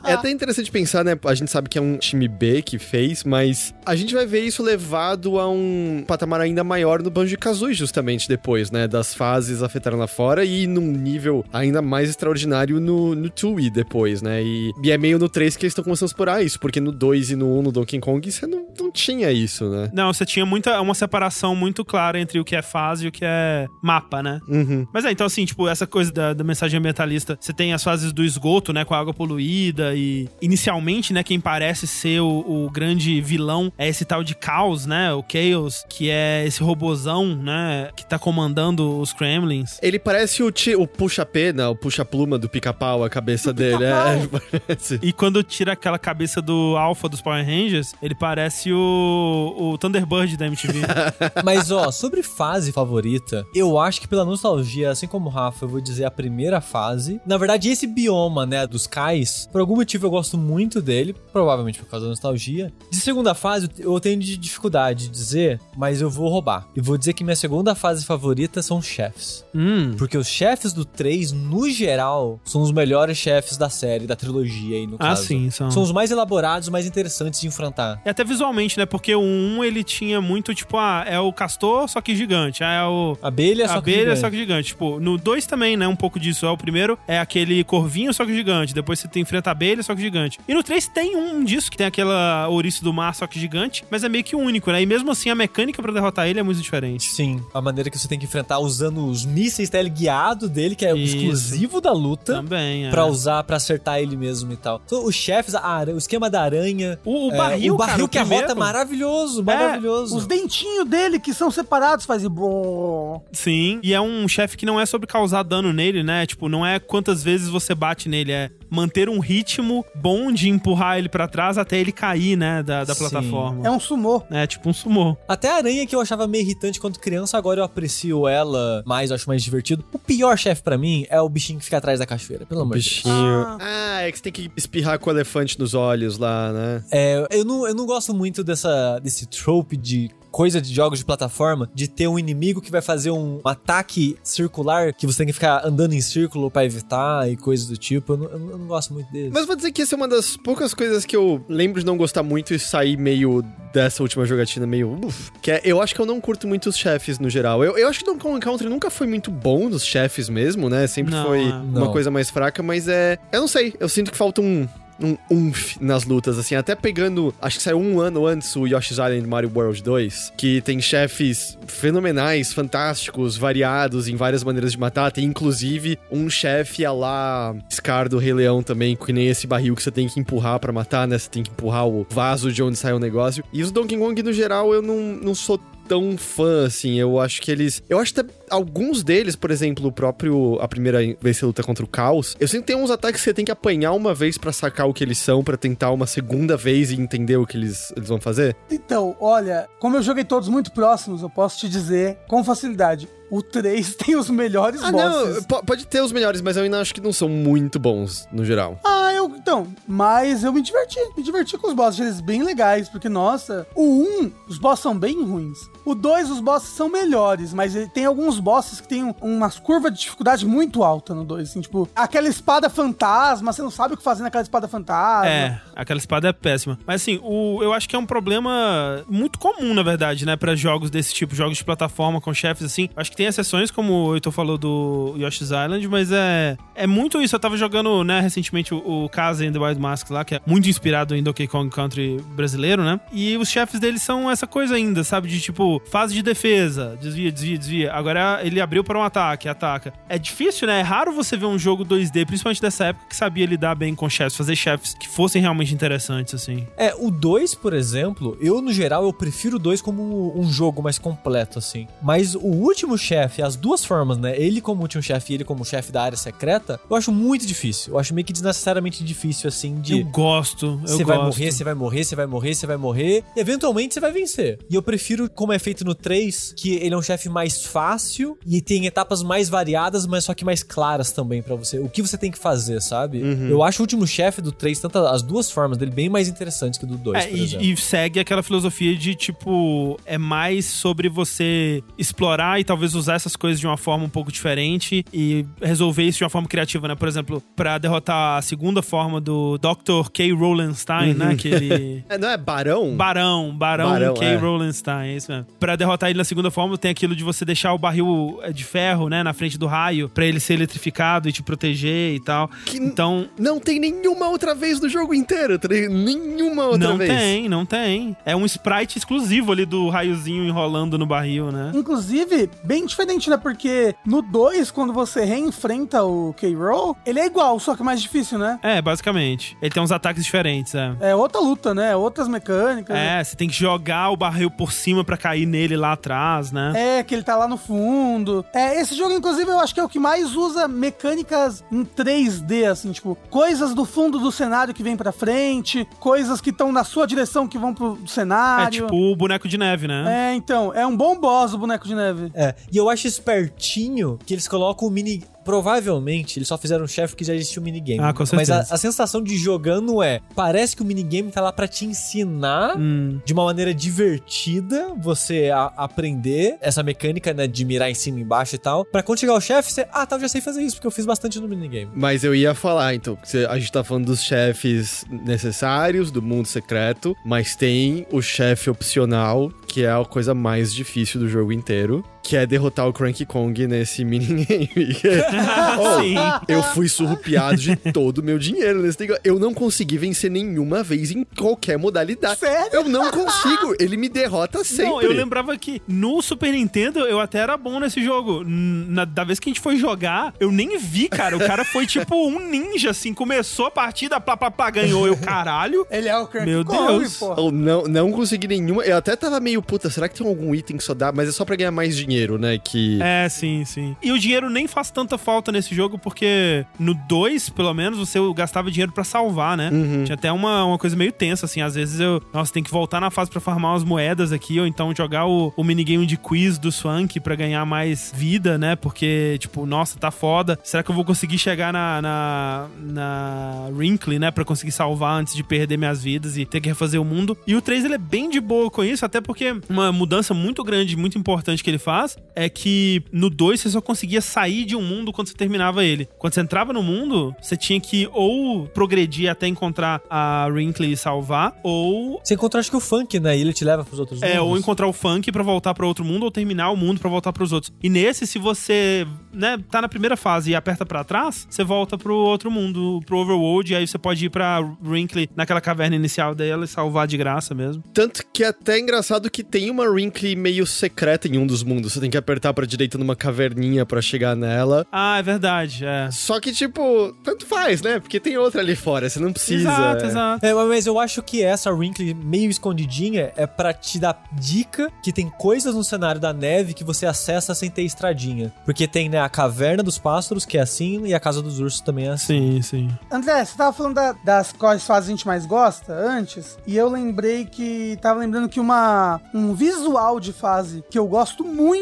É até interessante pensar, né? A gente sabe que é um time B que fez, mas a gente vai ver isso levado a um patamar ainda maior no Banjo-Kazooie justamente depois, né? Das fases afetaram lá fora e num nível ainda mais extraordinário no, no 2 depois, né? E, e é meio no 3 que eles estão começando a explorar isso, porque no 2 e no 1 no Donkey Kong você não, não tinha isso, né? Não, você tinha muita, uma separação muito clara entre o que é fase e o que é mapa, né? Uhum. Mas é, então assim, tipo, essa coisa da, da mensagem ambientalista, você tem as fases do esgoto, né, com a água poluída e inicialmente, né, quem parece ser o, o grande vilão é esse tal de Chaos, né, o Chaos, que é esse robozão, né, que tá comandando os Kremlins. Ele parece o, o puxa-pena, o puxa-pluma do pica-pau, a cabeça dele. É, parece. E quando tira aquela cabeça do Alpha dos Power Rangers, ele parece o, o Thunderbird da MTV. Mas, ó, sobre fase favorita, eu acho que pela nostalgia, assim como o Rafa, eu vou dizer a primeira fase. Na verdade, esse bioma, né, dos cais, por algum motivo eu gosto muito dele, provavelmente por causa da nostalgia. De segunda fase, eu tenho de dificuldade de dizer, mas eu vou roubar. E vou dizer que minha segunda fase favorita são os chefes. hum. Porque os chefes do 3, no geral, são os melhores chefes da série, da trilogia aí, no Ah, caso. sim, são. São os mais elaborados, mais interessantes de enfrentar. E até visualmente, né? Porque o 1 ele tinha muito, tipo, ah, é o castor, só que gigante. Ah, é o. Abelha, só que abelha, gigante. só que gigante. Tipo, no 2 também, né? Um pouco disso. É o primeiro, é aquele corvinho, só que gigante. Depois você tem enfrenta a abelha, só que gigante. E no 3 tem um disso, que tem aquela ouriço do mar, só que gigante. Mas é meio que único, né? E mesmo assim, a mecânica pra derrotar ele é muito diferente. Sim, a maneira que você tem que enfrentar usando os mísseis teleguiado dele, que é Isso. exclusivo da luta. Também, é. Pra usar, pra acertar ele mesmo e tal. Então, os chefes, a aranha- o esquema da aranha. O, o é, barril, o barril cara, o que a rota é maravilhoso, maravilhoso. Os dentinhos dele que são separados fazem bom. Sim, e é um chefe que não é sobre causar dano nele, né? Tipo, não é quantas vezes você bate nele, é manter um ritmo bom de empurrar ele pra trás até ele cair, né, da, da plataforma. É um sumô. É tipo um sumô. Até a aranha que eu achava meio irritante quando criança, agora eu aprecio ela mais, eu acho mais divertido. O pior chefe pra mim é o bichinho que fica atrás da cachoeira, pelo amor de Deus. Bichinho. Ah, é que você tem que espirrar com o elefante nos olhos lá, né? É, eu não, eu não gosto muito dessa, desse trope de coisa de jogos de plataforma, de ter um inimigo que vai fazer um ataque circular que você tem que ficar andando em círculo pra evitar e coisas do tipo. Eu não, eu não- gosto muito dele. Mas vou dizer que essa é uma das poucas coisas que eu lembro de não gostar muito e sair meio dessa última jogatina meio. Uf, que é, eu acho que eu não curto muito os chefes no geral. Eu, eu acho que Donkey Country nunca foi muito bom nos chefes mesmo, né? Sempre Não, foi é. uma Não. coisa mais fraca, mas é. Eu não sei, eu sinto que falta um. Um umf nas lutas, assim, até pegando. Acho que saiu um ano antes o Yoshi's Island Mario World 2, que tem chefes fenomenais, fantásticos, variados em várias maneiras de matar. Tem inclusive um chefe a lá Scar do Rei Leão também, que nem esse barril que você tem que empurrar pra matar, né? Você tem que empurrar o vaso de onde sai o negócio. E os Donkey Kong, no geral, eu não, não sou tão fã, assim. Eu acho que eles. Eu acho até alguns deles, por exemplo, o próprio. A primeira vez que você luta contra o Caos, eu sempre tenho uns ataques que você tem que apanhar uma vez pra sacar o que eles são, pra tentar uma segunda vez e entender o que eles, eles vão fazer. Então, olha, como eu joguei todos muito próximos, eu posso te dizer com facilidade. O 3 tem os melhores Ah, bosses. não, po- pode ter os melhores, mas eu ainda acho que não são muito bons no geral. Ah, eu Então, mas eu me diverti, me diverti com os bosses, eles bem legais, porque, nossa, o 1, os bosses são bem ruins. O 2, os bosses são melhores, mas tem alguns bosses que tem um- umas curvas de dificuldade muito alta no 2, assim, tipo, aquela espada fantasma, você não sabe o que fazer naquela espada fantasma. É, aquela espada é péssima. Mas assim, o, eu acho que é um problema muito comum, na verdade, né, pra jogos desse tipo, jogos de plataforma com chefes assim. Acho que tem exceções, como o Heitor falou do Yoshi's Island, mas é, é muito isso. Eu tava jogando, né, recentemente o, o Casa and the Wild Mask lá, que é muito inspirado em Donkey Kong Country brasileiro, né? E os chefes deles são essa coisa ainda, sabe? De tipo, fase de defesa, desvia, desvia, desvia. Agora ele abriu para um ataque, ataca. É difícil, né? É raro você ver um jogo 2D, principalmente dessa época, que sabia lidar bem com chefes, fazer chefes que fossem realmente interessantes, assim. É, o 2, por exemplo, eu no geral eu prefiro o 2 como um jogo mais completo, assim. Mas o último chefe, as duas formas, né? Ele como último chefe e ele como chefe da área secreta, eu acho muito difícil. Eu acho meio que desnecessariamente difícil, assim, de. Eu gosto, eu Você gosto. vai morrer, você vai morrer, você vai morrer, você vai morrer. E eventualmente você vai vencer. E eu prefiro, como é feito no 3, que ele é um chefe mais fácil e tem etapas mais variadas, mas só que mais claras também pra você. O que você tem que fazer, sabe? Eu acho o último chefe do 3, tanto as duas formas dele, bem mais interessantes que o do 2, É, e, e segue aquela filosofia de, tipo, é mais sobre você explorar e talvez usar essas coisas de uma forma um pouco diferente e resolver isso de uma forma criativa, né? Por exemplo, pra derrotar a segunda forma do Dr. K. Rowlandstein, né? Que ele... É, não é Barão? Barão, Barão, Barão, K. é. Rowlandstein, é isso mesmo. Pra derrotar ele na segunda forma, tem aquilo de você deixar o barril eh, de ferro, né, na frente do raio, pra ele ser eletrificado e te proteger e tal. Que- Então, Não tem nenhuma outra vez no jogo inteiro, tá? Nenhuma outra não vez. tem, não tem. É um sprite exclusivo ali do raiozinho enrolando no barril, né? Inclusive, bem diferente, né? Porque no 2, quando você reenfrenta o K-Roll, ele é igual, só que mais difícil, né? É, basicamente. Ele tem uns ataques diferentes, é. É outra luta, né? Outras mecânicas. É, você tem que jogar o barril por cima pra cair nele lá atrás, né? É, que ele tá lá no fundo. É, esse jogo, inclusive, eu acho que é o que mais usa mecânicas em 3D, assim, tipo, coisas do fundo do cenário que vem pra frente, coisas que estão na sua direção que vão pro É, cenário. tipo o boneco de neve, né? É, então, é um bom boss o boneco de neve. É, e eu acho espertinho que eles colocam o mini. Provavelmente eles só fizeram um chefe que já existia o minigame. Ah, com Mas a, certeza. a sensação de jogando é: parece que o minigame tá lá pra te ensinar Hum. de uma maneira divertida você a- aprender essa mecânica, né, de mirar em cima e embaixo e tal. Pra quando chegar o chefe, você. Ah, tá, eu já sei fazer isso, porque eu fiz bastante no minigame. Mas eu ia falar, então, que você- a gente tá falando dos chefes necessários do mundo secreto, mas tem o chefe opcional, que é a coisa mais difícil do jogo inteiro, que é derrotar o Cranky Kong nesse minigame. Oh, Sim. Eu fui surrupiado de todo o meu dinheiro nesse negócio. Eu não consegui vencer nenhuma vez em qualquer modalidade. Sério? Eu não consigo. Ele me derrota sempre. Não, eu lembrava que no Super Nintendo eu até era bom nesse jogo. Na, da vez que a gente foi jogar, eu nem vi, cara. O cara foi tipo um ninja, assim. Começou a partida, plá, plá, plá, ganhou. Eu, caralho. Ele é o Cranky Meu Kong, Deus. Eu não, não consegui nenhuma. Eu até tava meio puta. Será que tem algum item que só dá? Mas é só pra ganhar mais dinheiro, né? Que. É, sim, sim. E o dinheiro nem faz tanta falta nesse jogo, porque no 2, pelo menos, você gastava dinheiro pra salvar, né? Tinha até uma, uma coisa meio tensa, assim. Às vezes eu. Nossa, tem que voltar na fase pra farmar umas moedas aqui, ou então jogar o, o minigame de quiz do Swank pra ganhar mais vida, né? Porque, tipo, nossa, tá foda. Será que eu vou conseguir chegar na. na, na Wrinkly, né? Pra conseguir salvar antes de perder minhas vidas e ter que refazer o mundo. E o 3 ele é bem de boa com isso, até porque uma mudança muito grande, muito importante que ele faz é que no 2 você só conseguia sair de um mundo quando você terminava ele. Quando você entrava no mundo, você tinha que ou progredir até encontrar a Wrinkly e salvar, ou. Você encontra, acho que o funk, né? E ele te leva pros outros É, ou mundos. encontrar o funk pra voltar pra outro mundo, ou terminar o mundo pra voltar pros outros. E nesse, se você, né, tá na primeira fase e aperta pra trás, você volta pro outro mundo, pro Overworld, e aí você pode ir pra Wrinkly naquela caverna inicial dela e salvar de graça mesmo. Tanto que é até engraçado que tem uma Wrinkly meio secreta em um dos mundos. Você tem que apertar pra direita numa caverninha pra chegar nela. Ah, é verdade, é. Só que, tipo, tanto faz, né? Porque tem outra ali fora, você não precisa. Exato, é. exato. É, mas eu acho que essa Wrinkly meio escondidinha é pra te dar dica que tem coisas no cenário da neve que você acessa sem ter estradinha. Porque tem, né, a caverna dos pássaros, que é assim, e a casa dos ursos também é assim. Sim, sim. André, você tava falando da- das quais fases a gente mais gosta antes, e eu lembrei que. Tava lembrando que uma, um visual de fase que eu gosto muito,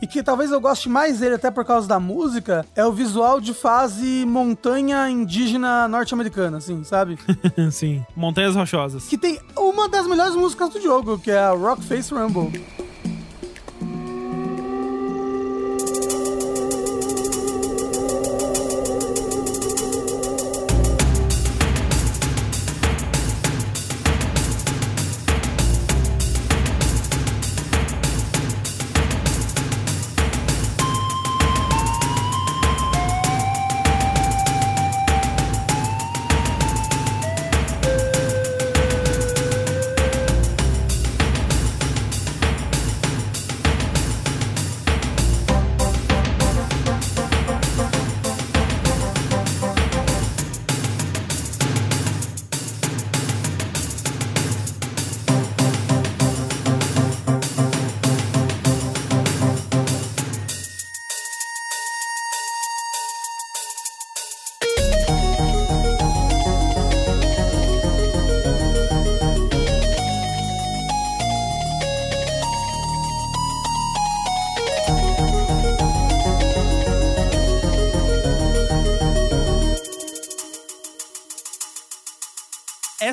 e que talvez eu goste mais dele até por causa da música, é o visual de fase montanha indígena norte-americana, assim, sabe? Sim. Montanhas Rochosas. que tem uma das melhores músicas do jogo, que é a Rock Face Rumble.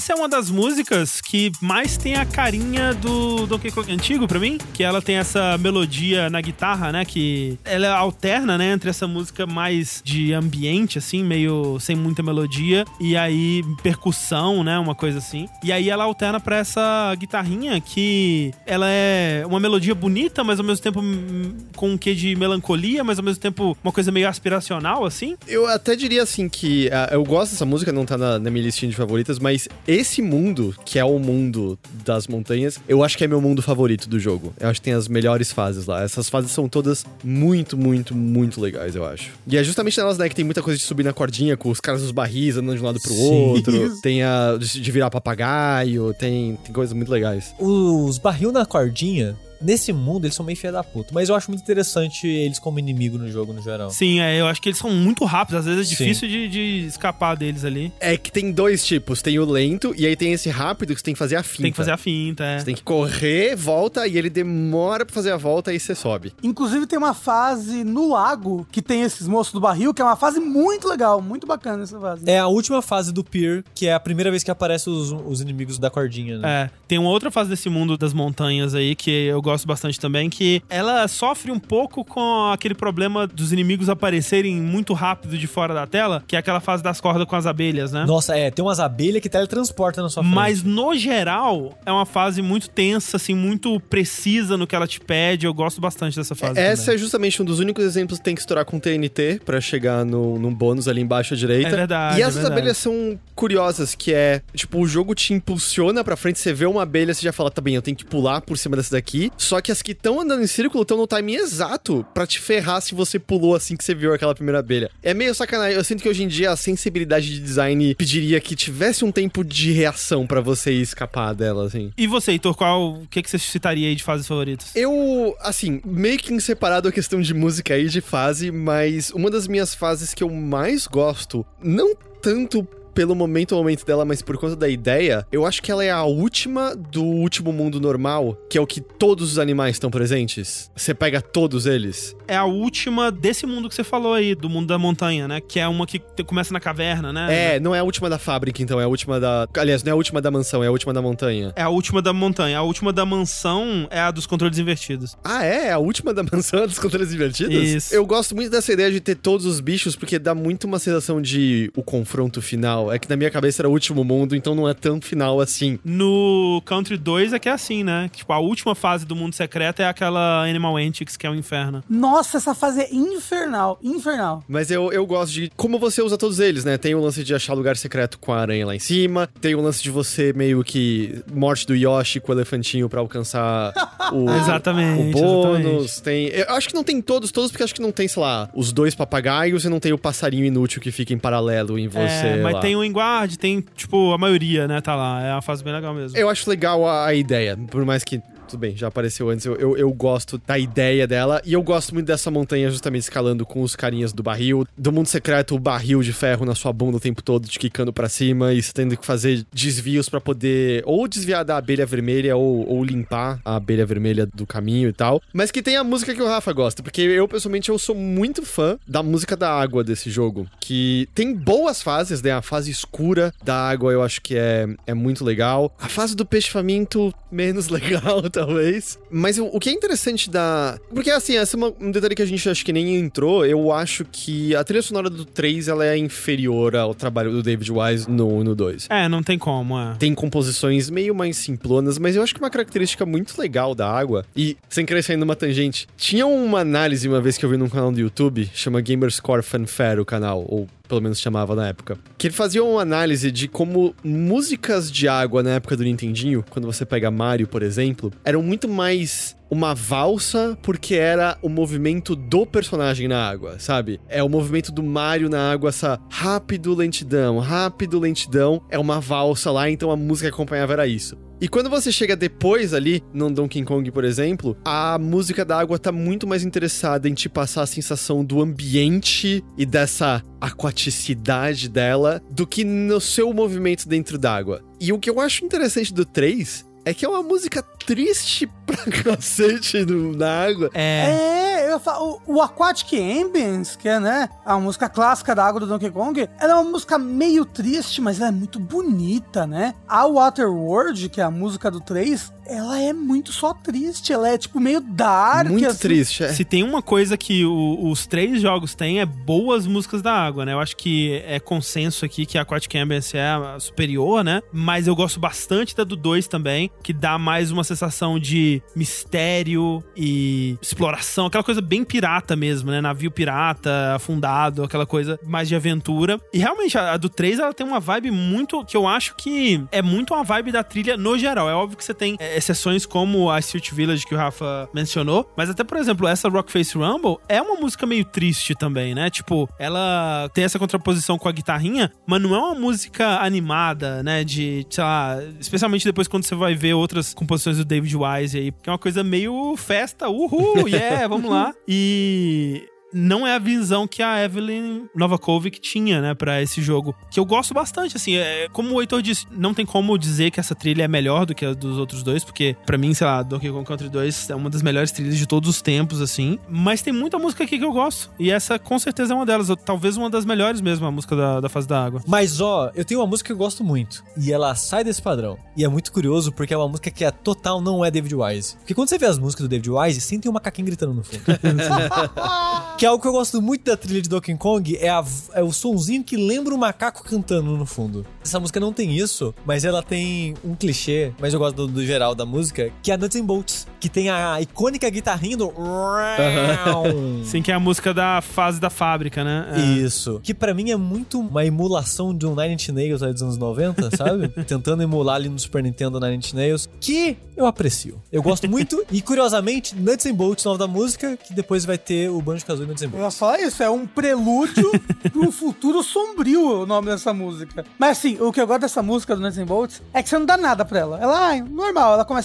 Essa é uma das músicas que mais tem a carinha do Donkey Kong antigo pra mim, que ela tem essa melodia na guitarra, né, que ela alterna, né, entre essa música mais de ambiente assim, meio sem muita melodia e aí percussão, né, uma coisa assim. E aí ela alterna pra essa guitarrinha que ela é uma melodia bonita, mas ao mesmo tempo hum, com um quê de melancolia, mas ao mesmo tempo uma coisa meio aspiracional assim. Eu até diria assim que ah, eu gosto dessa música, não tá na, na minha listinha de favoritas, mas esse mundo, que é o mundo das montanhas, eu acho que é meu mundo favorito do jogo. Eu acho que tem as melhores fases lá. Essas fases são todas muito, muito, muito legais, eu acho. E é justamente nelas, né, que tem muita coisa de subir na cordinha com os caras dos barris andando de um lado pro Sim. outro. Tem a de virar papagaio, tem, tem coisas muito legais. Os barril na cordinha, nesse mundo, eles são meio filha da puta. Mas eu acho muito interessante eles como inimigo no jogo, no geral. Sim, é, eu acho que eles são muito rápidos, às vezes é difícil de, de escapar deles ali. É que tem dois tipos. Tem o lento e aí tem esse rápido que você tem que fazer a finta. Tem que fazer a finta, é. Você tem que correr, volta e ele demora pra fazer a volta e você sobe. Inclusive tem uma fase no lago que tem esses moços do barril, que é uma fase muito legal, muito bacana essa fase. É a última fase do Pier, que é a primeira vez que aparecem os, os inimigos da cordinha, né? É, tem uma outra fase desse mundo das montanhas aí que eu gosto bastante também, que ela sofre um pouco com aquele problema dos inimigos aparecerem muito rápido de fora da tela, que é aquela fase das cordas com as abelhas, né? Nossa, é, tem umas abelhas que teletransportam na sua frente. Mas no geral, é uma fase muito tensa, assim, muito precisa no que ela te pede. Eu gosto bastante dessa fase. Essa também. é justamente um dos únicos exemplos que tem que estourar com TNT pra chegar no, num bônus ali embaixo à direita. É verdade, E é essas verdade. abelhas são curiosas, que é, tipo, o jogo te impulsiona pra frente, você vê uma abelha, você já fala, tá bem, eu tenho que pular por cima dessa daqui. Só que as que estão andando em círculo estão no timing exato pra te ferrar se você pulou assim que você viu aquela primeira abelha. É meio sacanagem. Eu sinto que hoje em dia a sensibilidade de design pediria que tivesse um tempo de reação pra você escapar dela, assim. E você, Heitor, qual, o que, que você citaria aí de fases favoritas? Eu, assim, meio que em separado a questão de música e de fase, mas uma das minhas fases que eu mais gosto, não tanto pelo momento momento dela, mas por conta da ideia, eu acho que ela é a última do último mundo normal, que é o que todos os animais estão presentes. Você pega todos eles. É a última desse mundo que você falou aí, do mundo da montanha, né? Que é uma que começa na caverna, né? É, não é a última da fábrica, então, é a última da. Aliás, não é a última da mansão, é a última da montanha. É a última da montanha. A última da mansão é a dos controles invertidos. Ah, é? É a última da mansão dos controles invertidos? Isso. Eu gosto muito dessa ideia de ter todos os bichos, porque dá muito uma sensação de o confronto final. É que na minha cabeça era o último mundo, então não é tão final assim. No Country 2 é que é assim, né? Tipo, a última fase do mundo secreto é aquela Animal Antics, que é o inferno. Nossa, essa fase é infernal, infernal. Mas eu, eu gosto de como você usa todos eles, né? Tem o lance de achar lugar secreto com a aranha lá em cima, tem o lance de você meio que morte do Yoshi com o elefantinho pra alcançar o, Exatamente, o bônus. exatamente. Tem, eu acho que não tem todos, todos, porque acho que não tem, sei lá, os dois papagaios e não tem o passarinho inútil que fica em paralelo em você. é, mas lá. tem o Enguard, tem, tipo, a maioria, né? Tá lá. É uma fase bem legal mesmo. Eu acho legal a, a ideia, por mais que tudo bem, já apareceu antes. Eu, eu, eu gosto da ideia dela e eu gosto muito dessa montanha justamente escalando com os carinhas do barril. Do mundo secreto, o barril de ferro na sua bunda o tempo todo, te quicando pra cima e você tendo que fazer desvios pra poder ou desviar da abelha vermelha ou, ou limpar a abelha vermelha do caminho e tal. Mas que tem a música que o Rafa gosta, porque eu pessoalmente eu sou muito fã da música da água desse jogo, que tem boas fases, né? A fase escura da água eu acho que é, é muito legal. A fase do peixe faminto, menos legal, talvez. Mas o, o que é interessante da. Porque assim, essa é uma, um detalhe que a gente acho que nem entrou. Eu acho que a trilha sonora do 3 ela é inferior ao trabalho do David Wise no, no 2. É, não tem como, é. Tem composições meio mais simplonas, mas eu acho que uma característica muito legal da água, e sem querer sair numa tangente, tinha uma análise uma vez que eu vi num canal do YouTube, chama Gamerscore Fanfare o canal, ou pelo menos chamava na época, que ele fazia uma análise de como músicas de água na época do Nintendinho, quando você pega Mario, por exemplo, eram muito mais uma valsa porque era o movimento do personagem na água, sabe? É o movimento do Mario na água, essa rápido lentidão, rápido lentidão, é uma valsa lá, então a música que acompanhava era isso. E quando você chega depois ali, no Donkey Kong, por exemplo, a música da água tá muito mais interessada em te passar a sensação do ambiente e dessa aquaticidade dela do que no seu movimento dentro d'água. E o que eu acho interessante do 3 é que é uma música triste pra cacete no, na água. É. É, eu falo, o, o Aquatic Ambience, que é, né, a música clássica da água do Donkey Kong, ela é uma música meio triste, mas ela é muito bonita, né? A Waterworld, que é a música do 3, ela é muito só triste, ela é tipo meio dark. Muito assim. triste, é. Se tem uma coisa que o- os três jogos têm é boas músicas da água, né? Eu acho que é consenso aqui que a Aquatic Ambience é a superior, né? Mas eu gosto bastante da do 2 também, que dá mais uma sensação de mistério e exploração, aquela coisa bem pirata mesmo, né? Navio pirata, afundado, aquela coisa mais de aventura. E realmente a, a do 3 ela tem uma vibe muito que eu acho que é muito uma vibe da trilha no geral. É óbvio que você tem é, exceções como a Street Village que o Rafa mencionou, mas até por exemplo, essa Rockface Rumble é uma música meio triste também, né? Tipo, ela tem essa contraposição com a guitarrinha, mas não é uma música animada, né? De, sei lá, especialmente depois quando você vai ver outras composições do David Wise aí, que é uma coisa meio festa, uhul, yeah, vamos lá. E não é a visão que a Evelyn Novakovic tinha, né, pra esse jogo. Que eu gosto bastante, assim. É, como o Heitor disse, não tem como dizer que essa trilha é melhor do que a dos outros dois, porque pra mim, sei lá, Donkey Kong Country 2 é uma das melhores trilhas de todos os tempos, assim. Mas tem muita música aqui que eu gosto. E essa, com certeza, é uma delas. Talvez uma das melhores mesmo, a música da, da fase da água. Mas ó, eu tenho uma música que eu gosto muito. E ela sai desse padrão. E é muito curioso porque é uma música que é total não é David Wise. Porque quando você vê as músicas do David Wise, sempre tem um macaquinho gritando no fundo. que é algo que eu gosto muito da trilha de Donkey Kong, é, a- é o sonzinho que lembra o macaco cantando no fundo. Essa música não tem isso, mas ela tem um clichê, mas eu gosto do, do geral da música, que é a Nuts and Bolts, que tem a icônica guitarrinha do... Sim, que é a música da fase da fábrica, né? É. Isso. Que pra mim é muito uma emulação de um Nine Inch Nails dos anos 90, sabe? Tentando emular ali no Super Nintendo Nine Inch Nails, que eu aprecio. Eu gosto muito. e curiosamente, Nuts and Bolts, nome da música, que depois vai ter o Banjo-Kazooie Nuts and Eu Bolts. ia falar isso, é um prelúdio para um futuro sombrio o nome dessa música. Mas assim, o que eu gosto dessa música do Nuts and Bolts é que você não dá nada pra ela. Ela, ah, normal, ela começa.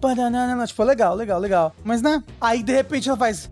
Paraná, tipo, legal, legal, legal. Mas né? Aí de repente ela faz.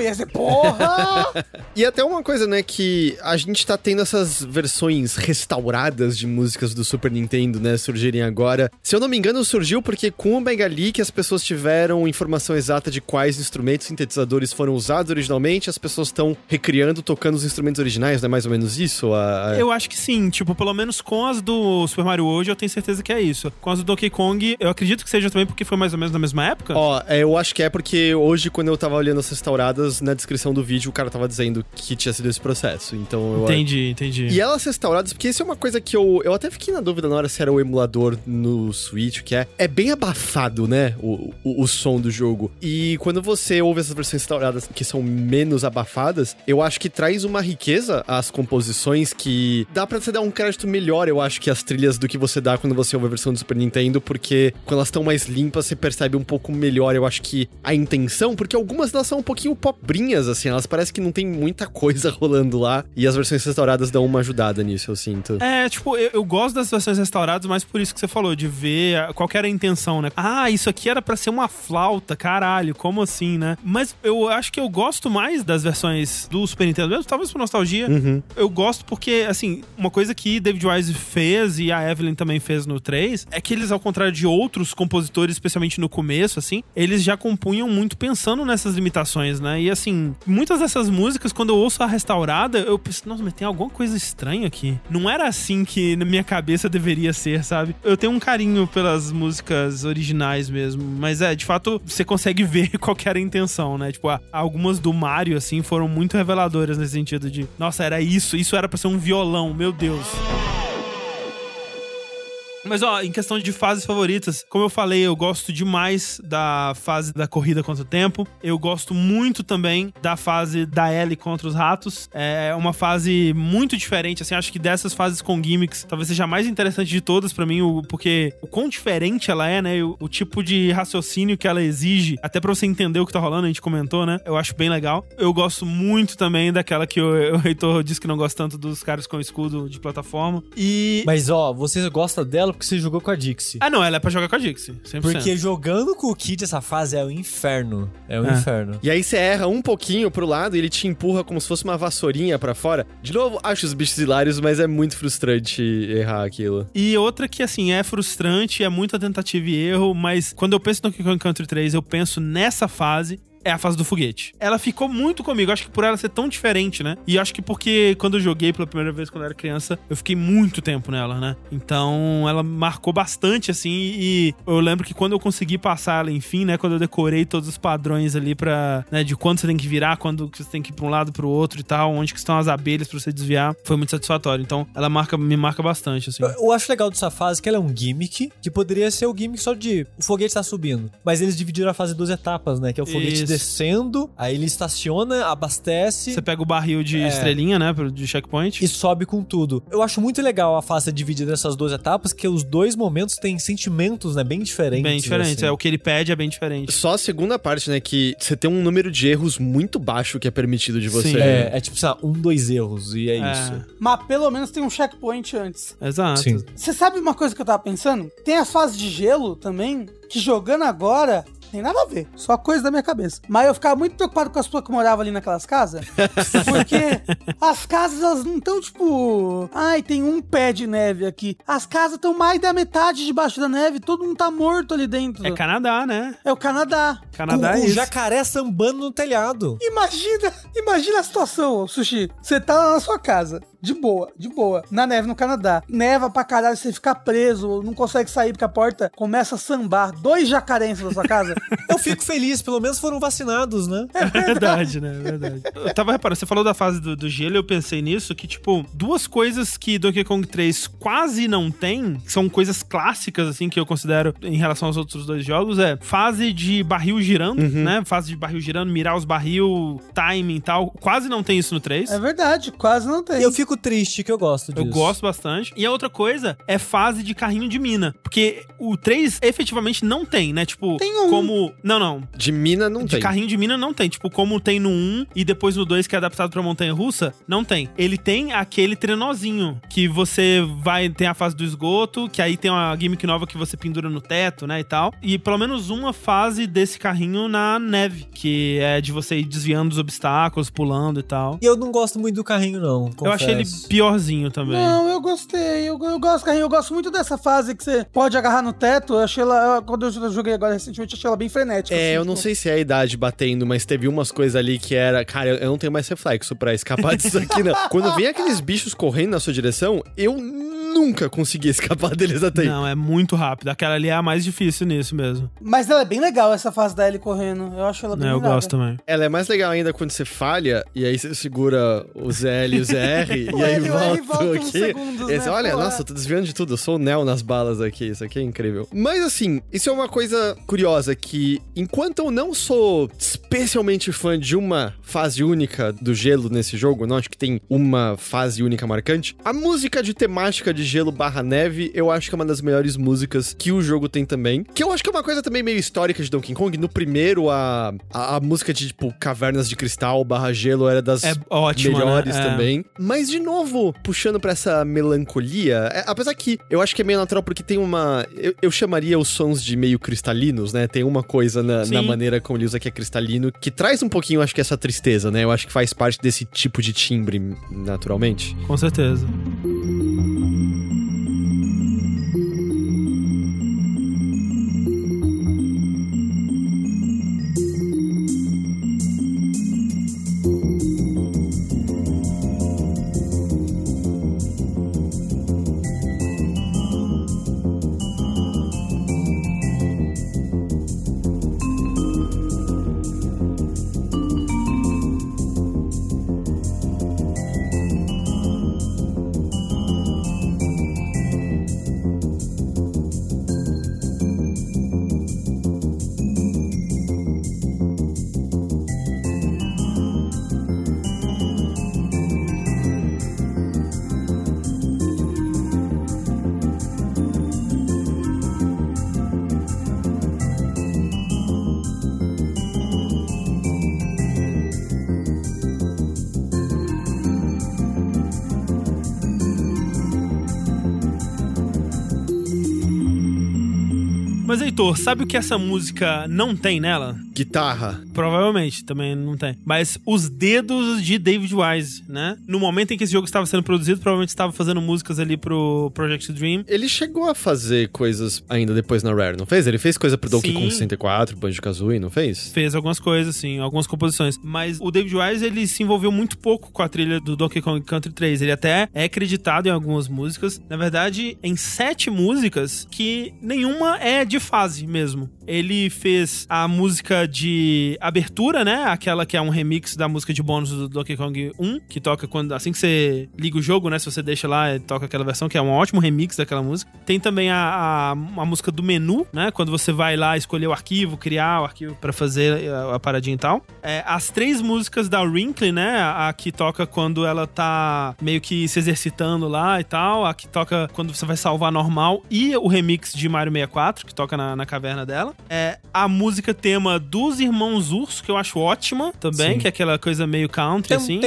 E aí você, porra! E até uma coisa, né, que a gente tá tendo essas versões restauradas de músicas do Super Nintendo, né, surgirem agora. Se eu não me engano, surgiu porque com o Mega Leak as pessoas tiveram informação exata de quais instrumentos sintetizadores foram usados originalmente, as pessoas estão recriando, tocando os instrumentos originais, não é mais ou menos isso? A- Eu acho que sim, tipo, pelo menos com as do Super Mario World eu tenho certeza que é isso. Com as do Donkey Kong, eu acredito que seja também porque foi mais ou menos na mesma época. Ó, é, eu acho que é porque hoje, quando eu tava olhando as restauradas, na descrição do vídeo, o cara tava dizendo que tinha sido esse processo. Então eu Entendi, entendi. E elas restauradas, porque isso é uma coisa que eu, eu até fiquei na dúvida na hora se era o emulador no Switch, que é, é bem abafado, né, o, o, o som do jogo. E quando você ouve essas versões restauradas que são menos abafadas, eu acho que traz uma riqueza às composições que dá pra você dar um crédito melhor, eu acho, que as trilhas do que você dá quando você ouve a versão do Super Nintendo, porque quando elas estão mais limpas, você percebe um pouco melhor, eu acho que a intenção, porque algumas delas são um pouquinho pobrinhas, assim, elas parecem que não tem muita coisa rolando lá, e as versões restauradas dão uma ajudada nisso, eu sinto. É, tipo, eu, eu gosto das versões restauradas, mas por isso que você falou, de ver a- qual era a intenção, né? Ah, isso aqui era pra ser uma flauta, caralho, como assim, né? Mas eu acho que eu gosto mais das versões do Super Nintendo mesmo, talvez por nostalgia. Eu gosto porque, assim, uma coisa que David Wise fez e a Evelyn também fez no 3 é que eles, ao contrário de outros compositores, especialmente no começo, assim, eles já compunham muito pensando nessas limitações, né? E, assim, muitas dessas músicas, quando eu ouço a restaurada, eu penso, nossa, mas tem alguma coisa estranha aqui. Não era assim que na minha cabeça deveria ser, sabe? Eu tenho um carinho pelas músicas originais mesmo, mas é, de fato, você consegue ver qual era a intenção, né? Tipo, algumas do Mario, assim, foram muito reveladoras nesse sentido de, nossa, era isso, isso era pra ser um violão, meu Deus. Mas, ó, em questão de fases favoritas, como eu falei, eu gosto demais da fase da corrida contra o tempo. Eu gosto muito também da fase da Ellie contra os ratos. É uma fase muito diferente, assim, acho que dessas fases com gimmicks, talvez seja a mais interessante de todas pra mim, porque o quão diferente ela é, né? O, o tipo de raciocínio que ela exige, até pra você entender o que tá rolando, a gente comentou, né? Eu acho bem legal. Eu gosto muito também daquela que o, o Heitor disse que não gosta tanto dos caras com escudo de plataforma. E. Mas ó, você gosta dela porque você jogou com a Dixie. Ah, não, ela é pra jogar com a Dixie, 100%. Porque jogando com o Kid essa fase é o inferno. É o É. inferno. E aí você erra um pouquinho pro lado e ele te empurra como se fosse uma vassourinha pra fora. De novo, acho os bichos hilários, mas é muito frustrante errar aquilo. E outra que, assim, é frustrante, é muita tentativa e erro, mas quando eu penso no Donkey Kong Country 3, eu penso nessa fase. É a fase do foguete. Ela ficou muito comigo, acho que por ela ser tão diferente, né? E acho que porque quando eu joguei pela primeira vez quando eu era criança, eu fiquei muito tempo nela, né? Então ela marcou bastante, assim, e eu lembro que quando eu consegui passar ela, enfim, né? Quando eu decorei todos os padrões ali pra, né, de quando você tem que virar, quando você tem que ir pra um lado pro outro e tal, onde que estão as abelhas pra você desviar, foi muito satisfatório. Então ela marca, me marca bastante, assim. Eu, acho legal dessa fase que ela é um gimmick, que poderia ser o gimmick só de o foguete tá subindo. Mas eles dividiram a fase em duas etapas, né? Que é o foguete Isso. Descendo, aí ele estaciona, abastece Você pega o barril de É. estrelinha, né? De checkpoint. e sobe com tudo. Eu acho muito legal a fase dividida nessas duas etapas, que os dois momentos têm sentimentos, né? Bem diferentes. Bem diferente. assim. É, o que ele pede é bem diferente. Só a segunda parte, né? Que você tem um número de erros muito baixo que é permitido de você. Sim. É, é tipo, sei lá, um, dois erros, e é, É. isso. Mas pelo menos tem um checkpoint antes. Exato. Sim. Você sabe uma coisa que eu tava pensando? Tem as fases de gelo também, que jogando agora. Tem nada a ver, só coisa da minha cabeça. Mas eu ficava muito preocupado com as pessoas que moravam ali naquelas casas. Porque as casas, elas não estão tipo. Ai, tem um pé de neve aqui. As casas estão mais da metade debaixo da neve, todo mundo tá morto ali dentro. É Canadá, né? É o Canadá. Canadá o, é o isso. jacaré sambando no telhado. Imagina, imagina a situação, Sushi. Você tá lá na sua casa, de boa, de boa, na neve no Canadá. Neva pra caralho, você fica preso, não consegue sair porque a porta começa a sambar. Dois jacarés na sua casa. Eu fico feliz, pelo menos foram vacinados, né? É verdade, né? É verdade. Eu tava reparando, você falou da fase do, do gelo, eu pensei nisso, que, tipo, duas coisas que Donkey Kong 3 quase não tem, que são coisas clássicas, assim, que eu considero em relação aos outros dois jogos, é fase de barril girando, né? Fase de barril girando, mirar os barril, timing e tal. Quase não tem isso no 3. É verdade, quase não tem. Eu fico triste que eu gosto disso. Eu gosto bastante. E a outra coisa é fase de carrinho de mina. Porque o 3 efetivamente não tem, né? Tipo, Tem um. como. Não, não. De mina não De tem. carrinho de mina não tem. Tipo, como tem no 1 e depois no 2, que é adaptado pra montanha russa, não tem. Ele tem aquele trenozinho que você vai. Tem a fase do esgoto, que aí tem uma gimmick nova que você pendura no teto, né? E tal. E pelo menos uma fase desse carrinho na neve, que é de você ir desviando dos obstáculos, pulando e tal. E eu não gosto muito do carrinho, não. Eu achei ele piorzinho também. Não, eu gostei. Eu, eu gosto, carrinho. Eu gosto muito dessa fase que você pode agarrar no teto. Eu achei ela. eu- Quando eu joguei agora recentemente, eu achei ela bem frenética. É, assim, eu não tipo, sei se é a idade batendo, mas teve umas coisas ali que era. Cara, eu- eu não tenho mais reflexo pra escapar disso aqui, não. Quando vem aqueles bichos correndo na sua direção, eu nunca consegui escapar deles até aí. Não, é muito rápido. Aquela ali é a mais difícil nisso mesmo. Mas ela é bem legal, essa fase da Ellie correndo. Eu acho ela bem É, eu legal. gosto também. Ela é mais legal ainda quando você falha e aí você segura os L e os R e O aí L e o volta aqui. segundos, E aí né? olha, Pô, nossa, eu tô desviando de tudo. Eu sou o Neo nas balas aqui. Isso aqui é incrível. Mas assim, isso é uma coisa curiosa que enquanto eu não sou especialmente fã de uma fase única do gelo nesse jogo, não acho que tem uma fase única marcante, a música de temática de de Gelo barra Neve, eu acho que é uma das melhores músicas que o jogo tem também. Que eu acho que é uma coisa também meio histórica de Donkey Kong. No primeiro, a, a, a música de, tipo, Cavernas de Cristal barra Gelo era das É ótimo, melhores né? É. também. Mas, de novo, puxando pra essa melancolia, é- apesar que eu acho que é meio natural porque tem uma. Eu, eu chamaria os sons de meio cristalinos, né? Tem uma coisa na, na maneira como ele usa que é cristalino que traz um pouquinho, acho que, essa tristeza, né? Eu acho que faz parte desse tipo de timbre, naturalmente. Com certeza. Heitor, sabe o que essa música não tem nela? Guitarra. Provavelmente, também não tem. Mas os dedos de David Wise, né? No momento em que esse jogo estava sendo produzido, provavelmente estava fazendo músicas ali pro Project Dream. Ele chegou a fazer coisas ainda depois na Rare, não fez? Ele fez coisa pro Donkey Sim. Kong 64, Banjo-Kazooie, não fez? Fez algumas coisas, assim, algumas composições. Mas o David Wise, ele se envolveu muito pouco com a trilha do Donkey Kong Country 3. Ele até é acreditado em algumas músicas. Na verdade, em sete músicas que nenhuma é de fase mesmo. Ele fez a música de abertura, né? Aquela que é um remix da música de bônus do Donkey Kong 1, que toca quando assim que você liga o jogo, né? Se você deixa lá, toca aquela versão, que é um ótimo remix daquela música. Tem também a, a, a música do menu, né? Quando você vai lá escolher o arquivo, criar o arquivo pra fazer a, a paradinha e tal. É, as três músicas da Wrinkly, né? A, a que toca quando ela tá meio que se exercitando lá e tal. A que toca quando você vai salvar normal. E o remix de Mario 64, que toca na, na caverna dela. É a música tema dos Irmãos Urso, que eu acho ótima também, Sim. que é aquela coisa meio country, assim.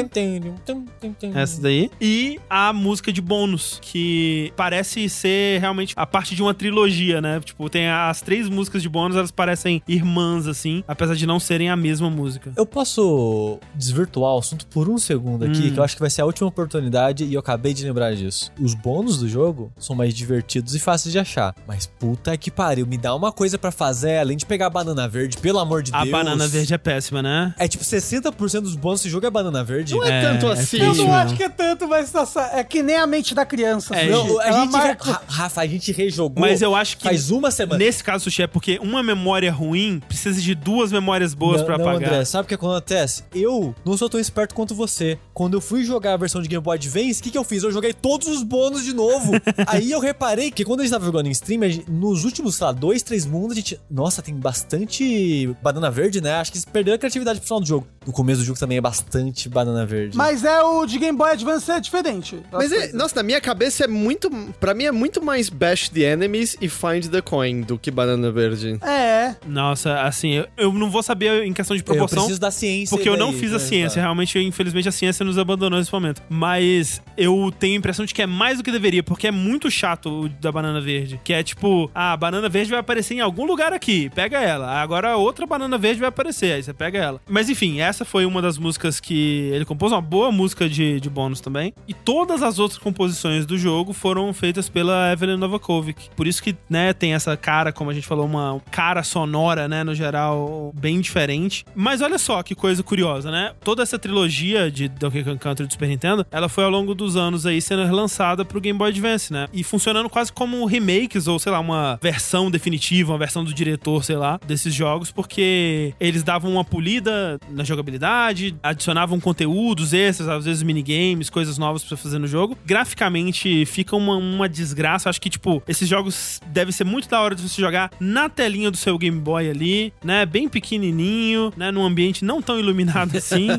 Essa daí. E a música de bônus, que parece ser realmente a parte de uma trilogia, né? Tipo, tem as três músicas de bônus, elas parecem irmãs, assim, apesar de não serem a mesma música. Eu posso desvirtuar o assunto por um segundo aqui, Hum. que eu acho que vai ser a última oportunidade e eu acabei de lembrar disso. Os bônus do jogo são mais divertidos e fáceis de achar. Mas puta que pariu, me dá uma coisa pra fazer além de pegar a banana verde, pelo amor de A Deus. banana verde é péssima, né? É tipo 60% dos bônus desse jogo é banana verde. Não é, É, tanto é assim. Eu triste não acho que é tanto, mas nossa, é que nem a mente da criança. É, Sushi. Não, a gente. marca- Ra- Rafa, a gente rejogou. Mas eu acho que Faz uma semana. nesse caso, Sushi, é porque uma memória ruim precisa de duas memórias boas não, pra não, apagar. André, sabe o que acontece? Eu não sou tão esperto quanto você. Quando eu fui jogar a versão de Game Boy Advance, o que, que eu fiz? Eu joguei todos os bônus de novo. Aí eu reparei que quando a gente tava jogando em stream, gente- nos últimos, sei lá, dois, três mundos, a gente. Nossa, tem bastante banana verde, né? Acho que eles perderam a criatividade pro final do jogo. No começo do jogo também é bastante banana verde. Mas é o de Game Boy Advance é diferente. Mas, é, nossa, na minha cabeça é muito. Pra mim é muito mais Bash the Enemies e Find the Coin do que Banana Verde. É. Nossa, assim, eu, eu não vou saber em questão de eu proporção. preciso da ciência. Porque eu daí, não fiz a né, ciência, tá. realmente, infelizmente, a ciência nos abandonou nesse momento. Mas eu tenho a impressão de que é mais do que deveria, porque é muito chato o da banana verde. Que é tipo, ah, a banana verde vai aparecer em algum lugar aqui, pega ela. Agora outra banana verde vai aparecer, aí você pega ela. Mas enfim, essa foi uma das músicas que ele compôs, uma boa música de, de bônus também. E todas as outras composições do jogo foram feitas pela Evelyn Novakovic. Por isso que, né, tem essa cara, como a gente falou, uma cara sonora, né, no geral, bem diferente. Mas olha só que coisa curiosa, né? Toda essa trilogia de Donkey Kong Country do Super Nintendo, ela foi ao longo dos anos aí sendo relançada pro Game Boy Advance, né? E funcionando quase como remakes ou, sei lá, uma versão definitiva, uma versão do diretor, sei lá, desses jogos, porque eles davam uma polida na jogabilidade, adicionavam conteúdos extras, às vezes minigames, coisas novas pra fazer no jogo. Graficamente fica uma, uma desgraça. Acho que, tipo, esses jogos devem ser muito da hora de você jogar na telinha do seu Game Boy ali, né? Bem pequenininho, né? Num ambiente não tão iluminado assim.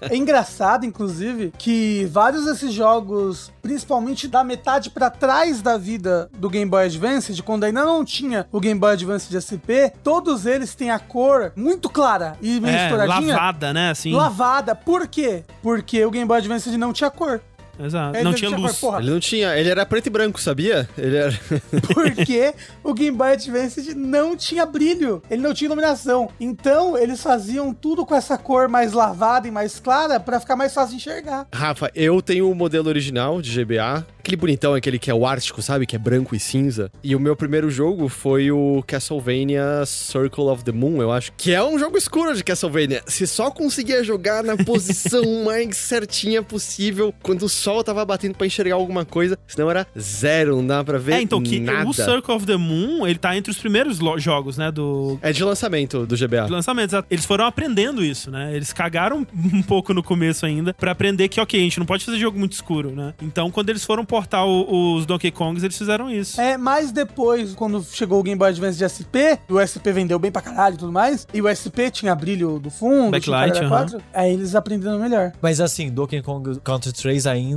É engraçado, inclusive, que vários desses jogos, principalmente da metade pra trás da vida do Game Boy Advance, de quando ainda não tinha o Game Boy Advance de SP, todos eles têm a cor muito clara e meio é, estouradinha. lavada, né? Assim. Lavada. Por quê? Porque o Game Boy Advance não tinha cor. Exato. Ele não tinha tinha luz. porra. Ele não tinha. Ele era preto e branco, sabia? Ele era. Porque o Game Boy Advance não tinha brilho, ele não tinha iluminação. Então, eles faziam tudo com essa cor mais lavada e mais clara pra ficar mais fácil de enxergar. Rafa, eu tenho o modelo original de GBA. Aquele bonitão, aquele que é o ártico, sabe? Que é branco e cinza. E o meu primeiro jogo foi o Castlevania Circle of the Moon, eu acho. Que é um jogo escuro de Castlevania. Você só conseguia jogar na posição mais certinha possível quando o sol tava batendo pra enxergar alguma coisa. Senão era zero, não dá pra ver É, então, que nada. o Circle of the Moon, ele tá entre os primeiros jogos, né, do, É de lançamento do GBA. de lançamento. exato. Eles foram aprendendo isso, né? Eles cagaram um pouco no começo ainda pra aprender que, ok, a gente não pode fazer jogo muito escuro, né? Então, quando eles foram portar o- os Donkey Kongs, eles fizeram isso. É, mas depois, quando chegou o Game Boy Advance de SP, o SP vendeu bem pra caralho e tudo mais, e o SP tinha brilho do fundo, Backlight, tinha caralho a quatro, aí eles aprenderam melhor. Mas assim, Donkey Kong Country 3 ainda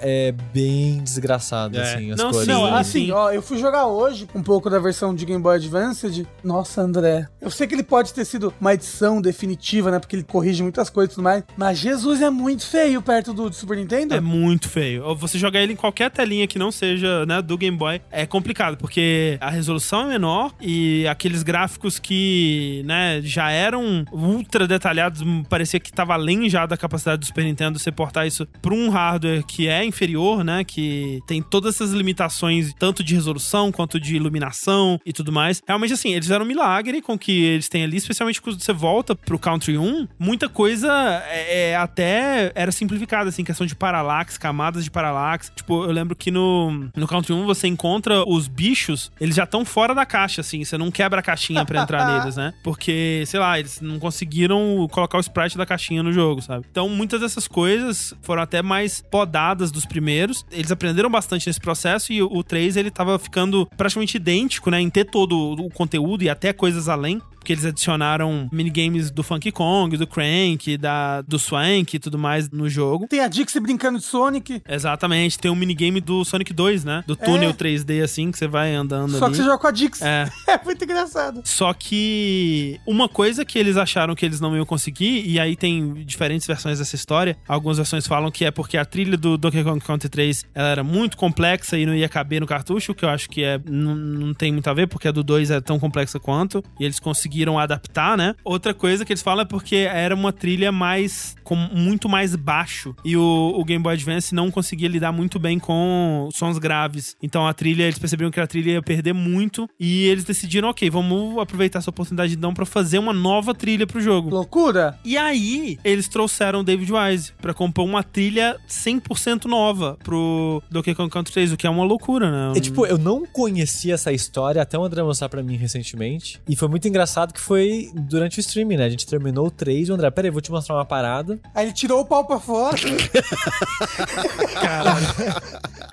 é bem desgraçado, É. assim, as Não, cores. Não, Sim, assim, sim. ó, eu fui jogar hoje um pouco da versão de Game Boy Advance. Nossa, André. Eu sei que ele pode ter sido uma edição definitiva, né? Porque ele corrige muitas coisas e tudo mais. Mas Jesus é muito feio perto do, do Super Nintendo. É muito feio. Você jogar ele em qualquer telinha que não seja, né, do Game Boy, é complicado, porque a resolução é menor e aqueles gráficos que, né, já eram ultra detalhados, parecia que tava além já da capacidade do Super Nintendo você portar isso pra um hardware que é inferior, né, que tem todas essas limitações, tanto de resolução quanto de iluminação e tudo mais. Realmente, assim, eles fizeram um milagre com o que eles têm ali, especialmente quando você volta pro Country 1, muita coisa é, é, até era simplificada, assim, questão de paralaxe, camadas de paralaxe. Tipo, eu lembro que no, no Country 1 você encontra os bichos, eles já estão fora da caixa, assim, você não quebra a caixinha pra entrar neles, né? Porque, sei lá, eles não conseguiram colocar o sprite da caixinha no jogo, sabe? Então, muitas dessas coisas foram até mais podadas dos primeiros. Eles aprenderam bastante nesse processo e o, o 3 ele tava ficando praticamente idêntico, né, em ter todo o conteúdo e até coisas além porque eles adicionaram minigames do Funky Kong, do Crank, da, do Swank e tudo mais no jogo. Tem a Dixie brincando de Sonic. Exatamente, tem um minigame do Sonic 2, né? Do túnel 3D, assim, que você vai andando Só ali. que você joga com a Dixie. É. É muito engraçado. Só que uma coisa que eles acharam que eles não iam conseguir, e aí tem diferentes versões dessa história. Algumas versões falam que é porque a trilha do Donkey Kong Country 3 ela era muito complexa e não ia caber no cartucho, que eu acho que é não, não tem muito a ver, porque a do 2 é tão complexa quanto, e eles conseguiram adaptar, né? Outra coisa que eles falam é porque era uma trilha mais com muito mais baixo e o, o Game Boy Advance não conseguia lidar muito bem com sons graves. Então a trilha, eles perceberam que a trilha ia perder muito e eles decidiram, ok, vamos aproveitar essa oportunidade então pra fazer uma nova trilha pro jogo. Loucura. E aí, eles trouxeram David Wise pra compor uma trilha 100% nova pro Donkey Kong Country 3, o que é uma loucura, né? É, tipo, eu não conhecia essa história até o André mostrar pra mim recentemente. E foi muito engraçado que foi durante o streaming, né? A gente terminou o 3 e o André, peraí, vou te mostrar uma parada. Aí ele tirou o pau pra fora.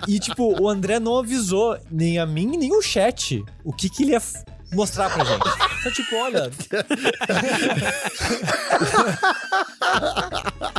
E, tipo, o André não avisou nem a mim, nem o chat o que que ele ia mostrar pra gente. Então, tipo, olha.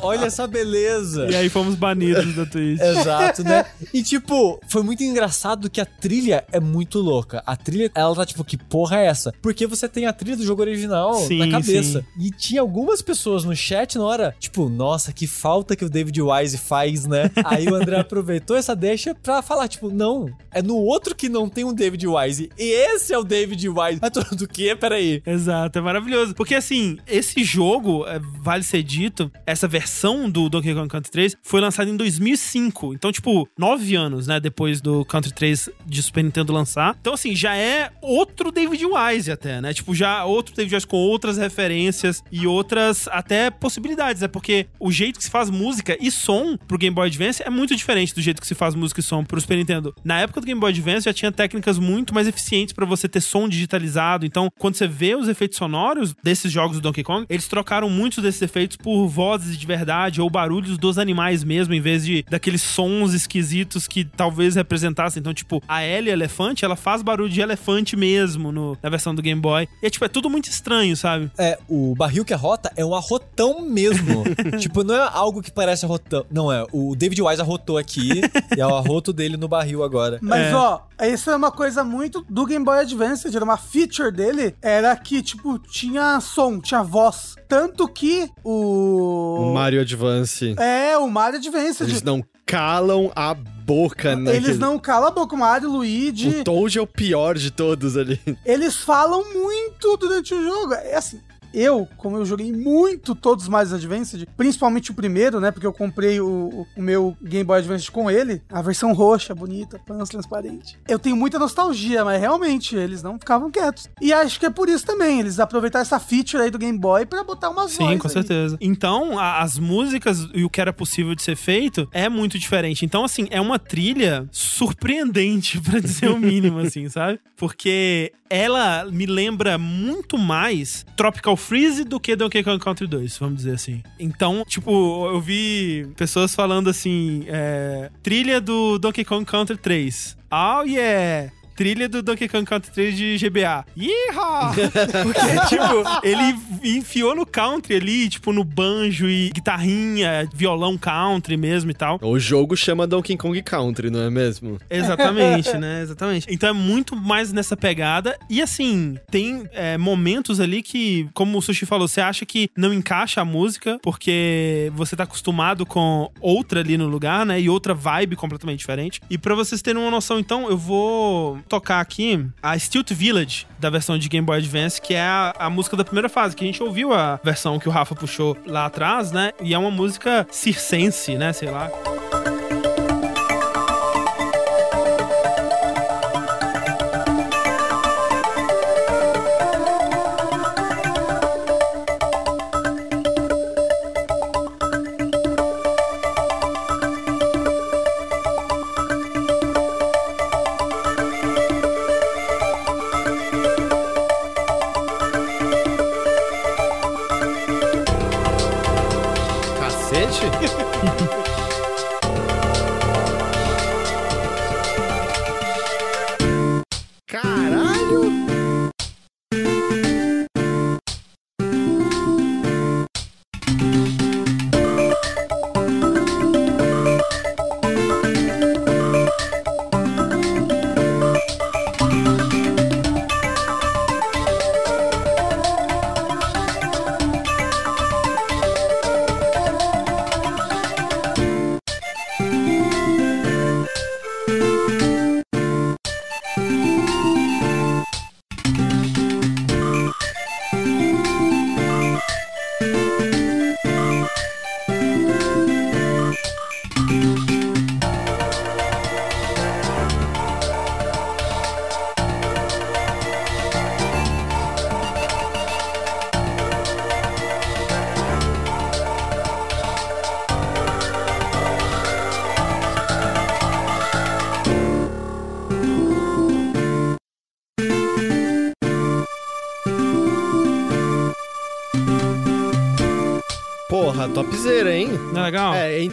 olha essa beleza. E aí fomos banidos da Twitch. Exato, né? E tipo, foi muito engraçado que a trilha é muito louca. A trilha, ela tá tipo, que porra é essa? Porque você tem a trilha do jogo original Sim, na cabeça. sim. E tinha algumas pessoas no chat na hora, tipo, nossa, que falta que o David Wise faz, né? Aí o André aproveitou essa deixa pra falar, tipo, não, é no outro que não tem um David Wise. E esse é o David Wise. Mas todo do quê? Peraí. Exato, é maravilhoso. Porque assim, esse jogo, é, vale ser dito, essa versão do Donkey Kong Country 3 foi lançada em 2005. Então, tipo, nove anos, né? Depois do Country 3 de Super Nintendo lançar. Então, assim, já é outro David Wise até, né? Tipo, já outro David Wise com outras referências e outras até possibilidades, né? Porque o jeito que se faz música e som pro Game Boy Advance é muito diferente do jeito que se faz música e som pro Super Nintendo. Na época do Game Boy Advance já tinha técnicas muito mais eficientes para você ter som digitalizado. Então, quando você vê os efeitos sonoros desses jogos do Donkey Kong, eles trocaram muitos desses efeitos por vozes de verdade ou barulhos dos animais mesmo, em vez de daqueles sons esquisitos que talvez representassem. Então, tipo, a Ellie elefante, ela faz barulho de elefante mesmo no, na versão do Game Boy. E é tipo, é tudo muito estranho, sabe? É, o barril que arrota é um arrotão mesmo. tipo, não é algo que parece arrotão. Não é, o David Wise arrotou aqui e é o arroto dele no barril agora. Mas, É. ó, isso é uma coisa muito do Game Boy Advance. Era uma feature dele, era que, tipo, tinha som, tinha voz. Tanto que o... O Mario Advance. É, o Mario Advance. Eles não calam a boca, né? Eles não calam a boca. O Mario, o Luigi... O Toad é o pior de todos ali. Eles falam muito durante o jogo. É assim, eu, como eu joguei muito todos os Mario Advanced, principalmente o primeiro, né? Porque eu comprei o, o meu Game Boy Advance com ele, a versão roxa, bonita, pans transparente. Eu tenho muita nostalgia, mas realmente eles não ficavam quietos. E acho que é por isso também, eles aproveitaram essa feature aí do Game Boy pra botar umas Sim, com aí. certeza. Então, a- as músicas e o que era possível de ser feito é muito diferente. Então, assim, é uma trilha surpreendente, pra dizer o mínimo, assim, sabe? Porque ela me lembra muito mais Tropical Freeze do que Donkey Kong Country 2, vamos dizer assim. Então, tipo, eu vi pessoas falando assim, é, trilha do Donkey Kong Country 3. Oh, yeah! Trilha do Donkey Kong Country 3 de GBA. Yeehaw! Porque, tipo, ele enfiou no country ali, tipo, no banjo e guitarrinha, violão country mesmo e tal. O jogo chama Donkey Kong Country, não é mesmo? Exatamente, né? Exatamente. Então é muito mais nessa pegada. E assim, tem é, momentos ali que, como o Sushi falou, você acha que não encaixa a música, porque você tá acostumado com outra ali no lugar, né? E outra vibe completamente diferente. E pra vocês terem uma noção, então, eu vou tocar aqui a Stilt Village da versão de Game Boy Advance, que é a, a música da primeira fase, que a gente ouviu a versão que o Rafa puxou lá atrás, né? E é uma música circense, né? Sei lá.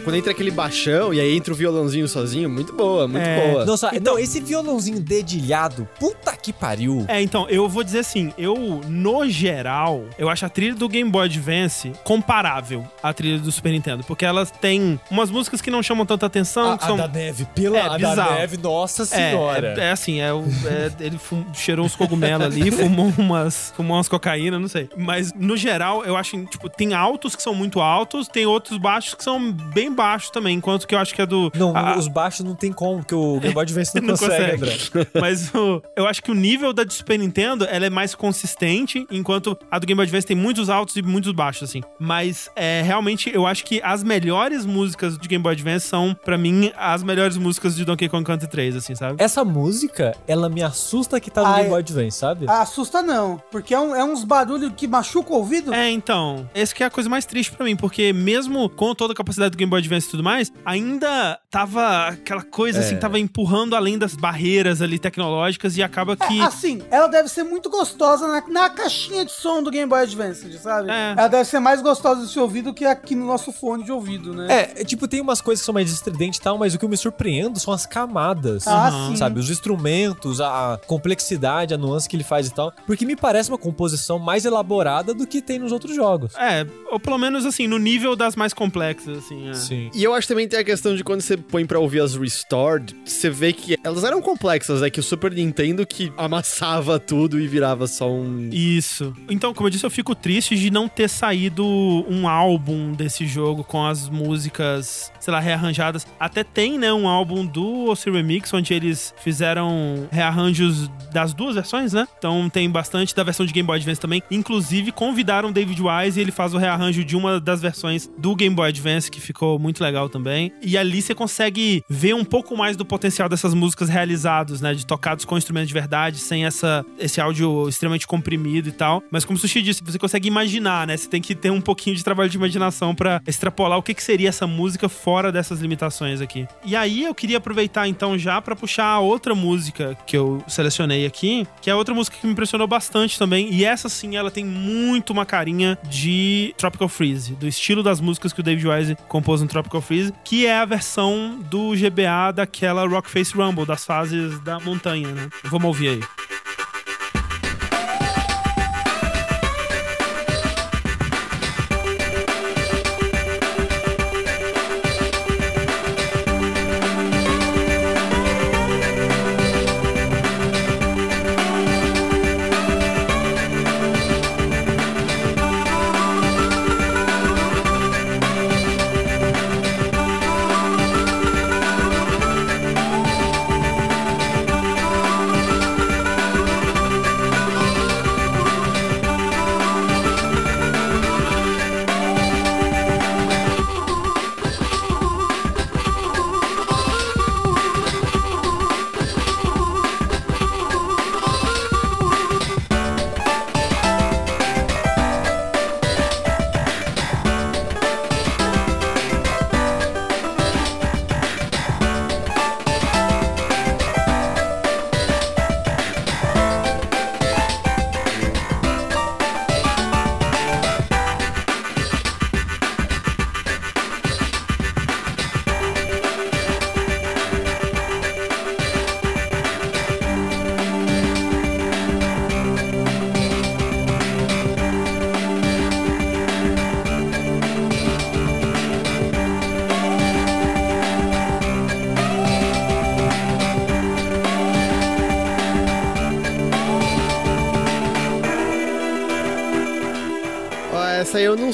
Quando entra aquele baixão e aí entra o violãozinho sozinho, muito boa, muito É. boa. Nossa, não, esse violãozinho dedilhado, puta que pariu. É, então, eu vou dizer assim, eu, no geral, eu acho a trilha do Game Boy Advance comparável à trilha do Super Nintendo, porque elas têm umas músicas que não chamam tanta atenção, A, que a são... da neve, pela É, a da neve, nossa É, senhora. é, é assim, é, é, ele fum- cheirou uns cogumelos ali, fumou umas, fumou umas cocaína, não sei. Mas, no geral, eu acho, tipo, tem altos que são muito altos, tem outros baixos que são bem baixos também, enquanto que eu acho que é do. Não, a- os baixos não tem como, porque o Game Boy Advance não, Não consegue, consegue. Mas o- eu acho que o nível da de Super Nintendo ela é mais consistente, enquanto a do Game Boy Advance tem muitos altos e muitos baixos, assim. Mas é, realmente eu acho que as melhores músicas de Game Boy Advance são, pra mim, as melhores músicas de Donkey Kong Country 3, assim, sabe? Essa música, ela me assusta que tá no Ah, Game é- Boy Advance, sabe? Assusta não, porque é, um- é uns barulhos que machuca o ouvido. É, então, esse que é a coisa mais triste pra mim, porque mesmo com toda a capacidade do Game Boy Advance e tudo mais, ainda tava aquela coisa assim, tava empurrando além das barreiras ali tecnológicas e acaba que É, assim, ela deve ser muito gostosa na, na caixinha de som do Game Boy Advance, sabe? É. Ela deve ser mais gostosa de se ouvir do que aqui no nosso fone de ouvido, né? É, é, tipo, tem umas coisas que são mais estridentes e tal, mas o que eu me surpreendo são as camadas. Ah, Uhum. sim. Sabe, os instrumentos, a complexidade, a nuance que ele faz e tal. Porque me parece uma composição mais elaborada do que tem nos outros jogos. É, ou pelo menos assim, no nível das mais complexas, assim. É. Sim. E eu acho também tem a questão de quando você põe pra ouvir as Restored, você vê que elas eram complexas, né? Que o Super Nintendo que amassava tudo e virava só um. Isso. Então, como eu disse, eu fico triste de não ter saído um álbum desse jogo com as músicas, sei lá, rearranjadas. Até tem, né, um álbum do OC Remix, onde eles fizeram rearranjos das duas versões, né? Então tem bastante da versão de Game Boy Advance também. Inclusive, convidaram David Wise e ele faz o rearranjo de uma das versões do Game Boy Advance, que ficou muito legal também. E ali você consegue ver um pouco mais do potencial dessas músicas realizados, né? De tocados com instrumentos de verdade, sem essa, esse áudio extremamente comprimido e tal. Mas como o Sushi disse, você consegue imaginar, né? Você tem que ter um pouquinho de trabalho de imaginação pra extrapolar o que, que seria essa música fora dessas limitações aqui. E aí eu queria aproveitar então já pra puxar a outra música que eu selecionei aqui, que é outra música que me impressionou bastante também. E essa sim, ela tem muito uma carinha de Tropical Freeze, do estilo das músicas que o David Wise compôs no Tropical Freeze, que é a versão do GBA daquela Rock Face Rumble, das fases da montanha, né? Vamos ouvir aí.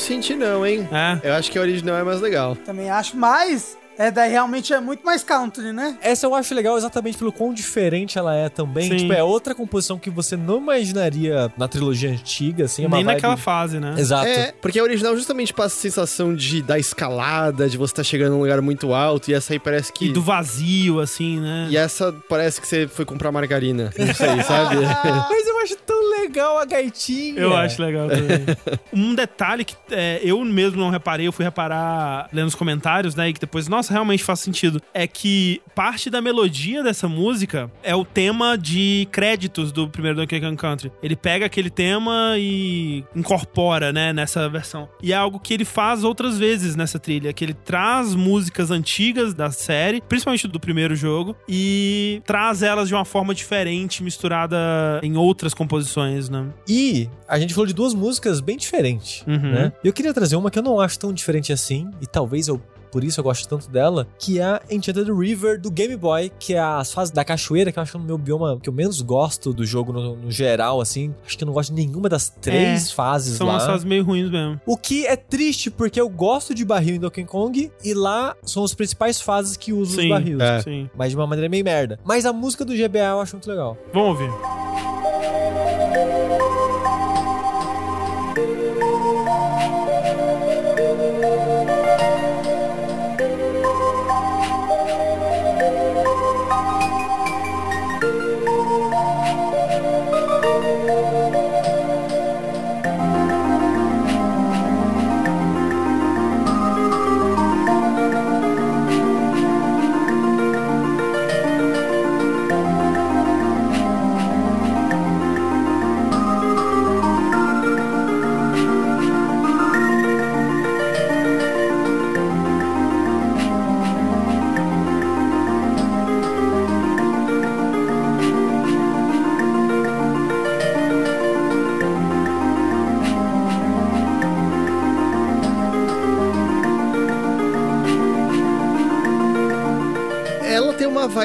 Senti, não, hein? É. Eu acho que a original é mais legal. Também acho, mas é daí realmente é muito mais country, né? Essa eu acho legal exatamente pelo quão diferente ela é também. Sim. Tipo, é outra composição que você não imaginaria na trilogia antiga, assim. É uma Nem vibe- naquela fase, né? Exato. É, porque a original justamente passa a sensação de da escalada, de você estar chegando num lugar muito alto, e essa aí parece que. E do vazio, assim, né? E essa parece que você foi comprar margarina. Não sei, sabe? Mas eu acho tão legal a gaitinha. Eu acho legal também. um detalhe que é, eu mesmo não reparei, eu fui reparar lendo os comentários, né? E que depois, nossa, realmente faz sentido. É que parte da melodia dessa música é o tema de créditos do primeiro Donkey Kong Country. Ele pega aquele tema e incorpora, né, nessa versão. E é algo que ele faz outras vezes nessa trilha, que ele traz músicas antigas da série, principalmente do primeiro jogo, e traz elas de uma forma diferente, misturada em outras composições, né? E a gente falou de duas músicas bem diferentes, Uhum. né? Eu queria trazer uma que eu não acho tão diferente assim, e talvez eu por isso eu gosto tanto dela, que é a Enchanted River do Game Boy, que é as fases da cachoeira, que eu acho que é o meu bioma que eu menos gosto do jogo no, no geral, assim. Acho que eu não gosto de nenhuma das três fases São lá. umas fases meio ruins mesmo. O que é triste, porque eu gosto de barril em Donkey Kong, e lá são as principais fases que usam os Sim, barris. é. Sim. Mas de uma maneira meio merda. Mas a música do GBA eu acho muito legal. Vamos ouvir.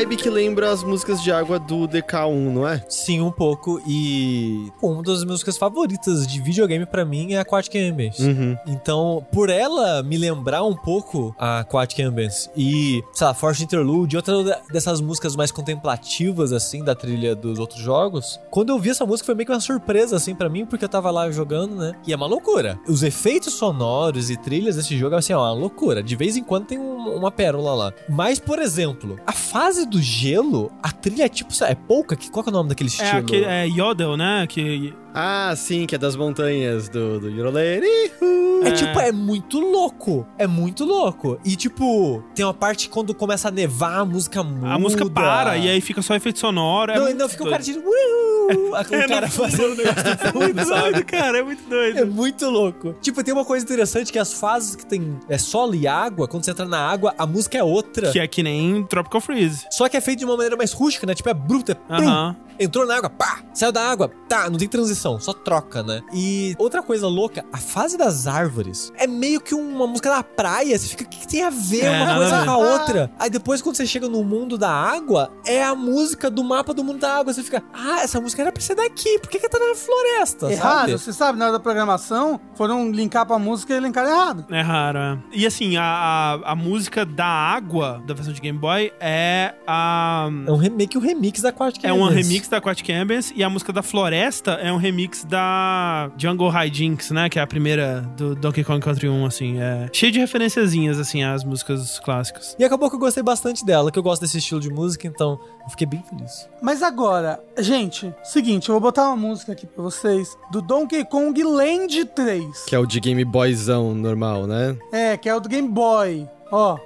Vibe que lembra as músicas de água do DK1, não é? Sim, um pouco. E uma das músicas favoritas de videogame pra mim é Aquatic Ambience. Uhum. Então, por ela me lembrar um pouco a Aquatic Ambience e, sei lá, Force Interlude outra dessas músicas mais contemplativas, assim, da trilha dos outros jogos, quando eu vi essa música foi meio que uma surpresa, assim, pra mim, porque eu tava lá jogando, né? E é uma loucura. Os efeitos sonoros e trilhas desse jogo, assim, é uma loucura. De vez em quando tem um- uma pérola lá. Mas, por exemplo, a fase do gelo, a trilha é tipo, é pouca? Que- Qual que é o nome daquele estilo? É, aquele, é Yodel, né? Que Ah, sim, que é das montanhas do, do Yorolei. É, É. tipo, é muito louco. É muito louco. E tipo, tem uma parte quando começa a nevar, a música muda. a música para e aí fica só efeito sonoro. é Não, muito não, fica o cara tipo. É, cara no fazendo um negócio do É fundo, muito sabe? doido, cara. É muito doido. É muito louco. Tipo, tem uma coisa interessante que as fases que tem é solo e água, quando você entra na água, a música é outra. Que é que nem Tropical Freeze. Só que é feito de uma maneira mais rústica, né? Tipo, é bruta, é pum. Aham. Entrou na água, pá! Saiu da água, tá, não tem transição, só troca, né? E outra coisa louca, a fase das árvores é meio que uma música da praia. Você fica, o que, que tem a ver É, uma coisa com a outra? Aí depois, quando você chega no mundo da água, é a música do mapa do mundo da água. Você fica, ah, essa música era pra ser daqui, por que, que tá na floresta? Errado, sabe? você sabe, na hora da programação, foram linkar pra música e linkaram errado. É raro, é. E assim, a, a, a música da água da versão de Game Boy é a. É um remake, o remix da Aquatic É um Ambience. remix da Aquatic Ambience e a música da Floresta é um remix da Jungle Hijinks, né? Que é a primeira do Donkey Kong Country 1, assim. É cheio de referenciazinhas, assim, às músicas clássicas. E acabou que eu gostei bastante dela, que eu gosto desse estilo de música, então eu fiquei bem feliz. Mas agora, gente, seguinte, eu vou botar uma música aqui pra vocês do Donkey Kong Land 3. Que é o de Game Boyzão normal, né? É, que é o do Game Boy. Ó.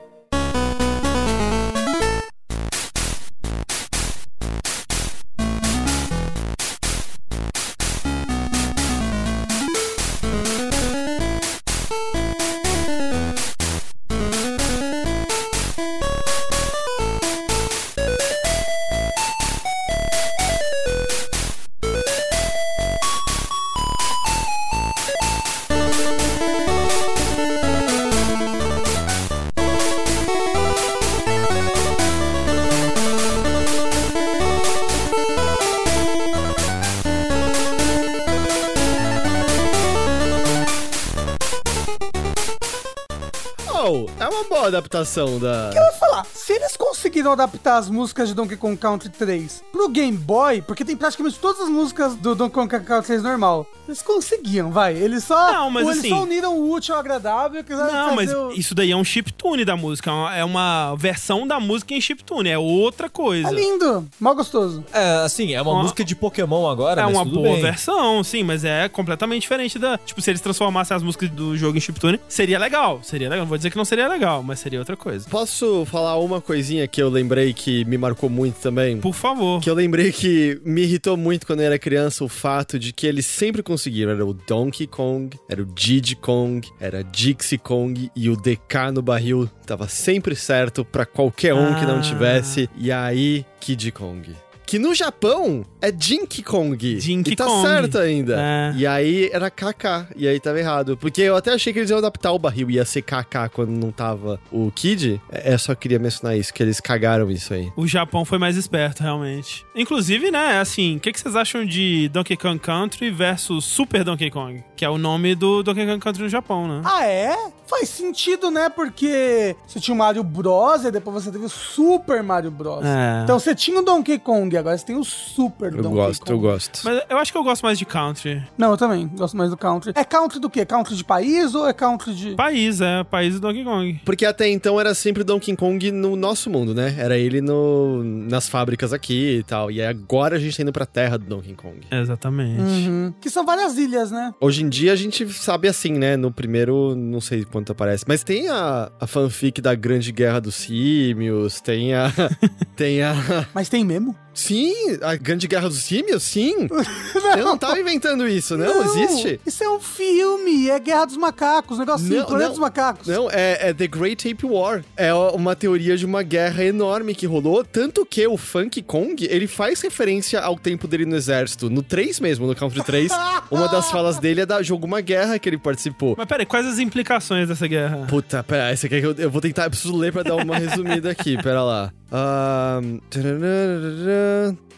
adaptação da. Falar, se adaptar as músicas de Donkey Kong Country 3 pro Game Boy, porque tem praticamente todas as músicas do Donkey Kong Country 3 normal, eles conseguiam, vai. Eles só, Não, mas ou eles assim- só uniram o útil ao agradável e Não, mas o... isso daí é um chiptune da música. é uma- É uma versão da música em chiptune. É outra coisa. É lindo, mal gostoso. É, assim, é uma Uma- música de Pokémon agora, É mas uma tudo boa bem. versão, sim, mas é completamente diferente da. Tipo, se eles transformassem as músicas do jogo em chiptune, seria legal. Seria legal. Não vou dizer que não seria legal, mas seria outra coisa. Posso falar uma coisinha que eu lembrei que me marcou muito também? Por favor. Que eu lembrei que me irritou muito quando eu era criança o fato de que eles sempre conseguiram. Era o Donkey Kong, era o Diddy Kong, era Dixie Kong e o DK no barril tava sempre certo pra qualquer um que não Ah. tivesse. E aí, Kid Kong. Que no Japão é Dinky Kong. Dinky e tá Kong. certo ainda. É. E aí era KK, e aí tava errado. Porque eu até achei que eles iam adaptar o barril, ia ser KK quando não tava o Kid. É, eu só queria mencionar isso, que eles cagaram isso aí. O Japão foi mais esperto, realmente. Inclusive, né, assim, o que, que vocês acham de Donkey Kong Country versus Super Donkey Kong? Que é o nome do Donkey Kong Country no Japão, né? Ah, é? Faz sentido, né? Porque você tinha o Mario Bros. e depois você teve o Super Mario Bros. É. Então você tinha o Donkey Kong, agora você tem o Super Eu Donkey gosto, Kong. eu gosto. Mas eu acho que eu gosto mais de Country. Não, eu também gosto mais do Country. É Country do quê? Country de país ou é Country de... País, é, país do Donkey Kong. Porque até então era sempre Donkey Kong no nosso mundo, né? Era ele no, nas fábricas aqui e tal. E aí agora a gente tá indo pra terra do Donkey Kong. Exatamente. Uhum. Que são várias ilhas, né? Hoje em dia a gente sabe assim, né? No primeiro, não sei quanto aparece. Mas tem a, a fanfic da Grande Guerra dos Símios, tem a. tem a. Mas tem mesmo? Sim, a Grande Guerra dos Símios, sim. Eu não tava inventando isso, não, existe. Isso é um filme, é Guerra dos Macacos, negocinho, Não, Planeta não. dos Macacos. Não, é, é The Great Ape War. É uma teoria de uma guerra enorme que rolou. Tanto que o Funk Kong, ele faz referência ao tempo dele no exército. No 3 mesmo, no Country 3. uma das falas dele é da jogo Uma Guerra que ele participou. Mas peraí, quais as implicações dessa guerra? Puta, pera, esse aqui é que eu, eu vou tentar, eu preciso ler pra dar uma resumida aqui, pera lá. Ahn, tararara,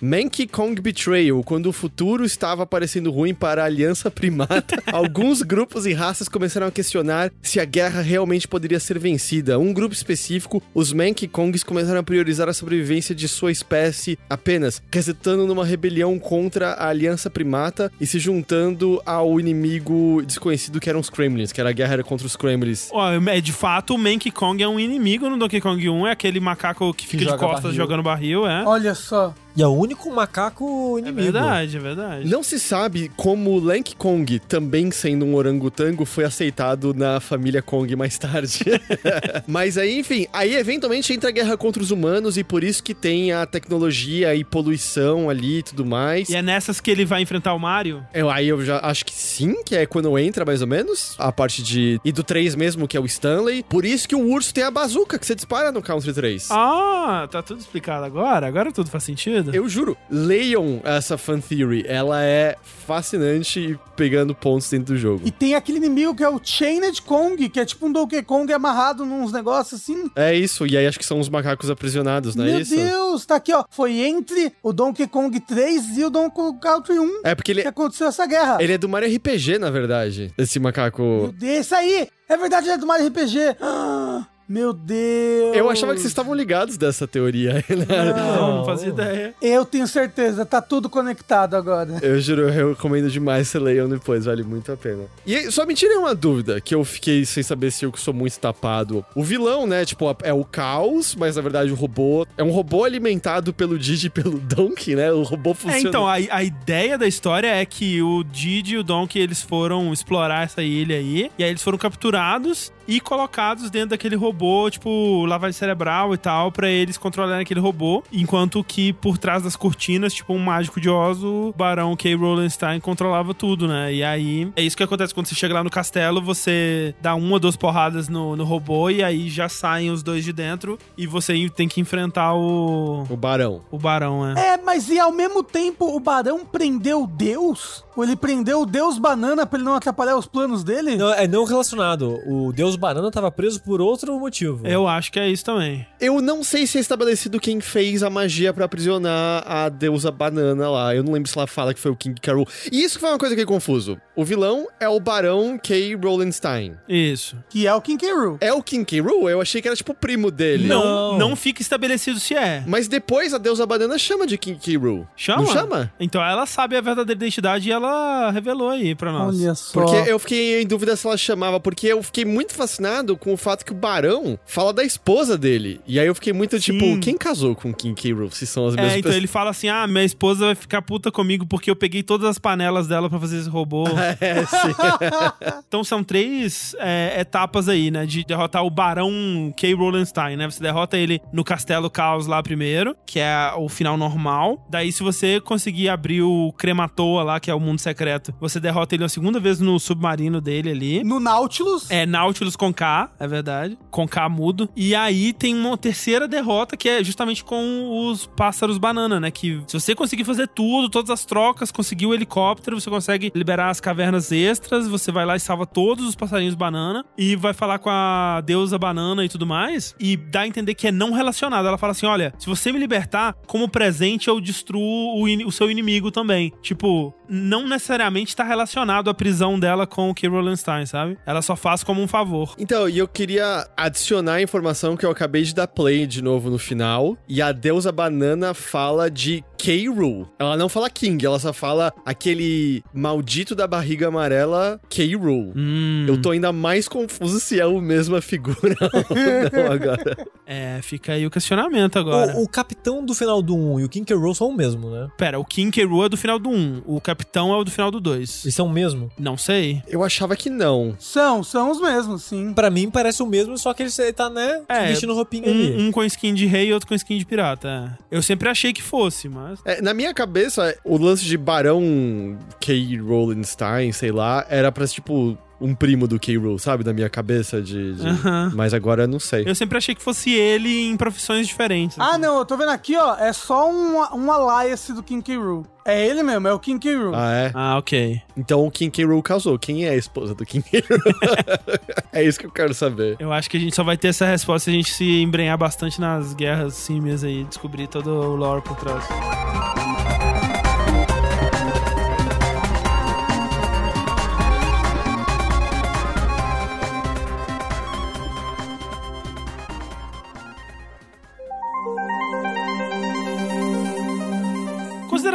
Mankey Kong Betrayal. Quando o futuro estava parecendo ruim para a Aliança Primata, alguns grupos e raças começaram a questionar se a guerra realmente poderia ser vencida. Um grupo específico, os Mankey Kongs, começaram a priorizar a sobrevivência de sua espécie apenas, resultando numa rebelião contra a Aliança Primata e se juntando ao inimigo desconhecido que eram os Kremlins, que era a guerra era contra os Kremlins. É, de fato, o Mankey Kong é um inimigo no Donkey Kong 1, é aquele macaco que fica de joga costas barril. jogando barril, é. Olha só. E é o único macaco É inimigo. verdade, é verdade. Não se sabe como o Lank Kong, também sendo um orangotango, foi aceitado na família Kong mais tarde. Mas aí, enfim, aí eventualmente entra a guerra contra os humanos e por isso que tem a tecnologia e poluição ali e tudo mais. E é nessas que ele vai enfrentar o Mario? Eu, aí eu já acho que sim, que é quando entra mais ou menos. A parte de. E do 3 mesmo, que é o Stanley. Por isso que o urso tem a bazuca que você dispara no Country 3. Ah, tá tudo explicado agora? Agora tudo faz sentido? Eu juro, leiam essa fan theory. Ela é fascinante e pegando pontos dentro do jogo. E tem aquele inimigo que é o Chained Kong, que é tipo um Donkey Kong amarrado nos negócios assim. É isso, e aí acho que são os macacos aprisionados, não é Meu isso? Deus, tá aqui, ó. Foi entre o Donkey Kong 3 e o Donkey Kong Country 1 É porque ele, que aconteceu essa guerra. ele é do Mario RPG, na verdade. Esse Meu macaco. Deus, isso aí! É verdade, ele é do Mario RPG. Ah, meu Deus. Eu achava que vocês estavam ligados dessa teoria, né? Não, não fazia ideia. Eu tenho certeza, tá tudo conectado agora. Eu juro, eu recomendo demais que leiam depois, vale muito a pena. E só me tirem uma dúvida, que eu fiquei sem saber se eu sou muito tapado. O vilão, né, tipo, é o caos, mas na verdade o robô é um robô alimentado pelo Digi e pelo Donkey, né? O robô É, funciona. então, a, a ideia da história é que o Didi e o Donkey, eles foram explorar essa ilha aí, e aí eles foram capturados e colocados dentro daquele robô, tipo, lavagem cerebral e tal, pra eles controlarem aquele robô, enquanto que por trás das cortinas, tipo, um mágico de Oz, o Barão K. Rollenstein controlava tudo, né? E aí, é isso que acontece quando você chega lá no castelo, você dá uma ou duas porradas no, no robô, e aí já saem os dois de dentro, e você tem que enfrentar o... O Barão. O Barão, é. É, mas e ao mesmo tempo o Barão prendeu Deus? Ou ele prendeu o Deus Banana pra ele não atrapalhar os planos dele? Não, é não relacionado. O Deus Banana tava preso por outro motivo. Eu acho que é isso também. Eu não sei se é estabelecido quem fez a magia pra aprisionar a deusa banana lá. Eu não lembro se ela fala que foi o King Carol. E isso que foi uma coisa que é confuso. O vilão é o Barão K. Rollenstein. Isso. Que é o King K. Rool. É o King K. Rool? Eu achei que era tipo o primo dele. Não, Não. não fica estabelecido se é. Mas depois a deusa banana chama de King K. Rool. Chama? Não chama? Então ela sabe a verdadeira identidade e ela revelou aí pra nós. Olha só. Porque eu fiquei em dúvida se ela chamava, porque eu fiquei muito fascinado com o fato que o Barão fala da esposa dele. E aí eu fiquei muito Sim. tipo, quem casou com King K. Rool? Se são as mesmas É, então pessoas. ele fala assim: ah, minha esposa vai ficar puta comigo porque eu peguei todas as panelas dela pra fazer esse robô. É, sim. então são três é, etapas aí, né? De derrotar o Barão K. Rollenstein, né? Você derrota ele no Castelo Caos lá primeiro, que é o final normal. Daí, se você conseguir abrir o Crematoa lá, que é o mundo secreto, você derrota ele a segunda vez no submarino dele ali. No Nautilus. É Nautilus com K, é verdade. Com K mudo. E aí tem uma terceira derrota que é justamente com os pássaros banana, né? Que se você conseguir fazer tudo, todas as trocas, conseguir o helicóptero, você consegue liberar as cavernas extras, você vai lá e salva todos os passarinhos banana e vai falar com a deusa banana e tudo mais. E dá a entender que é não relacionado. Ela fala assim: olha, se você me libertar, como presente eu destruo o, o seu inimigo também. Tipo, não necessariamente tá relacionado a prisão dela com o K. Rollenstein, sabe? Ela só faz como um favor. Então, e eu queria adicionar a informação que eu acabei de dar play de novo no final. E a deusa banana fala de K-Rule. Ela não fala King, ela só fala aquele maldito da barriga amarela K-Rule. Hum, Eu tô ainda mais confuso se é a mesma figura ou não agora. É, fica aí o questionamento agora. O, o capitão do final do 1 e o King K. Rool são o mesmo, né? Pera, o King K. Rool é do final do 1, o Capitão é o do final do 2. Eles são o mesmo? Não sei. Eu achava que não. São, são os mesmos, sim. Pra mim parece o mesmo, só que ele tá, né, É, vestindo roupinha ali. Um, um com skin de rei e outro com skin de pirata. é. Eu sempre achei que fosse, mas. É, na minha cabeça, o lance de Barão K. Rollenstein, sei lá, era pra, tipo, um primo do K. Rool, sabe? Na minha cabeça de... de-. Mas agora eu não sei. Eu sempre achei que fosse ele em profissões diferentes. Ah, assim. não, eu tô vendo aqui, ó. É só um, um alliance do King K. Rool. É ele mesmo, é o King K. Rool. Ah, é? Ah, ok. Então o King K. Rool casou. Quem é a esposa do King K. Rool? é isso que eu quero saber. Eu acho que a gente só vai ter essa resposta se a gente se embrenhar bastante nas guerras símias aí, descobrir todo o lore por trás.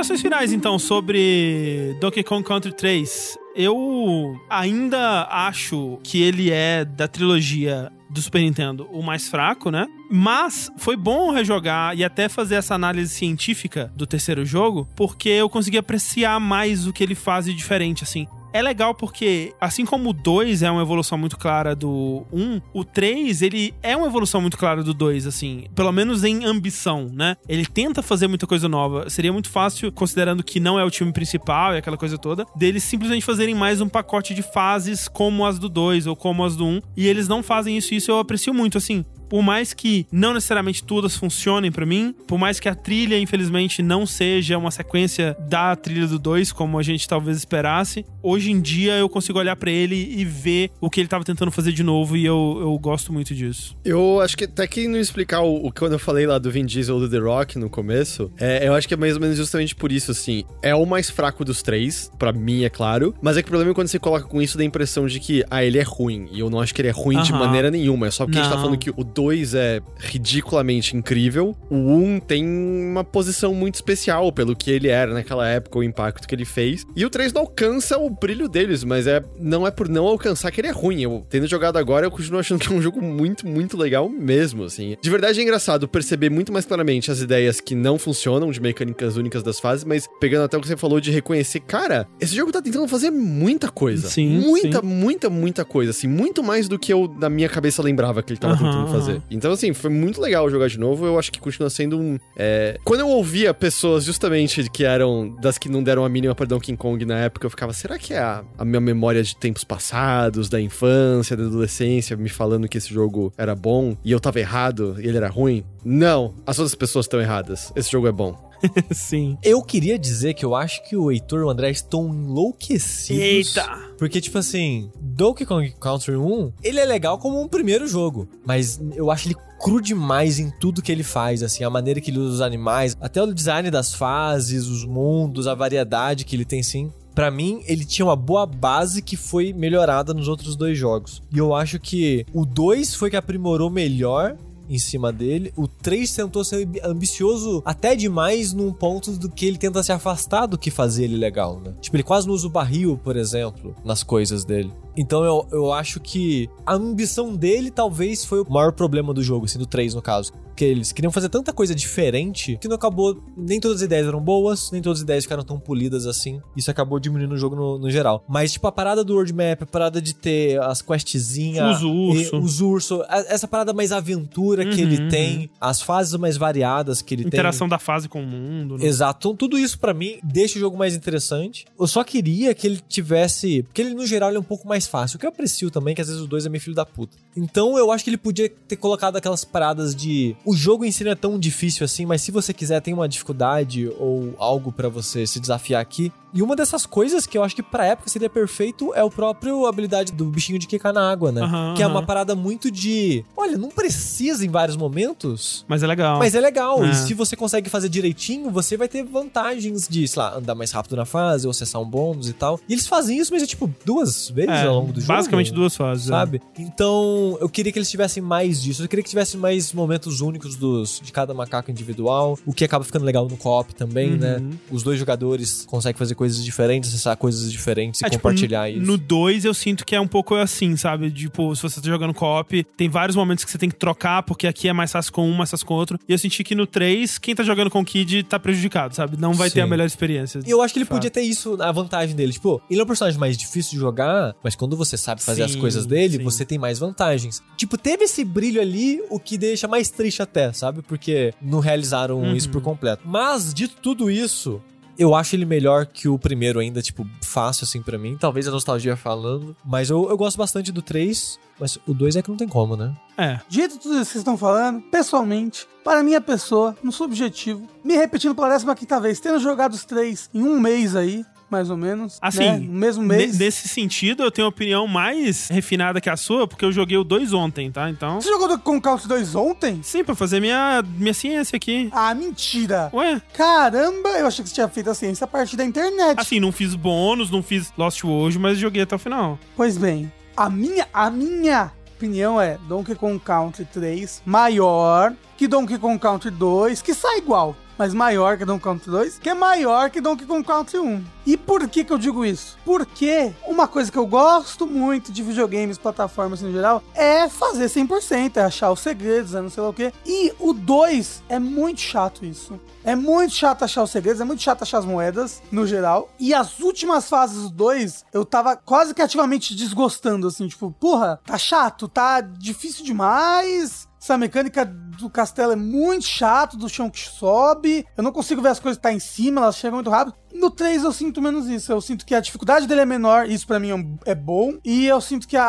Considerações finais, então, sobre Donkey Kong Country 3. Eu ainda acho que ele é da trilogia do Super Nintendo o mais fraco, né? Mas foi bom rejogar e até fazer essa análise científica do terceiro jogo, porque eu consegui apreciar mais o que ele faz de diferente, assim. É legal porque, assim como o 2 é uma evolução muito clara do 1, o 3, ele é uma evolução muito clara do 2, assim. Pelo menos em ambição, né? Ele tenta fazer muita coisa nova. Seria muito fácil, considerando que não é o time principal e aquela coisa toda, deles simplesmente fazerem mais um pacote de fases como as do 2 ou como as do 1. E eles não fazem isso, e isso eu aprecio muito, assim por mais que não necessariamente todas funcionem pra mim, por mais que a trilha, infelizmente, não seja uma sequência da trilha do 2, como a gente talvez esperasse, hoje em dia eu consigo olhar pra ele e ver o que ele tava tentando fazer de novo e eu, eu gosto muito disso. Eu acho que até que não explicar o, o quando eu falei lá do Vin Diesel do The Rock no começo, é, eu acho que é mais ou menos justamente por isso, assim. É o mais fraco dos três, pra mim, é claro. Mas é que o problema é quando você coloca com isso dá a impressão de que, ah, ele é ruim. E eu não acho que ele é ruim de Aham. maneira nenhuma. É só porque a gente tá Não. falando que o 2 é ridiculamente incrível. O 1 um tem uma posição muito especial pelo que ele era naquela época, o impacto que ele fez. E o 3 não alcança o brilho deles, mas é não é por não alcançar que ele é ruim. Eu tendo jogado agora, eu continuo achando que é um jogo muito, muito legal mesmo, assim. De verdade é engraçado perceber muito mais claramente as ideias que não funcionam de mecânicas únicas das fases, mas pegando até o que você falou de reconhecer, cara, esse jogo tá tentando fazer muita coisa. Sim, Muita, sim. muita, muita coisa, assim, muito mais do que eu na minha cabeça lembrava que ele tava Aham, tentando fazer. Aham. Então, assim, foi muito legal jogar de novo. Eu acho que continua sendo um. é, Quando eu ouvia pessoas justamente que eram das que não deram a mínima pra Donkey Kong na época, eu ficava, será que é a, a minha memória de tempos passados, da infância, da adolescência, me falando que esse jogo era bom e eu tava errado e ele era ruim? Não, as outras pessoas estão erradas. Esse jogo é bom. Sim. Eu queria dizer que eu acho que o Heitor e o André estão enlouquecidos. Eita! Porque, tipo assim, Donkey Kong Country 1, ele é legal como um primeiro jogo. Mas eu acho ele cru demais em tudo que ele faz, assim, a maneira que ele usa os animais, até o design das fases, os mundos, a variedade que ele tem, sim. Pra mim, ele tinha uma boa base que foi melhorada nos outros dois jogos. E eu acho que o 2 foi que aprimorou melhor em cima dele. O 3 tentou ser ambicioso até demais num ponto do que ele tenta se afastar do que fazia ele legal, né? Tipo, ele quase não usa o barril, por exemplo, nas coisas dele. Então eu, eu acho que a ambição dele talvez foi o maior problema do jogo, assim, do 3 no caso. Porque eles queriam fazer tanta coisa diferente que não acabou. Nem todas as ideias eram boas, nem todas as ideias ficaram tão polidas assim. Isso acabou diminuindo o jogo no, no geral. Mas, tipo, a parada do World Map, a parada de ter as questzinhas. Os urso. e- Os ursos. a- Essa parada mais aventura que Uhum, ele tem, as fases mais variadas que ele tem. Interação da fase com o mundo. né? Exato. Então, tudo isso pra mim deixa o jogo mais interessante. Eu só queria que ele tivesse. Porque ele, no geral, ele é um pouco mais mais fácil. O que eu aprecio também, é que às vezes o 2 é meio filho da puta. Então eu acho que ele podia ter colocado aquelas paradas de. O jogo em si não é tão difícil assim, mas se você quiser, tem uma dificuldade ou algo pra você se desafiar aqui. E uma dessas coisas que eu acho que pra época seria perfeito é o próprio habilidade do bichinho de quicar na água, né? Aham, que é uma parada muito de. Olha, não precisa em vários momentos. Mas é legal. Mas é legal. É. E se você consegue fazer direitinho, você vai ter vantagens de, sei lá, andar mais rápido na fase, ou acessar um bônus e tal. E eles fazem isso, mas é tipo duas vezes É, ao longo do jogo. basicamente duas fases. é. Sabe? Então, eu queria que eles tivessem mais disso. Eu queria que tivesse mais momentos únicos dos, de cada macaco individual. O que acaba ficando legal no co-op também, Uhum. né? Os dois jogadores conseguem fazer coisas diferentes, acessar coisas diferentes e É, tipo, compartilhar n- isso. No 2 eu sinto que é um pouco assim, sabe? Tipo, se você tá jogando co-op, tem vários momentos que você tem que trocar, porque aqui é mais fácil com um, mais fácil com outro. E eu senti que no 3, quem tá jogando com o Kid tá prejudicado, sabe? Não vai ter Sim. a melhor experiência. E eu acho que ele Fato. podia ter isso, a vantagem dele. Tipo, ele é um personagem mais difícil de jogar, mas quando você sabe fazer as Sim, coisas dele, sim. você tem mais vantagens. Tipo, teve esse brilho ali, o que deixa mais triste até, sabe? Porque não realizaram Uhum. isso por completo. Mas, dito tudo isso, eu acho ele melhor que o primeiro ainda, tipo, fácil assim pra mim. Talvez a nostalgia falando. Mas eu, eu gosto bastante do 3, mas o 2 é que não tem como, né? É. Dito tudo isso que vocês estão falando, pessoalmente, para minha pessoa, no subjetivo, me repetindo pela 15 vez, tendo jogado os três em um mês aí, mais ou menos. Assim, né? no mesmo mês. Ne- Nesse sentido, eu tenho uma opinião mais refinada que a sua, porque eu joguei o 2 ontem, tá? Então. Você jogou com o Count 2 ontem? Sim, pra fazer minha, minha ciência aqui. Ah, mentira! Ué, Caramba, eu achei que você tinha feito a ciência a partir da internet. assim, não fiz bônus, não fiz Lost hoje, mas joguei até o final. Pois bem, a minha, a minha opinião é Donkey Kong Country 3 maior que Donkey Kong Country 2, que sai igual, mas maior que Donkey Kong Country 2, que é maior que Donkey Kong Country 1. E por que que eu digo isso? Porque uma coisa que eu gosto muito de videogames, plataformas no geral, é fazer 100%, é achar os segredos, é não sei lá o quê. E o 2 é muito chato isso. É muito chato achar os segredos, é muito chato achar as moedas, no geral. E as últimas fases do 2, eu tava quase que ativamente desgostando, assim, tipo, porra, tá chato, tá difícil demais. Essa mecânica do castelo é muito chato, do chão que sobe. Eu não consigo ver as coisas que tá em cima, elas chegam muito rápido. No 3 eu sinto menos isso. Eu sinto que a dificuldade dele é menor, isso pra mim é é bom. E eu sinto que a-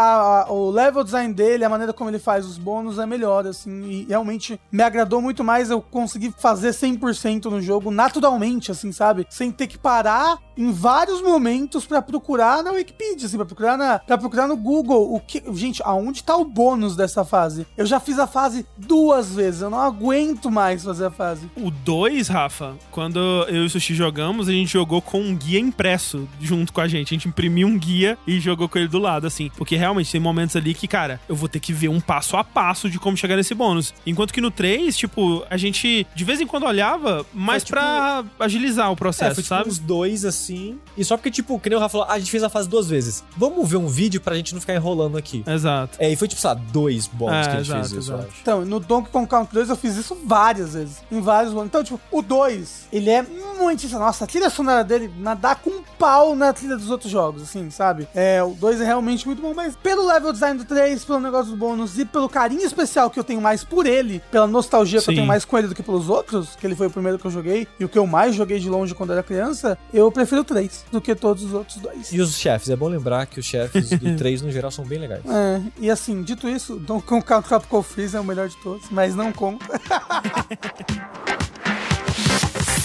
a- o level design dele, a maneira como ele faz os bônus é melhor, assim. E realmente me agradou muito mais eu conseguir fazer 100% no jogo naturalmente, assim, sabe? Sem ter que parar em vários momentos pra procurar na Wikipedia, assim, pra procurar, na, pra procurar no Google o que. Gente, aonde tá o bônus dessa fase? Eu já fiz a fase duas vezes, eu não aguento mais fazer a fase. O 2, Rafa, quando eu e o Sushi jogamos, a gente jogou com um guia impresso junto com a gente. A gente imprimiu um guia e jogou com ele do lado, assim. Porque realmente tem momentos ali que, cara, eu vou ter que ver um passo a passo de como chegar nesse bônus. Enquanto que no 3, tipo, a gente de vez em quando olhava, mais Foi, tipo, pra agilizar o É, processo, foi tipo sabe? uns dois assim. E só porque, tipo, que nem o Rafa falou, ah, a gente fez a fase duas vezes. Vamos ver um vídeo pra gente não ficar enrolando aqui. Exato. É, e foi tipo, sei lá, dois bônus É, que a gente exato, fez isso, exato. eu acho. Então, no Donkey Kong Country 2 eu fiz isso várias vezes. Em vários momentos. Então, tipo, o 2, ele é muito. Nossa, a trilha sonora dele nadar com um pau na trilha dos outros jogos, assim, sabe? É, o 2 é realmente muito bom, mas pelo level design do 3, pelo negócio dos bônus e pelo carinho especial que eu tenho mais por ele, pela nostalgia que eu Sim. tenho mais com ele do que pelos outros, que ele foi o primeiro que eu joguei e o que eu mais joguei de longe quando era criança, eu prefiro o 3 do que todos os outros dois. E os chefes, é bom lembrar que os chefes do 3 no geral são bem legais. É, e assim, dito isso, Donkey Kong Tropical Freeze é o melhor de todos, mas não conta.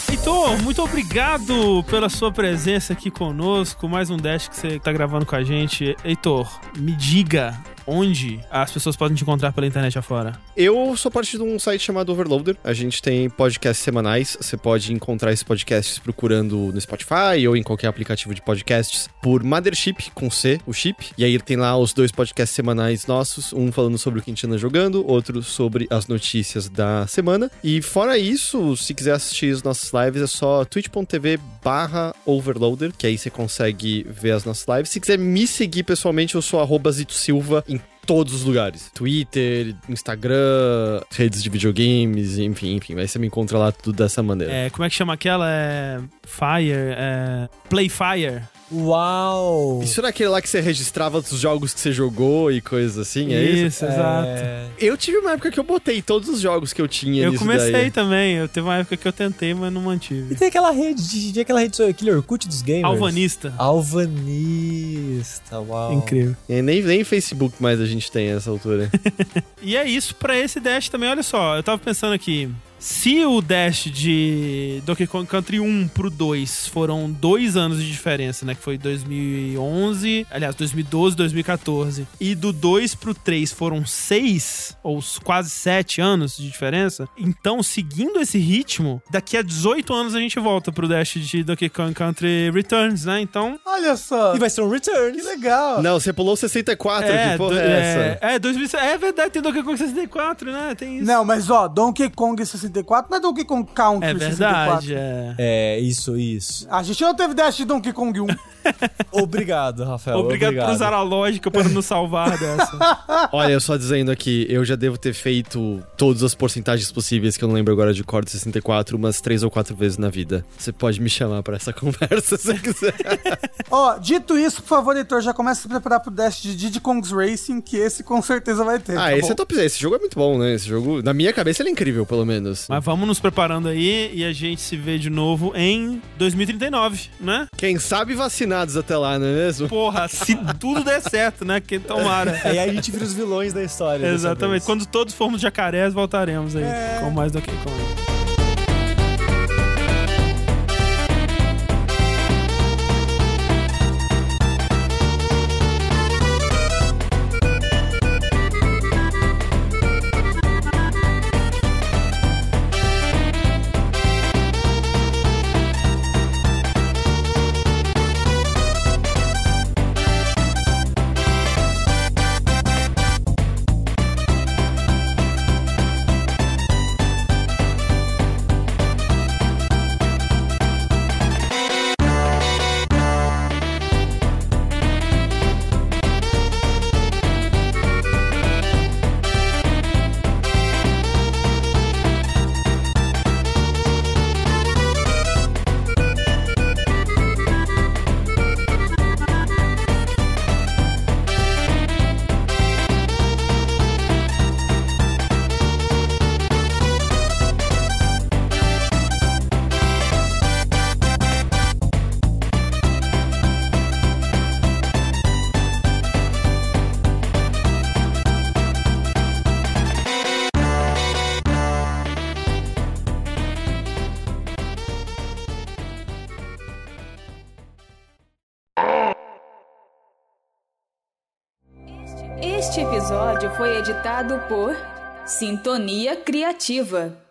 Heitor, muito obrigado pela sua presença aqui conosco. Mais um Dash que você tá gravando com a gente. Heitor, me diga onde as pessoas podem te encontrar pela internet afora. Eu sou parte de um site chamado Overloader. A gente tem podcasts semanais. Você pode encontrar esses podcasts procurando no Spotify ou em qualquer aplicativo de podcasts por Mothership, com C, o chip. E aí tem lá os dois podcasts semanais nossos, um falando sobre o que a gente anda jogando, outro sobre as notícias da semana. E fora isso, se quiser assistir as nossas lives, é só twitch.tv barra overloader, que aí você consegue ver as nossas lives. Se quiser me seguir pessoalmente, eu sou arroba Zito Silva em todos os lugares. Twitter, Instagram, redes de videogames, enfim, enfim. Aí você me encontra lá tudo dessa maneira. É, como é que chama aquela? É. Fire, é. Playfire. Uau! Isso era aquele lá que você registrava os jogos que você jogou e coisas assim, é isso? Isso, exato. É... Eu tive uma época que eu botei todos os jogos que eu tinha Eu nisso comecei daí. também. Eu teve uma época que eu tentei, mas não E mantive. tem aquela rede, tinha aquela rede, aquele Orkut dos gamers. Alvanista. Alvanista, uau. Incrível. E nem, nem Facebook mais a gente tem nessa altura. E é isso pra esse Dash também. Olha só, eu tava pensando aqui. Se o Dash de Donkey Kong Country 1 pro 2 foram dois anos de diferença, né? Que foi 2011, aliás, 2012, 2014. E do 2 pro 3 foram seis, ou quase sete anos de diferença. Então, seguindo esse ritmo, daqui a 18 anos a gente volta pro Dash de Donkey Kong Country Returns, né? Então... Olha só. E vai ser um Returns. Que legal. Não, você pulou 64, É, que porra do- é, essa? é, é, 2000, é verdade, tem Donkey Kong 64, né? Tem isso. Não, mas ó, Donkey Kong 64 não é Donkey Kong Country É 64. verdade, é. É, isso, isso. A gente não teve Dash de Donkey Kong 1. Obrigado, Rafael. Obrigado, por usar a lógica para nos salvar dessa. Olha, eu só dizendo aqui, eu já devo ter feito todas as porcentagens possíveis, que eu não lembro agora de cor de 64, umas três ou quatro vezes na vida. Você pode me chamar pra essa conversa se você quiser. ó, dito isso, por favor, Heitor, já começa a se preparar pro Dash de Diddy Kong's Racing, que esse com certeza vai ter. ah, tá esse bom? é top. Esse jogo é muito bom, né? Esse jogo, na minha cabeça, ele é incrível, pelo menos. Mas vamos nos preparando aí e a gente se vê de novo em 2039, né? Quem sabe vacinados até lá, não é mesmo? Porra, se tudo der certo, né? Quem tomara. Aí a gente vira os vilões da história. Exatamente. Quando todos formos jacarés, voltaremos aí com mais Donkey Kong. Este episódio foi editado por Sintonia Criativa.